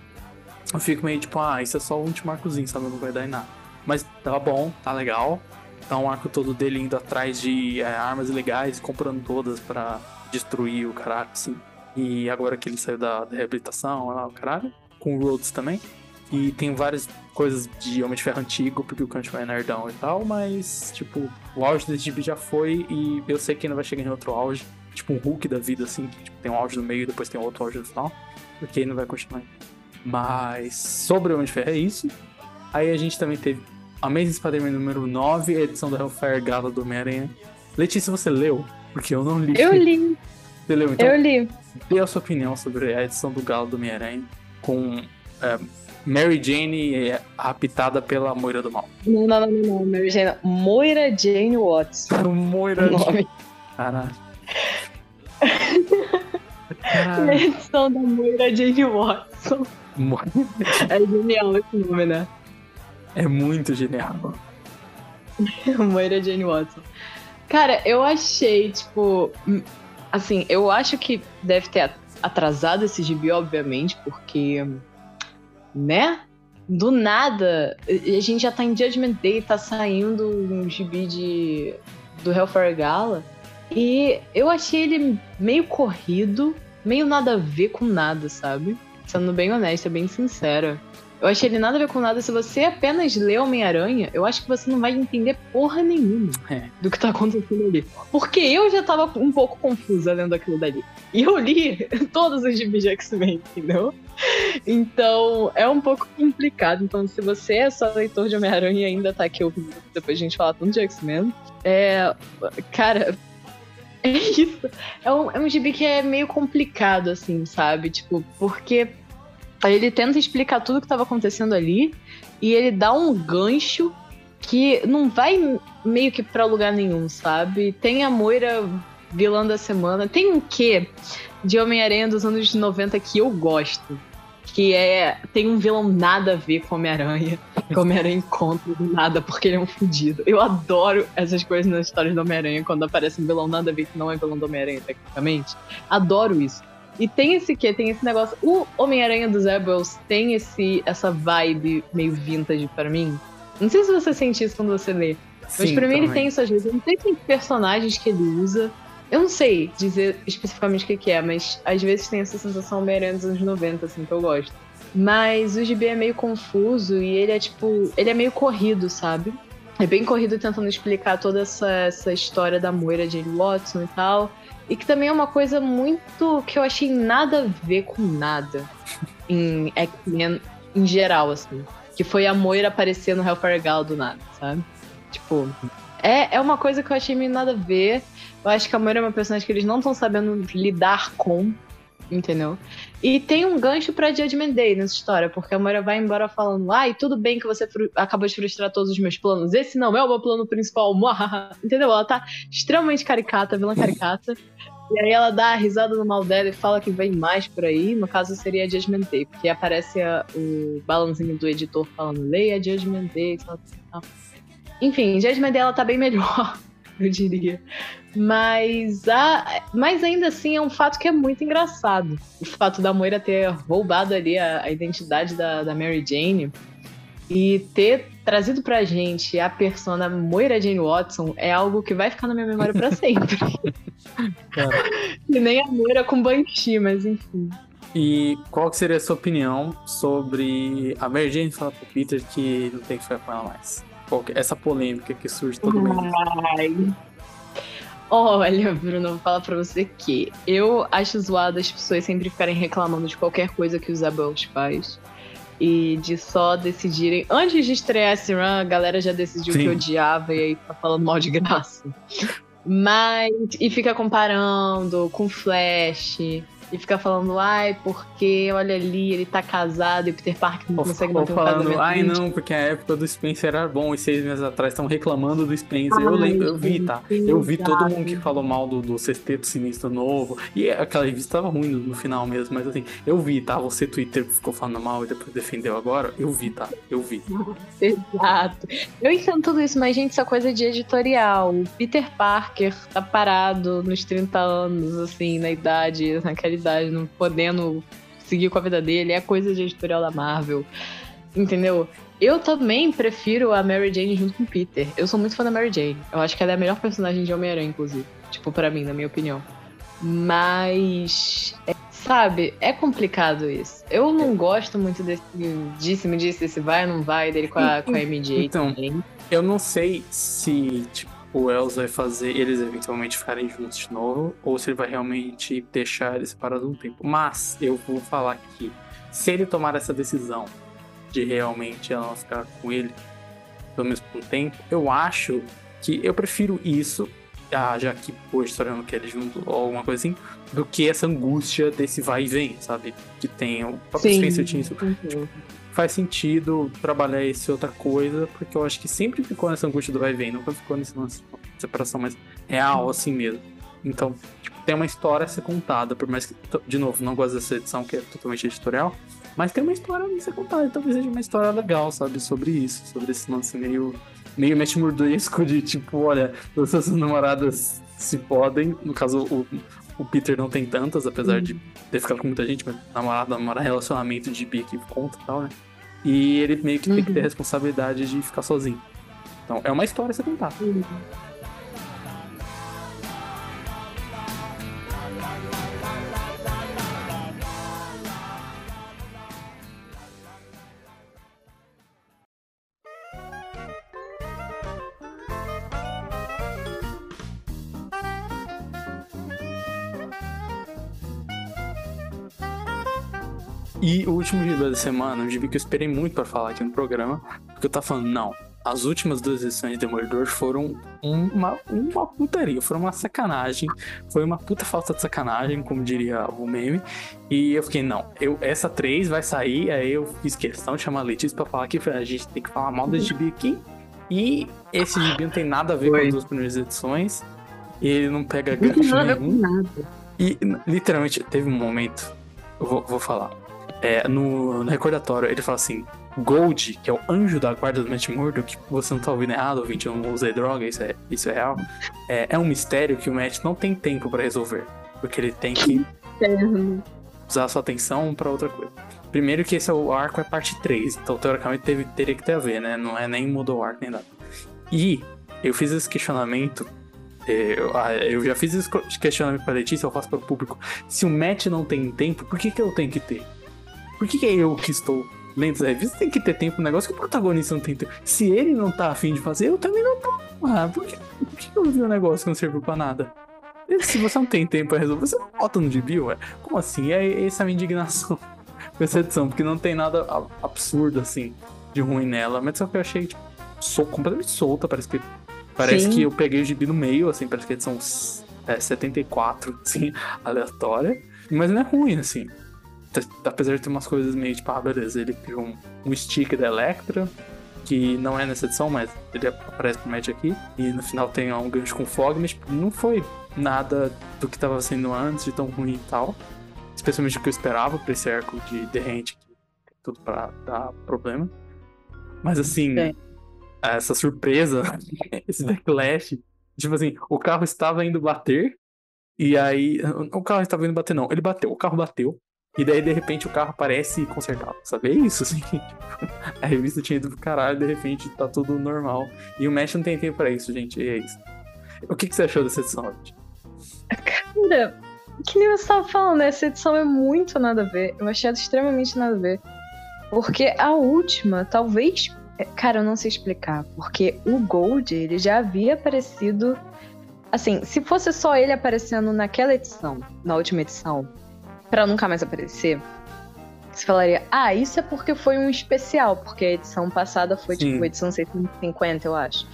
eu fico meio tipo, ah, isso é só o último arcozinho, sabe? Não vai dar em nada. Mas tá bom, tá legal. Tá um arco todo dele indo atrás de é, armas ilegais, comprando todas pra destruir o caralho, assim. E agora que ele saiu da, da reabilitação, lá, o caralho. Com o Rhodes também. E tem várias coisas de Homem de Ferro antigo, porque o Kantman é nerdão e tal, mas, tipo, o auge desse gibi já foi e eu sei que ainda vai chegar em outro auge. Tipo um Hulk da vida, assim, que tipo, tem um auge no meio e depois tem outro auge no final. Porque aí não vai continuar. Mas sobre o Homem de Ferro é isso. Aí a gente também teve Amazing Spider-Man número 9, a edição da Hellfire Gala do Homem-Aranha. Letícia, você leu? Porque eu não li. Eu li, Você leu, então? eu li. Dê a sua opinião sobre a edição do Galo do Homem-Aranha com é, Mary Jane é, raptada pela Moira do Mal. Não, não, não, não. Mary Jane. Moira Jane Watson. Moira O nome. Caralho. A Caralho. edição da Moira Jane Watson. Mo- É genial esse nome, né? É muito genial. Moira Jane Watson. Cara, eu achei, tipo. hum, Assim, eu acho que deve ter atrasado esse gibi, obviamente, porque. Né? Do nada. A gente já tá em Judgment Day, tá saindo um gibi de. do Hellfire Gala. E eu achei ele meio corrido, meio nada a ver com nada, sabe? Sendo bem honesta, bem sincera. Eu achei ele nada a ver com nada. Se você apenas lê Homem-Aranha, eu acho que você não vai entender porra nenhuma É. do que tá acontecendo ali. Porque eu já tava um pouco confusa lendo aquilo dali. E eu li todos os gibis de X-Men, entendeu? Então, é um pouco complicado. Então, se você é só leitor de Homem-Aranha e ainda tá aqui ouvindo depois de a gente falar tanto de X-Men, é. Cara. É isso. É um, é um gibi que é meio complicado, assim, sabe? Tipo, porque ele tenta explicar tudo o que tava acontecendo ali e ele dá um gancho que não vai meio que pra lugar nenhum, sabe? Tem a Moira vilã da semana. Tem um quê de Homem-Aranha dos anos 90 que eu gosto. Que é. Tem um vilão nada a ver com Homem-Aranha. O Homem-Aranha encontra do nada porque ele é um fudido. Eu adoro essas coisas nas histórias do Homem-Aranha, quando aparece um vilão nada a ver que não é vilão do Homem-Aranha, tecnicamente. Adoro isso. E tem esse quê? Tem esse negócio. O Homem-Aranha dos Rebels tem esse, essa vibe meio vintage pra mim. Não sei se você sente isso quando você lê. Mas Sim, pra mim ele também. tem isso às vezes. Eu não sei se tem personagens que ele usa. Eu não sei dizer especificamente o que, que é, mas às vezes tem essa sensação Homem-Aranha dos anos 90, assim, que eu gosto. Mas o GB é meio confuso e ele é tipo. Ele é meio corrido, sabe? É bem corrido tentando explicar toda essa, essa história da Moira Jane Watson e tal. E que também é uma coisa muito. que eu achei nada a ver com nada em X-Men em geral, assim. Que foi a Moira aparecer no Hellfire Gala do nada, sabe? Tipo. É, é uma coisa que eu achei meio nada a ver. Eu acho que a Moira é uma personagem que eles não estão sabendo lidar com, entendeu? E tem um gancho pra Judgment Day nessa história, porque a Moira vai embora falando: ai, tudo bem que você acabou de frustrar todos os meus planos, esse não é o meu plano principal, muahaha." entendeu? Ela tá extremamente caricata, vilã caricata. E aí ela dá a risada no mal dela e fala que vem mais por aí. No caso seria Judgment Day, porque aparece a- o balãozinho do editor falando: leia Judgment Day, tal, tal. Enfim, Judgment Day ela tá bem melhor, eu diria. Mas, a, mas ainda assim é um fato que é muito engraçado. O fato da Moira ter roubado ali a, a identidade da, da Mary Jane e ter trazido pra gente a persona Moira Jane Watson é algo que vai ficar na minha memória pra sempre. e nem a Moira com Banshee, mas enfim. E qual seria a sua opinião sobre a Mary Jane falar pro Peter que não tem que ficar com ela mais? Que- essa polêmica que surge todo mês. Olha, Bruno, vou falar pra você que eu acho zoado as pessoas sempre ficarem reclamando de qualquer coisa que o Zabels faz. E de só decidirem. Antes de estrear esse run, a galera já decidiu Sim. que odiava e aí tá falando mal de graça. Mas. E fica comparando com Flash. E fica falando, ai, porque olha ali, ele tá casado e o Peter Parker não Ou, consegue ou manter um falando, casamento. ai não, porque a época do Spencer era bom e seis meses atrás estão reclamando do Spencer. eu Ai, lembro, eu vi, tá? Eu vi todo mundo que falou mal do, do Sexteto Sinistro Novo. E aquela revista tava ruim no, final mesmo, mas assim, eu vi, tá? Você, Twitter, ficou falando mal e depois defendeu agora. Eu vi, tá? Eu vi. Exato. Eu entendo tudo isso, mas, gente, isso é coisa de editorial. O Peter Parker tá parado nos 30 anos, assim, na idade, naquela idade, não podendo seguir com a vida dele. É coisa de editorial da Marvel. Entendeu? Eu também prefiro a Mary Jane junto com o Peter. Eu sou muito fã da Mary Jane. Eu acho que ela é a melhor personagem de Homem-Aranha, inclusive. Tipo, pra mim, na minha opinião. Mas. é, sabe, é complicado isso. Eu não gosto muito desse disse-me disse, esse vai ou não vai dele com a, com a MJ Então, também. Eu não sei se, tipo, o Wells vai fazer eles eventualmente ficarem juntos de novo, ou se ele vai realmente deixar eles separados um tempo. Mas eu vou falar que se ele tomar essa decisão de realmente ela ficar com ele, pelo menos por um tempo, eu acho que eu prefiro isso, ah, já que pô, a história não quer ele junto ou alguma coisa assim, do que essa angústia desse vai e vem, sabe? Que tem o próprio Spencer tinha isso faz sentido trabalhar esse outra coisa, porque eu acho que sempre ficou nessa angústia do vai e vem, nunca ficou nesse lance de separação mais real, assim mesmo. Então, tipo, tem uma história a ser contada, por mais que, de novo, não gosto dessa edição que é totalmente editorial, mas tem uma história a ser contada, então talvez seja uma história legal, sabe, sobre isso, sobre esse lance meio, meio Matt Murdoesco de tipo, olha, todas as namoradas se podem, no caso o, o Peter não tem tantas, apesar de ter ficado com muita gente, mas namorado, namorar relacionamento de bi que conta e tal, né? E ele meio que tem que ter a responsabilidade de ficar sozinho. Então, é uma história a ser contada. E o último gibi da semana, um gibi que eu esperei muito pra falar aqui no programa, porque eu tava falando, não, as últimas duas edições de Demolidor foram uma, uma putaria, foram uma sacanagem, foi uma puta falta de sacanagem, como diria o meme. E eu fiquei, não, eu, essa três vai sair, aí eu fiz questão de chamar a Letícia pra falar que a gente tem que falar mal desse gibi aqui. E esse gibi não tem nada a ver com Foi. as duas primeiras edições. E ele não pega gancho nenhum. nada. E literalmente teve um momento, eu vou, vou falar. É, no, no recordatório, ele fala assim: Gold, que é o anjo da guarda do Matt que você não tá ouvindo errado, ouvinte, eu não usei droga, isso é, isso é real. É, é um mistério que o Matt não tem tempo pra resolver. Porque ele tem que usar a sua atenção pra outra coisa. Primeiro que esse é o arco é parte 3, então teoricamente teve, teria que ter a ver, né? Não é nem mudou o arco nem nada. E eu fiz esse questionamento. eh, Eu, ah, eu já fiz esse questionamento pra Letícia, eu faço para o público. Se o Matt não tem tempo, por que, que eu tenho que ter? Por que, que é eu que estou lendo essa revista? Tem que ter tempo no negócio que o protagonista não tem tempo. Se ele não tá afim de fazer, eu também não tô. Ah, por que, por que eu vi um negócio que não serviu pra nada? Se você não tem tempo pra resolver, você não bota no gibi, ué. Como assim? É essa a minha indignação com essa edição, porque não tem nada absurdo assim de ruim nela, mas só que eu achei tipo, sol- completamente solta, parece que parece Sim. que eu peguei o gibi no meio, assim, parece que a edição é, 74, assim, aleatória, mas não é ruim, assim. Apesar de ter umas coisas meio tipo, ah, beleza, ele criou um, um stick da Electra, que não é nessa edição, mas ele aparece pro Matt aqui, e no final tem um gancho com Fog, mas tipo, não foi nada do que tava sendo antes de tão ruim e tal. Especialmente o que eu esperava pra esse arco de The Hand, que tem tudo pra dar problema. Mas assim, É. essa surpresa, esse backlash, tipo assim, o carro estava indo bater, e aí. O carro estava indo bater, não. Ele bateu, o carro bateu. E daí, de repente, o carro aparece consertado, sabe? É isso, assim. tipo, a revista tinha ido pro caralho, de repente tá tudo normal. E o Mesh não tem tempo pra isso, gente. E é isso. O que, que você achou dessa edição, gente? Cara, que nem você tava falando, essa edição é muito nada a ver. Eu achei ela extremamente nada a ver. Porque a última, talvez. é, Cara, eu não sei explicar. Porque o Gold, ele já havia aparecido Assim, se fosse só ele aparecendo naquela edição, na última edição, pra nunca mais aparecer, você falaria, ah, isso é porque foi um especial, porque a edição passada foi Sim. tipo edição 650, eu acho.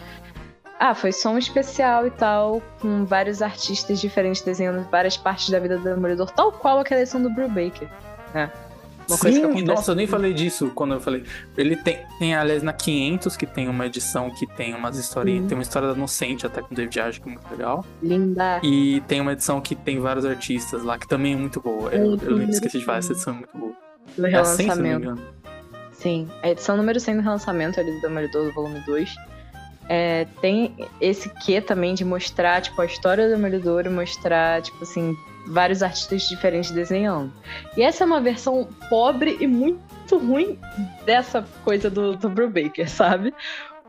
Ah, foi só um especial e tal, com vários artistas diferentes desenhando várias partes da vida do Demolidor, tal qual aquela edição do Brubaker, né? Uma coisa que Sim, nossa, eu nem falei disso quando eu falei. Ele tem, tem aliás, na 500, que tem uma edição que tem umas historinhas. Sim. Tem uma história da Inocente até com o David Aja, que é muito legal. linda. E tem uma edição que tem vários artistas lá, que também é muito boa. Eu, Muito eu lembro, esqueci de falar, essa sim. edição é muito boa. do É a 100, se não me relançamento. engano. Sim, a edição número 100 do relançamento ali do Demolidor do volume 2. É, tem esse quê também de mostrar, tipo, a história do Demolidor e mostrar, tipo assim, vários artistas diferentes desenhando. E essa é uma versão pobre e muito ruim dessa coisa do, do Brubaker, sabe?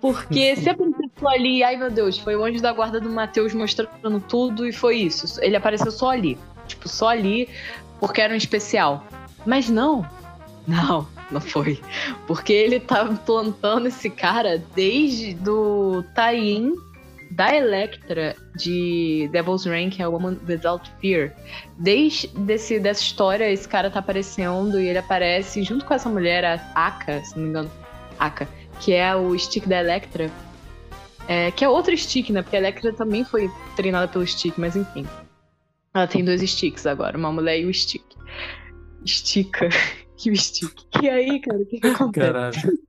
Porque se apareceu ali, ai meu Deus, foi o anjo da guarda do Matheus mostrando tudo e foi isso. Ele apareceu só ali. Tipo, só ali porque era um especial. Mas não, não, não foi. Porque ele tá plantando esse cara desde do tie-in da Electra de Devil's Reign, que é Woman Without Fear. Desde desse, dessa história, esse cara tá aparecendo e ele aparece junto com essa mulher, a Aka, se não me engano, Aka, que é o stick da Electra. É, que é outro stick, né? Porque a Electra também foi treinada pelo stick, mas enfim. Ela tem dois sticks agora, uma mulher e o stick. Estica. E o stick. E aí, cara, o que, que acontece? Caralho.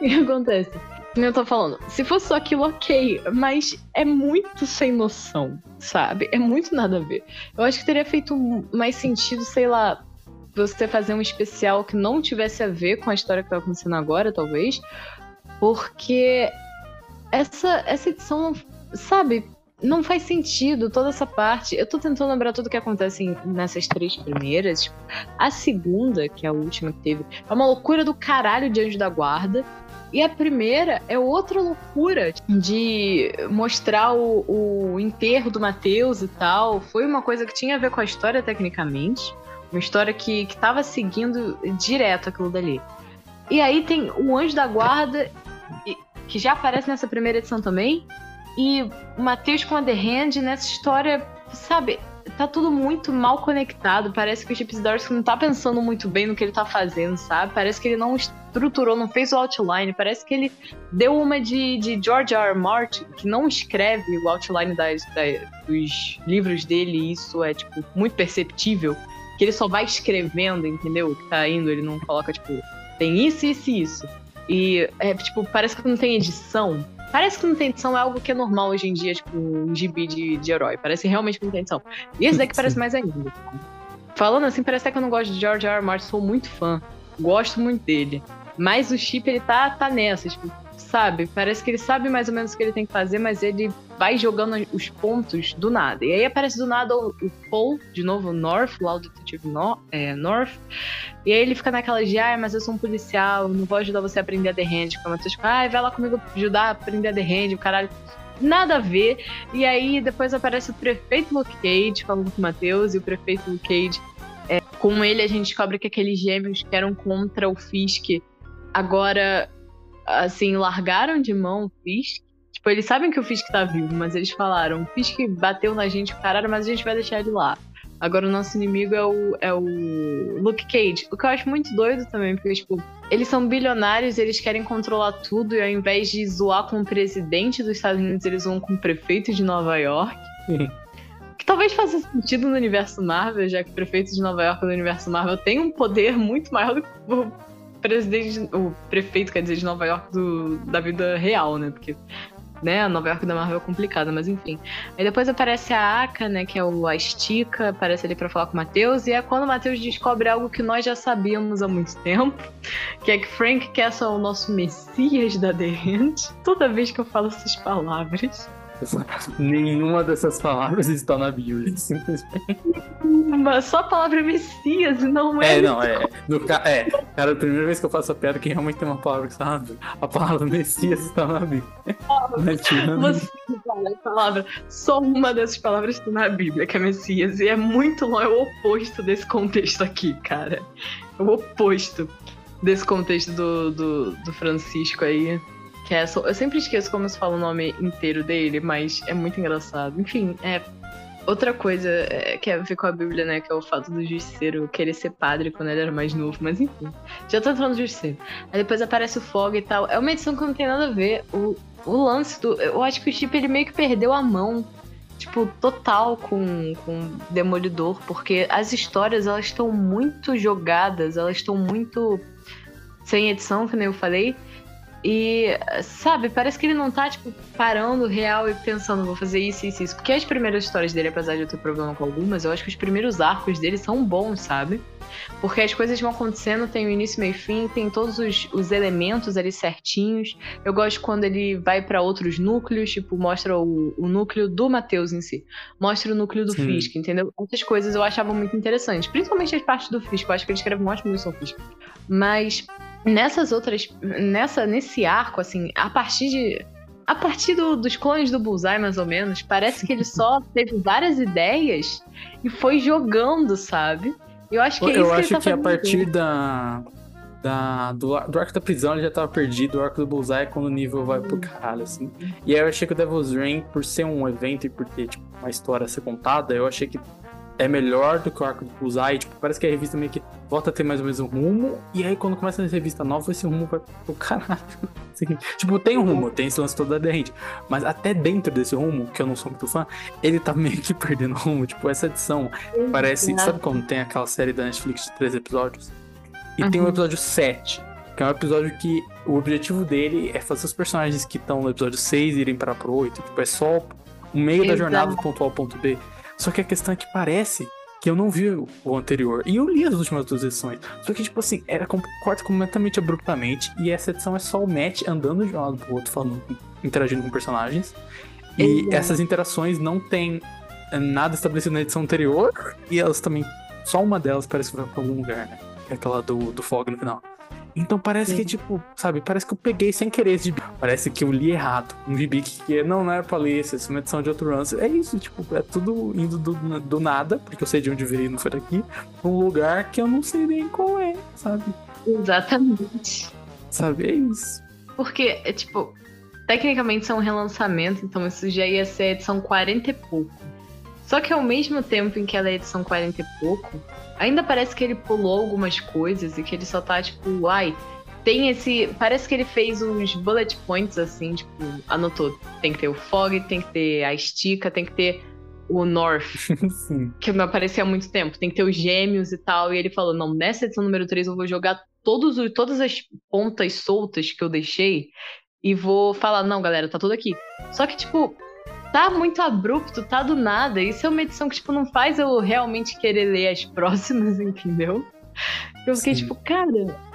O que acontece? Eu tô falando, se fosse só aquilo, ok, mas é muito sem noção, sabe? É muito nada a ver. Eu acho que teria feito mais sentido, sei lá, você fazer um especial que não tivesse a ver com a história que tá acontecendo agora, talvez, porque essa, essa edição, sabe, não faz sentido toda essa parte. Eu tô tentando lembrar tudo que acontece nessas três primeiras. Tipo, a segunda, que é a última que teve, é uma loucura do caralho de Anjo da Guarda. E a primeira é outra loucura de mostrar o, o enterro do Matheus e tal. Foi uma coisa que tinha a ver com a história, tecnicamente. Uma história que, que tava seguindo direto aquilo dali. E aí tem o Anjo da Guarda, que já aparece nessa primeira edição também. E Matheus com a The Hand nessa história, sabe? Tá tudo muito mal conectado. Parece que o Chip Zdarsky não tá pensando muito bem no que ele tá fazendo, sabe? Parece que ele não estruturou, não fez o outline. Parece que ele deu uma de, de George R. R. Martin, que não escreve o outline das, da- dos livros dele. E isso é, tipo, muito perceptível. Que ele só vai escrevendo, entendeu? O que tá indo, ele não coloca, tipo, tem isso, isso e isso. E, é, tipo, parece que não tem edição. Parece que não tem edição, é algo que é normal hoje em dia, tipo, um gibi de, de herói. Parece realmente que não tem edição. E esse daqui parece mais ainda. Falando assim, parece até que eu não gosto de George R. R. Martin, sou muito fã. Gosto muito dele. Mas o Chip, ele tá, tá nessa, tipo, sabe? Parece que ele sabe mais ou menos o que ele tem que fazer, mas ele vai jogando os pontos do nada. E aí aparece do nada o, Paul, de novo, o North, lá o detetive no, é, North. E aí ele fica naquela de, ah, mas eu sou um policial, não vou ajudar você a aprender a The Hand. Eu tô tipo, ah, vai lá comigo ajudar a aprender a The Hand, o caralho. Nada a ver. E aí depois aparece o prefeito Luke Cage falando com o Matheus, e o prefeito Luke Cage, é, com ele a gente descobre que aqueles gêmeos que eram contra o Fisk agora, assim, largaram de mão o Fisk. Tipo, eles sabem que o Fisk tá vivo, mas eles falaram, o Fisk bateu na gente, caralho, mas a gente vai deixar ele lá. Agora o nosso inimigo é o, é o Luke Cage. O que eu acho muito doido também, porque, tipo, eles são bilionários, eles querem controlar tudo, e ao invés de zoar com o presidente dos Estados Unidos, eles vão com o prefeito de Nova York. Que talvez faça sentido no universo Marvel, já que o prefeito de Nova York do universo Marvel tem um poder muito maior do que o presidente, o prefeito, quer dizer, de Nova York do, da vida real, né? Porque né, a Nova York da Marvel é complicada, mas enfim. Aí depois aparece a Aka, né, que é o a Estica, aparece ali pra falar com o Matheus, e é quando o Matheus descobre algo que nós já sabíamos há muito tempo, que é que Frank Castle é o nosso messias da The Hand. Toda vez que eu falo essas palavras, Nenhuma dessas palavras está na Bíblia. Simplesmente. mas só a palavra messias e não é... É, não, é. No, ca- é, cara, a primeira vez que eu faço a piada que realmente tem uma palavra que está na Bíblia. A palavra Messias está na Bíblia. Né, tirando- Você fala a palavra, só uma dessas palavras está na Bíblia, que é Messias, e é muito longe, é o oposto desse contexto aqui, cara. É o oposto desse contexto do, do, do Francisco aí. Eu sempre esqueço como se fala o nome inteiro dele, mas é muito engraçado. Enfim, é. Outra coisa é, que é ver com a Bíblia, né? Que é o fato do justiceiro querer ser padre quando ele era mais novo. Mas enfim, já tô entrando no justiceiro. Aí depois aparece o Fog e tal. É uma edição que não tem nada a ver. O, o lance do. Eu acho que o Chip ele meio que perdeu a mão. Tipo, total com, com Demolidor. Porque as histórias, elas estão muito jogadas. Elas estão muito sem edição, nem eu falei. E, sabe, parece que ele não tá, tipo, parando real e pensando, vou fazer isso, isso, isso. Porque as primeiras histórias dele, apesar de eu ter problema com algumas, eu acho que os primeiros arcos dele são bons, sabe? Porque as coisas vão acontecendo, tem o início, meio e fim, tem todos os, os elementos ali certinhos. Eu gosto quando ele vai pra outros núcleos, tipo, mostra o, o núcleo do Matheus em si. Mostra o núcleo do Sim. Fisk, entendeu? Essas coisas eu achava muito interessantes. Principalmente as partes do Fisk, eu acho que ele escreve um ótimo Wilson Fisk. Mas nessas outras. Nessa, nesse arco, assim, a partir de. A partir do- dos clones do Bullseye, mais ou menos, parece que ele só teve várias ideias e foi jogando, sabe? Eu acho que é isso eu que ele acho tá que a partir da. da do, do arco da prisão ele já tava perdido, o arco do Bullseye é quando o nível vai pro caralho, assim. E aí eu achei que o Devil's Reign, por ser um evento e por ter, tipo, uma história a ser contada, eu achei que é melhor do que o arco do Bullseye. Tipo, parece que a revista meio que volta a ter mais ou menos um rumo. E aí quando começa a revista nova, esse rumo vai pro caralho. Tipo, tem um rumo, tem esse lance todo aderente. Mas até dentro desse rumo, que eu não sou muito fã, ele tá meio que perdendo o rumo. Tipo, essa edição parece. Sabe como tem aquela série da Netflix de três episódios? E tem o Uhum. episódio 7, que é um episódio que o objetivo dele é fazer os personagens que estão no episódio 6 irem para pro 8. Tipo, é só o meio da Exato. jornada do ponto A ao ponto B. Só que a questão é que parece que eu não vi o anterior. E eu li as últimas duas edições. Só que, tipo assim, era com- corta completamente abruptamente. E essa edição é só o Matt andando de um lado pro outro, falando, interagindo com personagens. E Exato. essas interações não tem nada estabelecido na edição anterior. E elas também. Só uma delas parece que vai pra algum lugar, né? É aquela do, do Fog no final. Então parece que, tipo, sabe, parece que eu peguei sem querer esse gibi. Parece que eu li errado. Um gibi que não, não era pra ler, essa é uma edição de outro run. É isso, tipo, é tudo indo do, do nada, porque eu sei de onde veio e não foi daqui, pra um lugar que eu não sei nem qual é, sabe? Exatamente. Sabe, é isso. Porque, é tipo, tecnicamente são um relançamento, então isso já ia ser a edição 40 e pouco. Só que ao mesmo tempo em que ela é edição 40 e pouco, ainda parece que ele pulou algumas coisas e que ele só tá, tipo, ai, tem esse. Parece que ele fez uns bullet points assim, tipo, anotou. Tem que ter o Fog, tem que ter a estica, tem que ter o North, Sim. que não aparecia há muito tempo. Tem que ter os gêmeos e tal. E ele falou: não, nessa edição número 3 eu vou jogar todos os, todas as pontas soltas que eu deixei e vou falar: não, galera, tá tudo aqui. Só que, tipo, tá muito abrupto, tá do nada. Isso é uma edição que, tipo, não faz eu realmente querer ler as próximas, entendeu? Eu fiquei, Sim. tipo, cara.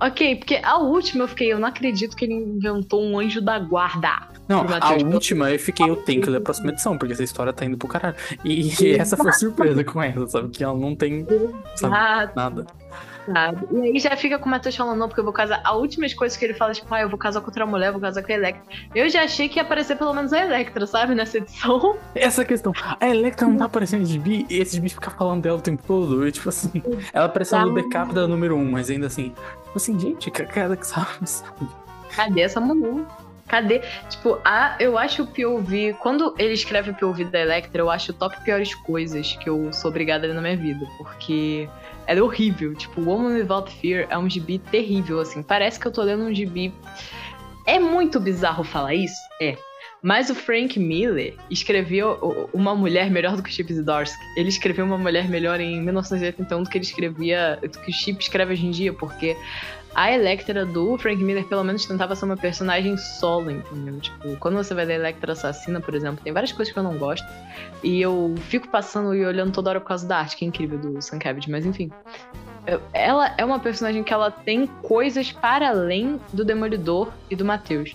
Ok, porque a última eu fiquei, eu não acredito que ele inventou um anjo da guarda. Não, a última eu fiquei, eu tenho que ler a próxima edição, porque essa história tá indo pro caralho. E, e essa foi a surpresa com ela, sabe? Que ela não tem sabe, nada. Sabe? E aí já fica com o Matheus falando, não, porque eu vou casar. A últimas coisas que ele fala, tipo, ah, eu vou casar com outra mulher, vou casar com a Electra. Eu já achei que ia aparecer pelo menos a Electra, sabe, nessa edição. Essa questão. A Electra não tá aparecendo em gibi e esse gibi fica falando dela o tempo todo. E, tipo assim, ela apareceu no backup da número 1, mas ainda assim. Tipo assim, gente, ca- cara que sabe, sabe? Cadê essa mulher? Cadê? Tipo, a, eu acho o POV. Quando ele escreve o POV da Electra, eu acho o top piores coisas que eu sou obrigada a ler na minha vida. Porque ela é horrível. Tipo, Woman Without Fear é um gibi terrível, assim. Parece que eu tô lendo um gibi. É muito bizarro falar isso? É. Mas o Frank Miller escreveu uma mulher melhor do que o Chip Zdarsky. Ele escreveu uma mulher melhor em 1981 do que ele escrevia, do que o Chip escreve hoje em dia, porque a Electra do Frank Miller pelo menos tentava ser uma personagem solo, entendeu? Tipo, quando você vai ler Electra Assassina, por exemplo, tem várias coisas que eu não gosto. E eu fico passando e olhando toda hora por causa da arte, que é incrível do Cabbage, mas enfim. Ela é uma personagem que ela tem coisas para além do Demolidor e do Matheus.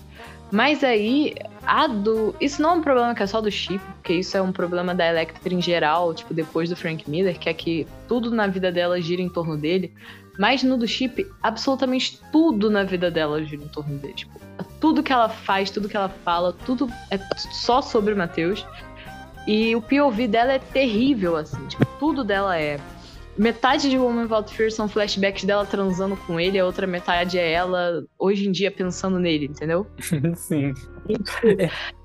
Mas aí, a do. Isso não é um problema que é só do Chip, porque isso é um problema da Electra em geral, tipo, depois do Frank Miller, que é que tudo na vida dela gira em torno dele. Mas no do Chip, absolutamente tudo na vida dela gira em torno dele. Tipo, tudo que ela faz, tudo que ela fala, tudo é só sobre o Matheus. E o POV dela é terrível, assim. Tipo, tudo dela é metade de Woman Without Fear são flashbacks dela transando com ele, a outra metade é ela hoje em dia pensando nele, entendeu? Sim. Tipo,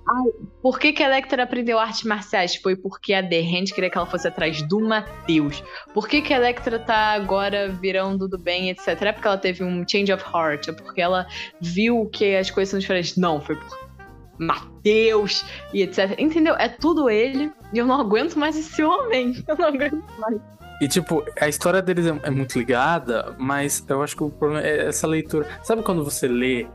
ai, por que, que a Electra aprendeu artes marciais? Foi porque a The Hand queria que ela fosse atrás do Matheus. Por que, que a Electra tá agora virando do bem, etc? É porque ela teve um change of heart. É porque ela viu que as coisas são diferentes. Não, foi por Matheus e etc. Entendeu? É tudo ele. E eu não aguento mais esse homem. Eu não aguento mais. E, tipo, a história deles é, é muito ligada, mas eu acho que o problema é essa leitura. Sabe quando você lê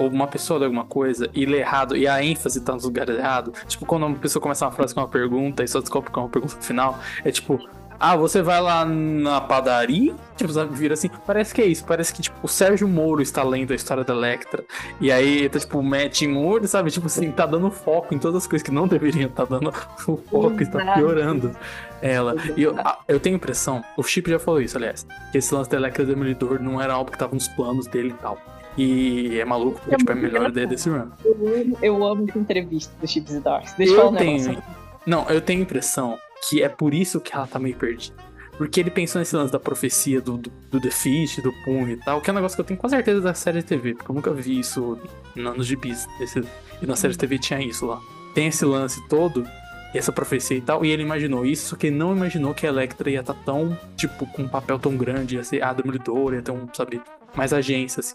ou uma pessoa lê alguma coisa e lê errado e a ênfase tá nos lugares errados? Tipo, quando uma pessoa começa uma frase com uma pergunta e só descobre com uma pergunta final, é tipo. Ah, você vai lá na padaria? Tipo, sabe, vira assim. Parece que é isso. Parece que, tipo, o Sérgio Moro está lendo a história da Electra. E aí, tá, tipo, o Matt Moore, sabe? Tipo assim, tá dando foco em todas as coisas que não deveriam estar dando o foco, está piorando ela. E eu, eu tenho a impressão, o Chip já falou isso, aliás, que esse lance da Electra Demolidor não era algo que tava nos planos dele e tal. E é maluco, porque, É tipo, é a melhor ideia desse run. Eu amo, essa entrevista do Chips e Darks. Deixa eu falar um tenho. Não, eu tenho a impressão que é por isso que ela tá meio perdida. Porque ele pensou nesse lance da profecia do, do, do The Fist, do punho e tal, que é um negócio que eu tenho com certeza da série de TV, porque eu nunca vi isso na- nos gibis. Esse, e na série de TV tinha isso lá. Tem esse lance todo, essa profecia e tal, e ele imaginou isso, só que ele não imaginou que a Electra ia estar tão, tipo, com um papel tão grande, ia ser a demolidora, ia ter um, sabe, mais agência, assim.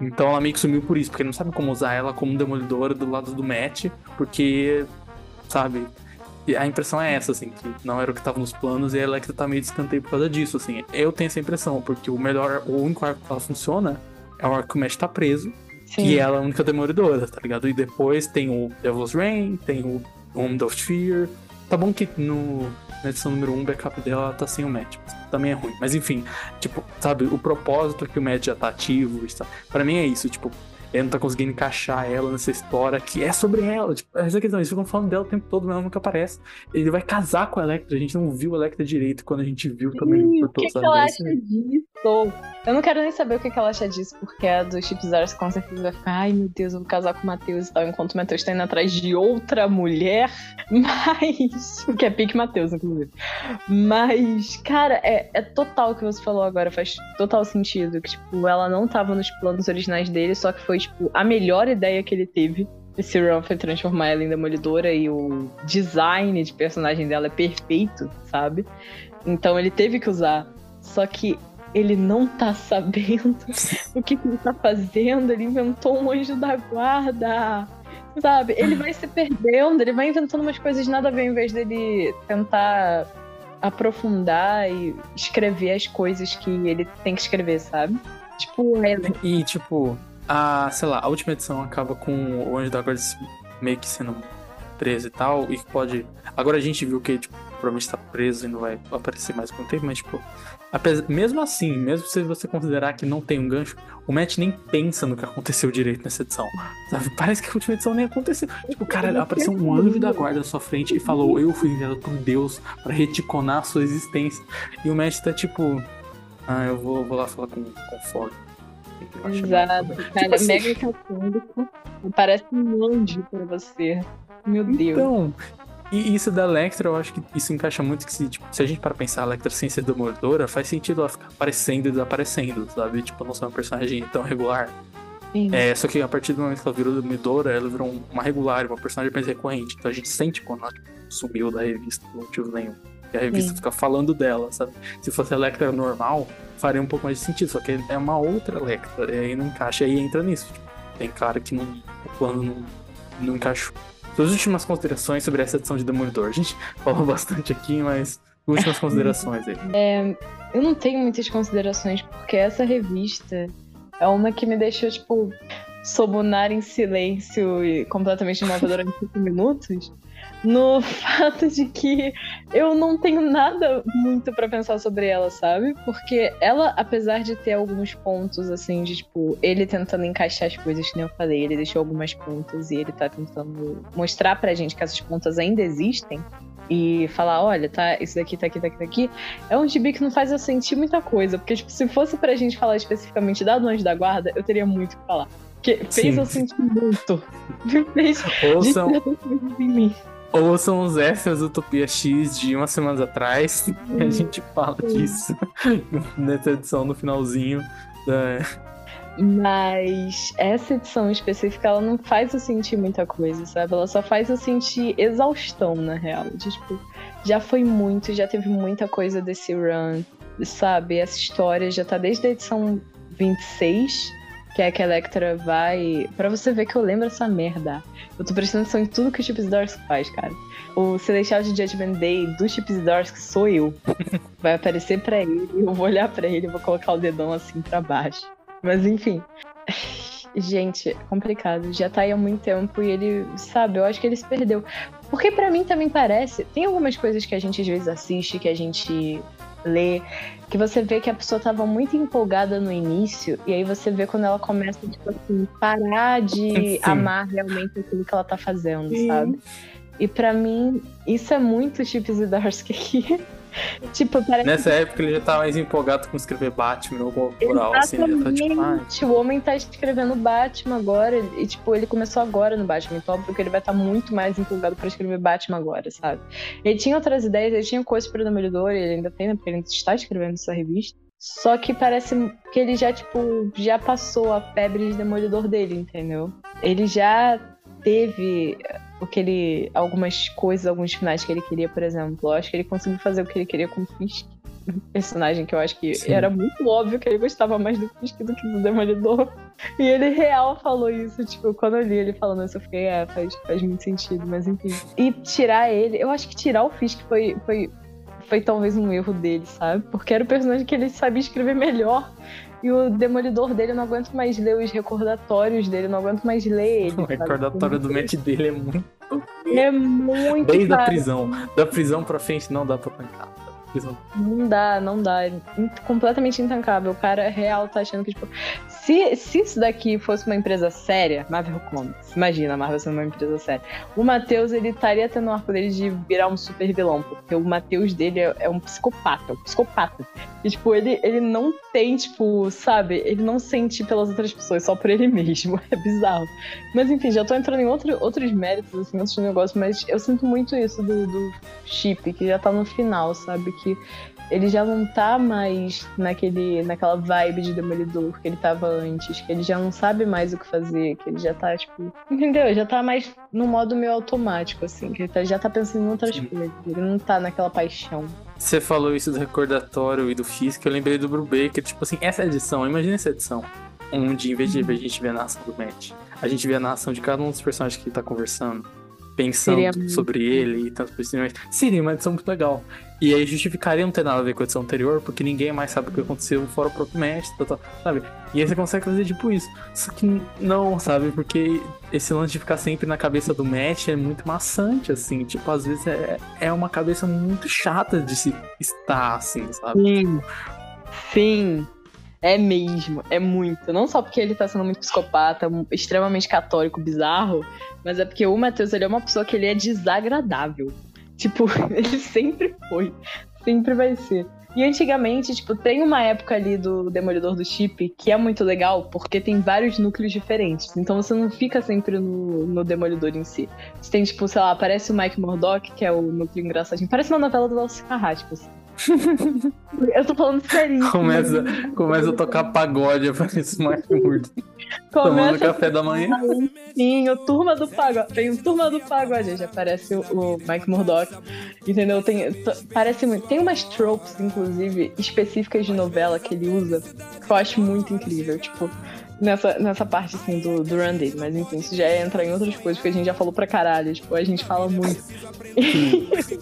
Então ela meio que sumiu por isso, porque não sabe como usar ela como demolidora do lado do Matt, porque, sabe, e a impressão é essa, assim, que não era o que tava nos planos e a Electra tá meio de escanteio por causa disso, assim. Eu tenho essa impressão, porque o melhor, o único arco que ela funciona é o arco que o Matt tá preso, Sim. e ela é a única demolidora, tá ligado? E depois tem o Devil's Reign, tem o Home of Fear. Tá bom que no, na edição número 1 o backup dela tá sem o Matt, mas também é ruim. Mas enfim, tipo, sabe, o propósito que o Matt já tá ativo, está... para mim é isso, tipo, ele não tá conseguindo encaixar ela nessa história que é sobre ela. Tipo, essa questão, eles ficam falando dela o tempo todo, mas ela nunca aparece. Ele vai casar com a Electra, a gente não viu a Electra direito quando a gente viu também por o que, que ela acha disso? Eu não quero nem saber o que, que ela acha disso, porque a do Chips Zars com certeza vai ficar, ai meu Deus, eu vou casar com o Matheus e tal, enquanto o Matheus tá indo atrás de outra mulher. Mas. O que é pique Matheus, inclusive. Mas, cara, é, é total o que você falou agora, faz total sentido. Que, tipo, ela não tava nos planos originais dele, só que foi, tipo, a melhor ideia que ele teve. Esse run foi transformar ela em demolidora e o design de personagem dela é perfeito, sabe? Então ele teve que usar. Só que ele não tá sabendo o que, ele tá fazendo. Ele inventou um anjo da guarda. Sabe? Ele vai se perdendo, ele vai inventando umas coisas nada a ver, ao invés dele tentar aprofundar e escrever as coisas que ele tem que escrever, sabe? Tipo, ela. E, tipo, a, sei lá, a última edição acaba com o Anjo da Guarda meio que sendo preso e tal, e pode... Agora a gente viu que, tipo, provavelmente tá preso e não vai aparecer mais com o tempo, mas, tipo, apesar, mesmo assim, mesmo se você considerar que não tem um gancho, o Matt nem pensa no que aconteceu direito nessa edição, sabe? Parece que a última edição nem aconteceu. Tipo, cara, apareceu um anjo da guarda na sua frente e falou, eu fui enviado por Deus para reticonar a sua existência. E o Matt tá, tipo, ah, eu vou, vou lá falar com, com o Fog. Exato, cara, Tipo assim, mega católico. Parece um anjo pra você. Meu Deus. Então, e isso da Electra, eu acho que isso encaixa muito que se, tipo, se a gente para pensar a Electra sem ser demolidora, faz sentido ela ficar aparecendo e desaparecendo, sabe? Tipo, não ser uma personagem tão regular. Sim. É, só que a partir do momento que ela virou demolidora, ela virou um- uma regular, uma personagem mais recorrente. Então a gente sente quando ela tipo, sumiu da revista por motivo nenhum. E a revista Sim. fica falando dela, sabe? Se fosse a Electra normal, faria um pouco mais de sentido. Só que é uma outra Electra, e aí não encaixa, e aí entra nisso. Tipo, tem cara que não, o plano não, não encaixou. Suas últimas considerações sobre essa edição de Demolidor. A gente falou bastante aqui, mas últimas considerações aí. Eu não tenho muitas considerações, porque essa revista é uma que me deixou, tipo, sobunar em silêncio e completamente imóvel durante cinco minutos. No fato de que eu não tenho nada muito pra pensar sobre ela, sabe? Porque ela, apesar de ter alguns pontos, assim, de tipo, ele tentando encaixar as coisas que nem eu falei, ele deixou algumas pontas e ele tá tentando mostrar pra gente que essas pontas ainda existem e falar, olha, tá, isso daqui, tá aqui, tá aqui, tá aqui. É um gibi que não faz eu sentir muita coisa. Porque, tipo, se fosse pra gente falar especificamente da Anjo da Guarda, eu teria muito o que falar. Porque fez Sim. eu sentir muito. Me fez Ouçam, em mim. Ouçam os extras do Utopia X de umas semanas atrás. E a gente fala disso nessa edição no finalzinho. Da... Mas essa edição específica, ela não faz eu sentir muita coisa, sabe? Ela só faz eu sentir exaustão, na real. De, tipo, já foi muito, já teve muita coisa desse run, sabe? Essa história já tá desde a edição 26, que é que a Electra vai. Pra você ver que eu lembro essa merda. Eu tô prestando atenção em tudo que o Chips Darsk faz, cara. O Celestial de Judgment Day do Chips Darsk sou eu. Vai aparecer pra ele, eu vou olhar pra ele e vou colocar o dedão assim pra baixo. Mas enfim. Gente, é complicado. Já tá aí há muito tempo e ele, sabe, eu acho que ele se perdeu. Porque pra mim também parece. Tem algumas coisas que a gente às vezes assiste, que a gente lê, que você vê que a pessoa tava muito empolgada no início, e aí você vê quando ela começa, tipo assim, parar de Sim. amar realmente aquilo que ela tá fazendo, Sim. sabe? E pra mim, isso é muito Chips e Darsky aqui. tipo, parece Nessa época ele já tá mais empolgado com escrever Batman ou coral, assim. Ele tá tipo, ah. O homem tá escrevendo Batman agora. E, tipo, ele começou agora no Batman. Então, porque ele vai estar muito mais empolgado pra escrever Batman agora, sabe? Ele tinha outras ideias, ele tinha coisas pro Demolidor, ele ainda tem, né? Porque ele ainda está escrevendo essa revista. Só que parece que ele já, tipo, já passou a febre de Demolidor dele, entendeu? Ele já teve o que ele. algumas coisas, alguns finais que ele queria, por exemplo. Eu acho que ele conseguiu fazer o que ele queria com o Fisk. Um personagem que eu acho que Sim. era muito óbvio que ele gostava mais do Fisk do que do Demolidor. E ele real falou isso, tipo, quando eu li ele falando isso, eu fiquei, é, faz, faz muito sentido, mas enfim. E tirar ele, eu acho que tirar o Fisk foi, foi, foi talvez um erro dele, sabe? Porque era o personagem que ele sabia escrever melhor. E o demolidor dele, eu não aguento mais ler os recordatórios dele, eu não aguento mais ler ele. O recordatório do Matt dele é muito. É muito. Desde a cara. prisão. Da prisão pra frente não dá pra tancar. Não dá, não dá. É completamente intancável. O cara real tá achando que, tipo. Se, se isso daqui fosse uma empresa séria, Marvel Comics, imagina a Marvel sendo uma empresa séria. O Matheus, ele estaria tendo o arco dele de virar um super vilão, porque o Matheus dele é, é um psicopata, um psicopata. E, tipo, ele, ele não tem, tipo, sabe? Ele não sente pelas outras pessoas, só por ele mesmo. É bizarro. Mas enfim, já tô entrando em outro, outros méritos, assim, outros negócios, mas eu sinto muito isso do, do chip, que já tá no final, sabe? Que ele já não tá mais naquele, naquela vibe de demolidor que ele tava antes, que ele já não sabe mais o que fazer, que ele já tá, tipo. Entendeu? Já tá mais no modo meio automático, assim, que ele tá- já tá pensando em outras Sim. coisas. Ele não tá naquela paixão. Você falou isso do recordatório e do Fisk, eu lembrei do Brubaker, tipo assim, essa edição, imagina essa edição, onde em vez de a gente ver a narração do Matt, a gente vê a narração de cada um dos personagens que ele tá conversando, pensando Seria sobre ele e por cima. Seria uma edição muito legal. E aí justificaria não ter nada a ver com a edição anterior, porque ninguém mais sabe o que aconteceu fora o próprio Matt, tal, tal, sabe? E aí você consegue fazer tipo isso. Só que não, sabe? Porque esse lance de ficar sempre na cabeça do Matt é muito maçante, assim. Tipo, às vezes é, é uma cabeça muito chata de se estar, assim, sabe? Sim. Sim. É mesmo, é muito. Não só porque ele tá sendo muito psicopata, extremamente católico, bizarro, mas é porque o Matheus ele é uma pessoa que ele é desagradável. Tipo, ele sempre foi. Sempre vai ser. E antigamente, tipo, tem uma época ali do Demolidor do Chip que é muito legal, porque tem vários núcleos diferentes. Então você não fica sempre no, no Demolidor em si. Você tem, tipo, sei lá, aparece o Mike Murdock, que é o núcleo engraçadinho. Parece uma novela do Nelson Carrasco, assim. Eu tô falando sério. Começa, começa a tocar pagode, aparece o Mark Murdo tomando café da manhã. Sim, o Turma do Pagode. Tem o Turma do Pagode, já aparece o, o Mike Murdock. Entendeu? Tem, parece muito. Tem umas tropes, inclusive, específicas de novela que ele usa, que eu acho muito incrível. Tipo, nessa, nessa parte, assim, do, do run dele. Mas, enfim, isso já entra em outras coisas, porque a gente já falou pra caralho. Tipo, a gente fala muito.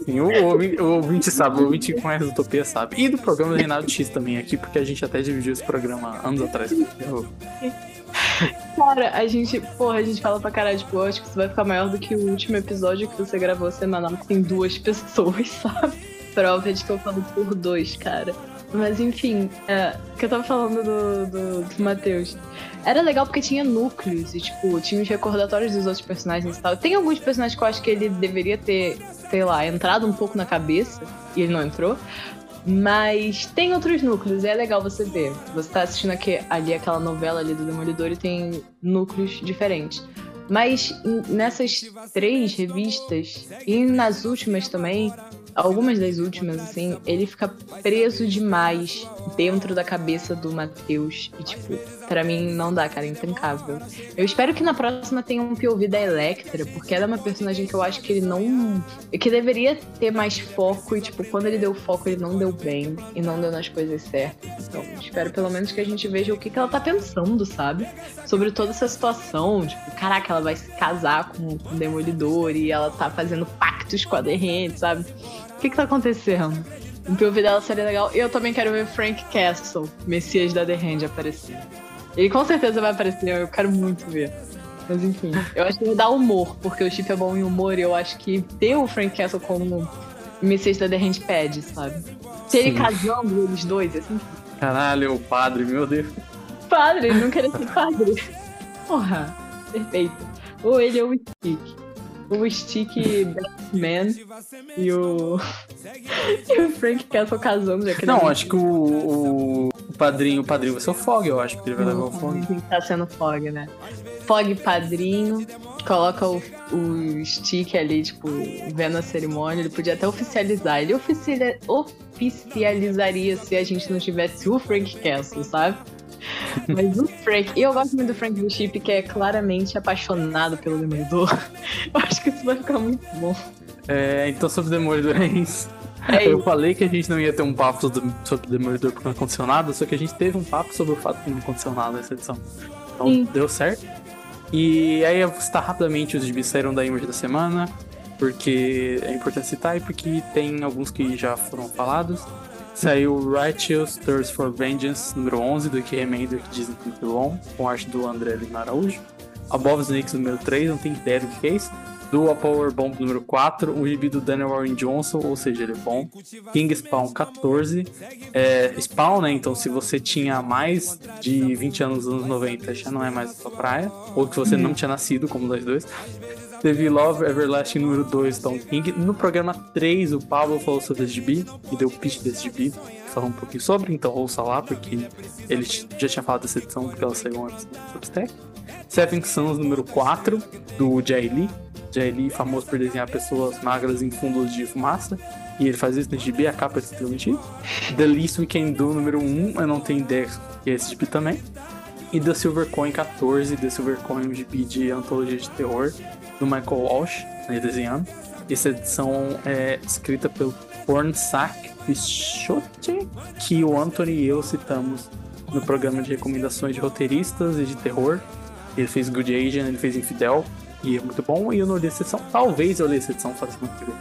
Sim, o, ouvinte, o ouvinte sabe, o ouvinte que conhece o Utopia sabe. E do programa do Reinaldo X também aqui, porque a gente até dividiu esse programa anos atrás. Cara, a gente, porra, a gente fala pra caralho, tipo, acho que isso vai ficar maior do que o último episódio que você gravou semanal, que tem duas pessoas, sabe? Prova de que eu falo por dois, cara. Mas enfim, é, que eu tava falando do, do, do Matheus. Era legal porque tinha núcleos e, tipo, tinha os recordatórios dos outros personagens e tal. Tem alguns personagens que eu acho que ele deveria ter, sei lá, entrado um pouco na cabeça e ele não entrou. Mas tem outros núcleos, e é legal você ver. Você tá assistindo aqui, ali aquela novela ali do Demolidor e tem núcleos diferentes. Mas nessas três revistas, e nas últimas também, algumas das últimas, assim, ele fica preso demais dentro da cabeça do Matheus. E, tipo, pra mim não dá, cara, é. Eu espero que na próxima tenha um POV da Electra, porque ela é uma personagem que eu acho que ele não. que deveria ter mais foco, e, tipo, quando ele deu foco, ele não deu bem e não deu nas coisas certas. Então, espero pelo menos que a gente veja o que, que ela tá pensando, sabe? Sobre toda essa situação. Tipo, caraca, ela vai se casar com, com o Demolidor e ela tá fazendo pactos com a Hand, sabe? O que que tá acontecendo? O POV dela seria legal. E eu também quero ver Frank Castle, Messias da The Hand, aparecer. Ele com certeza vai aparecer, eu quero muito ver. Mas enfim, eu acho que vai dar humor, porque o Chip é bom em humor e eu acho que ter o Frank Castle como Messias da The Hand pede, sabe? Se ele casando eles dois, assim, Caralho, o padre, meu Deus. padre, ele não queria ser padre. Porra, perfeito. Ou ele ou o Stick. O Stick Batman e o. e o Frank Castle casando. Já que Não, ele- acho que o, o, o padrinho, o padrinho vai ser o Fog, eu acho, porque ele vai levar o Fog. Que tá sendo Fog, né? Fog padrinho, coloca o, o stick ali, tipo, vendo a cerimônia. Ele podia até oficializar. Ele oficiali- oficializaria se a gente não tivesse o Frank Castle, sabe? Mas o Frank. E eu gosto muito do Frank do Chip, que é claramente apaixonado pelo Demolidor. Eu acho que isso vai ficar muito bom. É, então sobre Demolidores. É eu isso. falei que a gente não ia ter um papo sobre, sobre Demolidor porque não aconteceu nada, só que a gente teve um papo sobre o fato que não aconteceu nada nessa edição. Então Sim. deu certo. E aí eu vou citar rapidamente os gibis saíram da Image da semana, porque é importante citar e porque tem alguns que já foram falados. Saiu Righteous Thirst for Vengeance, número 11, do Ike Remender, que dizem que é bom, com arte do André Lima Araújo. Above Snakes, número 3, não tem ideia do que fez. Dual Power Bomb número 4, o gibi do Daniel Warren Johnson, ou seja, ele é bom. King Spawn 14. É, Spawn, né? Então, se você tinha mais de 20 anos nos anos 90, já não é mais a sua praia. Ou que você não tinha nascido, como nós dois. Teve Love Everlasting número 2, Tom King. No programa 3, o Pablo falou sobre gibi e deu o pitch desse gibi. Falou um pouquinho sobre, então ouça lá, porque ele já tinha falado dessa edição, porque ela saiu antes do Substack. Seven Suns número 4, do Jay Lee. Jay Lee, famoso por desenhar pessoas magras em fundos de fumaça. E ele faz isso no gibi, a capa é extremamente. The Least We Can Do número 1, eu não tenho ideia que é esse também. E The Silver Coin 14, The Silver Coin, um gibi de antologia de terror, do Michael Walsh, né, desenhando. Essa edição é escrita pelo Pornsack Pichote, que o Anthony e eu citamos no programa de recomendações de roteiristas e de terror. Ele fez Good Asian, ele fez Infidel, e é muito bom. E eu não li essa edição. Talvez eu li essa edição que vem.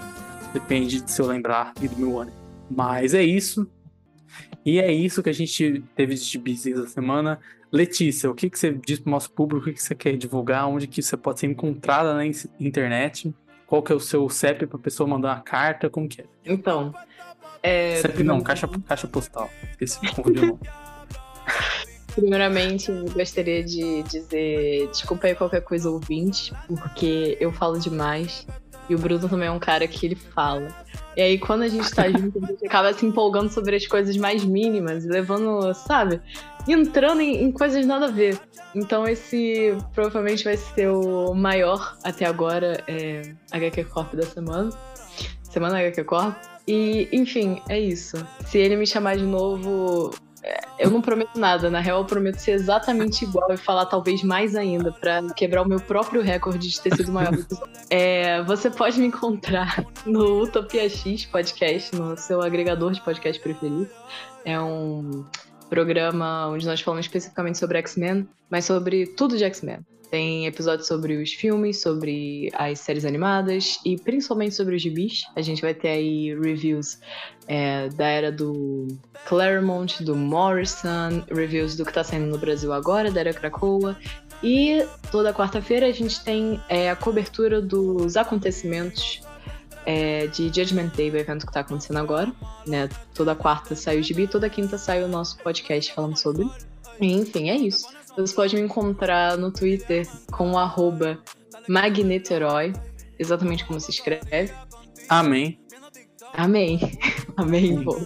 Depende de se eu lembrar e do meu ano. Mas é isso. E é isso que a gente teve de gibis essa semana. Letícia, o que, que você diz pro nosso público? O que, que você quer divulgar? Onde que você pode ser encontrada na in- internet? Qual que é o seu CEP pra pessoa mandar uma carta? Como que é? Então. É, CEP não, caixa, caixa postal. Esqueci, o nome. Primeiramente, eu gostaria de dizer desculpa aí qualquer coisa ouvinte, porque eu falo demais. E o Bruno também é um cara que ele fala. E aí, quando a gente tá junto, a gente acaba se empolgando sobre as coisas mais mínimas, levando, sabe? Entrando em, em coisas nada a ver. Então, esse provavelmente vai ser o maior até agora é, HQ Corp da semana. Semana HQ Corp. E, enfim, é isso. Se ele me chamar de novo, eu não prometo nada, na real eu prometo ser exatamente igual e falar talvez mais ainda, pra quebrar o meu próprio recorde de ter sido o maior. É, você pode me encontrar no Utopia X Podcast, no seu agregador de podcast preferido. É um programa onde nós falamos especificamente sobre X-Men, mas sobre tudo de X-Men. Tem episódios sobre os filmes, sobre as séries animadas e principalmente sobre os gibis. A gente vai ter aí reviews é, da era do Claremont, do Morrison, reviews do que tá saindo no Brasil agora, da era Krakoa. E toda quarta-feira a gente tem é, a cobertura dos acontecimentos é, de Judgment Day, o evento que tá acontecendo agora. Né? Toda quarta sai o gibi, toda quinta sai o nosso podcast falando sobre. Enfim, é isso. Você pode me encontrar no Twitter com o arroba Magneterói, exatamente como se escreve. Amém. Amém. Amém, pô.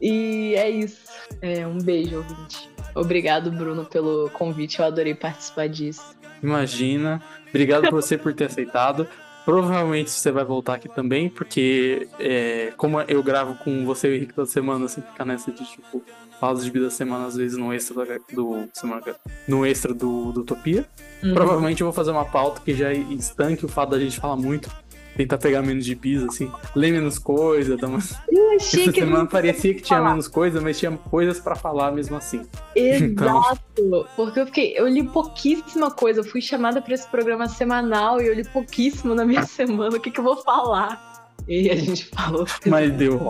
E é isso. É, um beijo, ouvinte. Obrigado, Bruno, pelo convite. Eu adorei participar disso. Imagina. Obrigado por você por ter aceitado. Provavelmente você vai voltar aqui também, porque é, como eu gravo com você e o Henrique toda semana, assim, fica nessa de tipo, pausa de vida da semana, às vezes no extra do, do semana, no extra do, do Utopia. Uhum. Provavelmente eu vou fazer uma pauta que já estanque o fato da gente falar muito. Tentar pegar menos de bis, assim, ler menos coisa, dar uma... Eu achei Essa que semana parecia que tinha falar. menos coisa, mas tinha coisas pra falar mesmo assim. Então- Exato, porque eu fiquei, eu li pouquíssima coisa, eu fui chamada pra esse programa semanal e eu li pouquíssimo na minha semana, o que que eu vou falar? E a gente falou. Mas deu.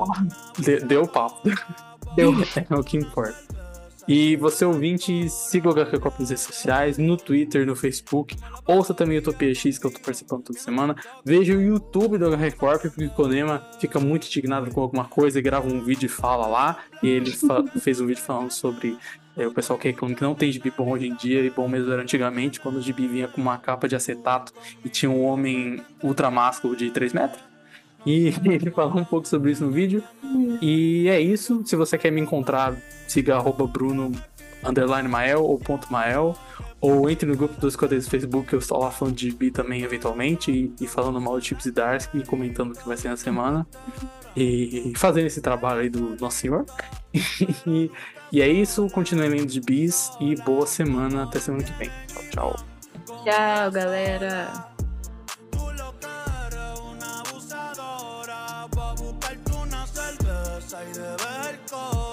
De- Deu papo. Deu. É o que importa. E você ouvinte, siga o HQ Corp nas redes sociais, no Twitter, no Facebook. Ouça também o Utopia X, que eu tô participando toda semana. Veja o YouTube do HQ Corp, porque o Konema fica muito indignado com alguma coisa e grava um vídeo e fala lá. E ele fez um vídeo falando sobre é, o pessoal que reclama que não tem gibi bom hoje em dia e bom mesmo era antigamente, quando o gibi vinha com uma capa de acetato e tinha um homem ultra másculo de 3 metros. E ele falou um pouco sobre isso no vídeo. E é isso. Se você quer me encontrar, siga Bruno Mael ou ponto Mael. Ou entre no grupo dos Esquadrões do Facebook, eu estou lá falando de bi também eventualmente. E, e falando mal de Chips e Darsky, e comentando o que vai ser na semana. E fazendo esse trabalho aí do Nosso Senhor. e, e é isso. Continue lendo de bis. E boa semana. Até semana que vem. Tchau, tchau. Tchau, galera. de ver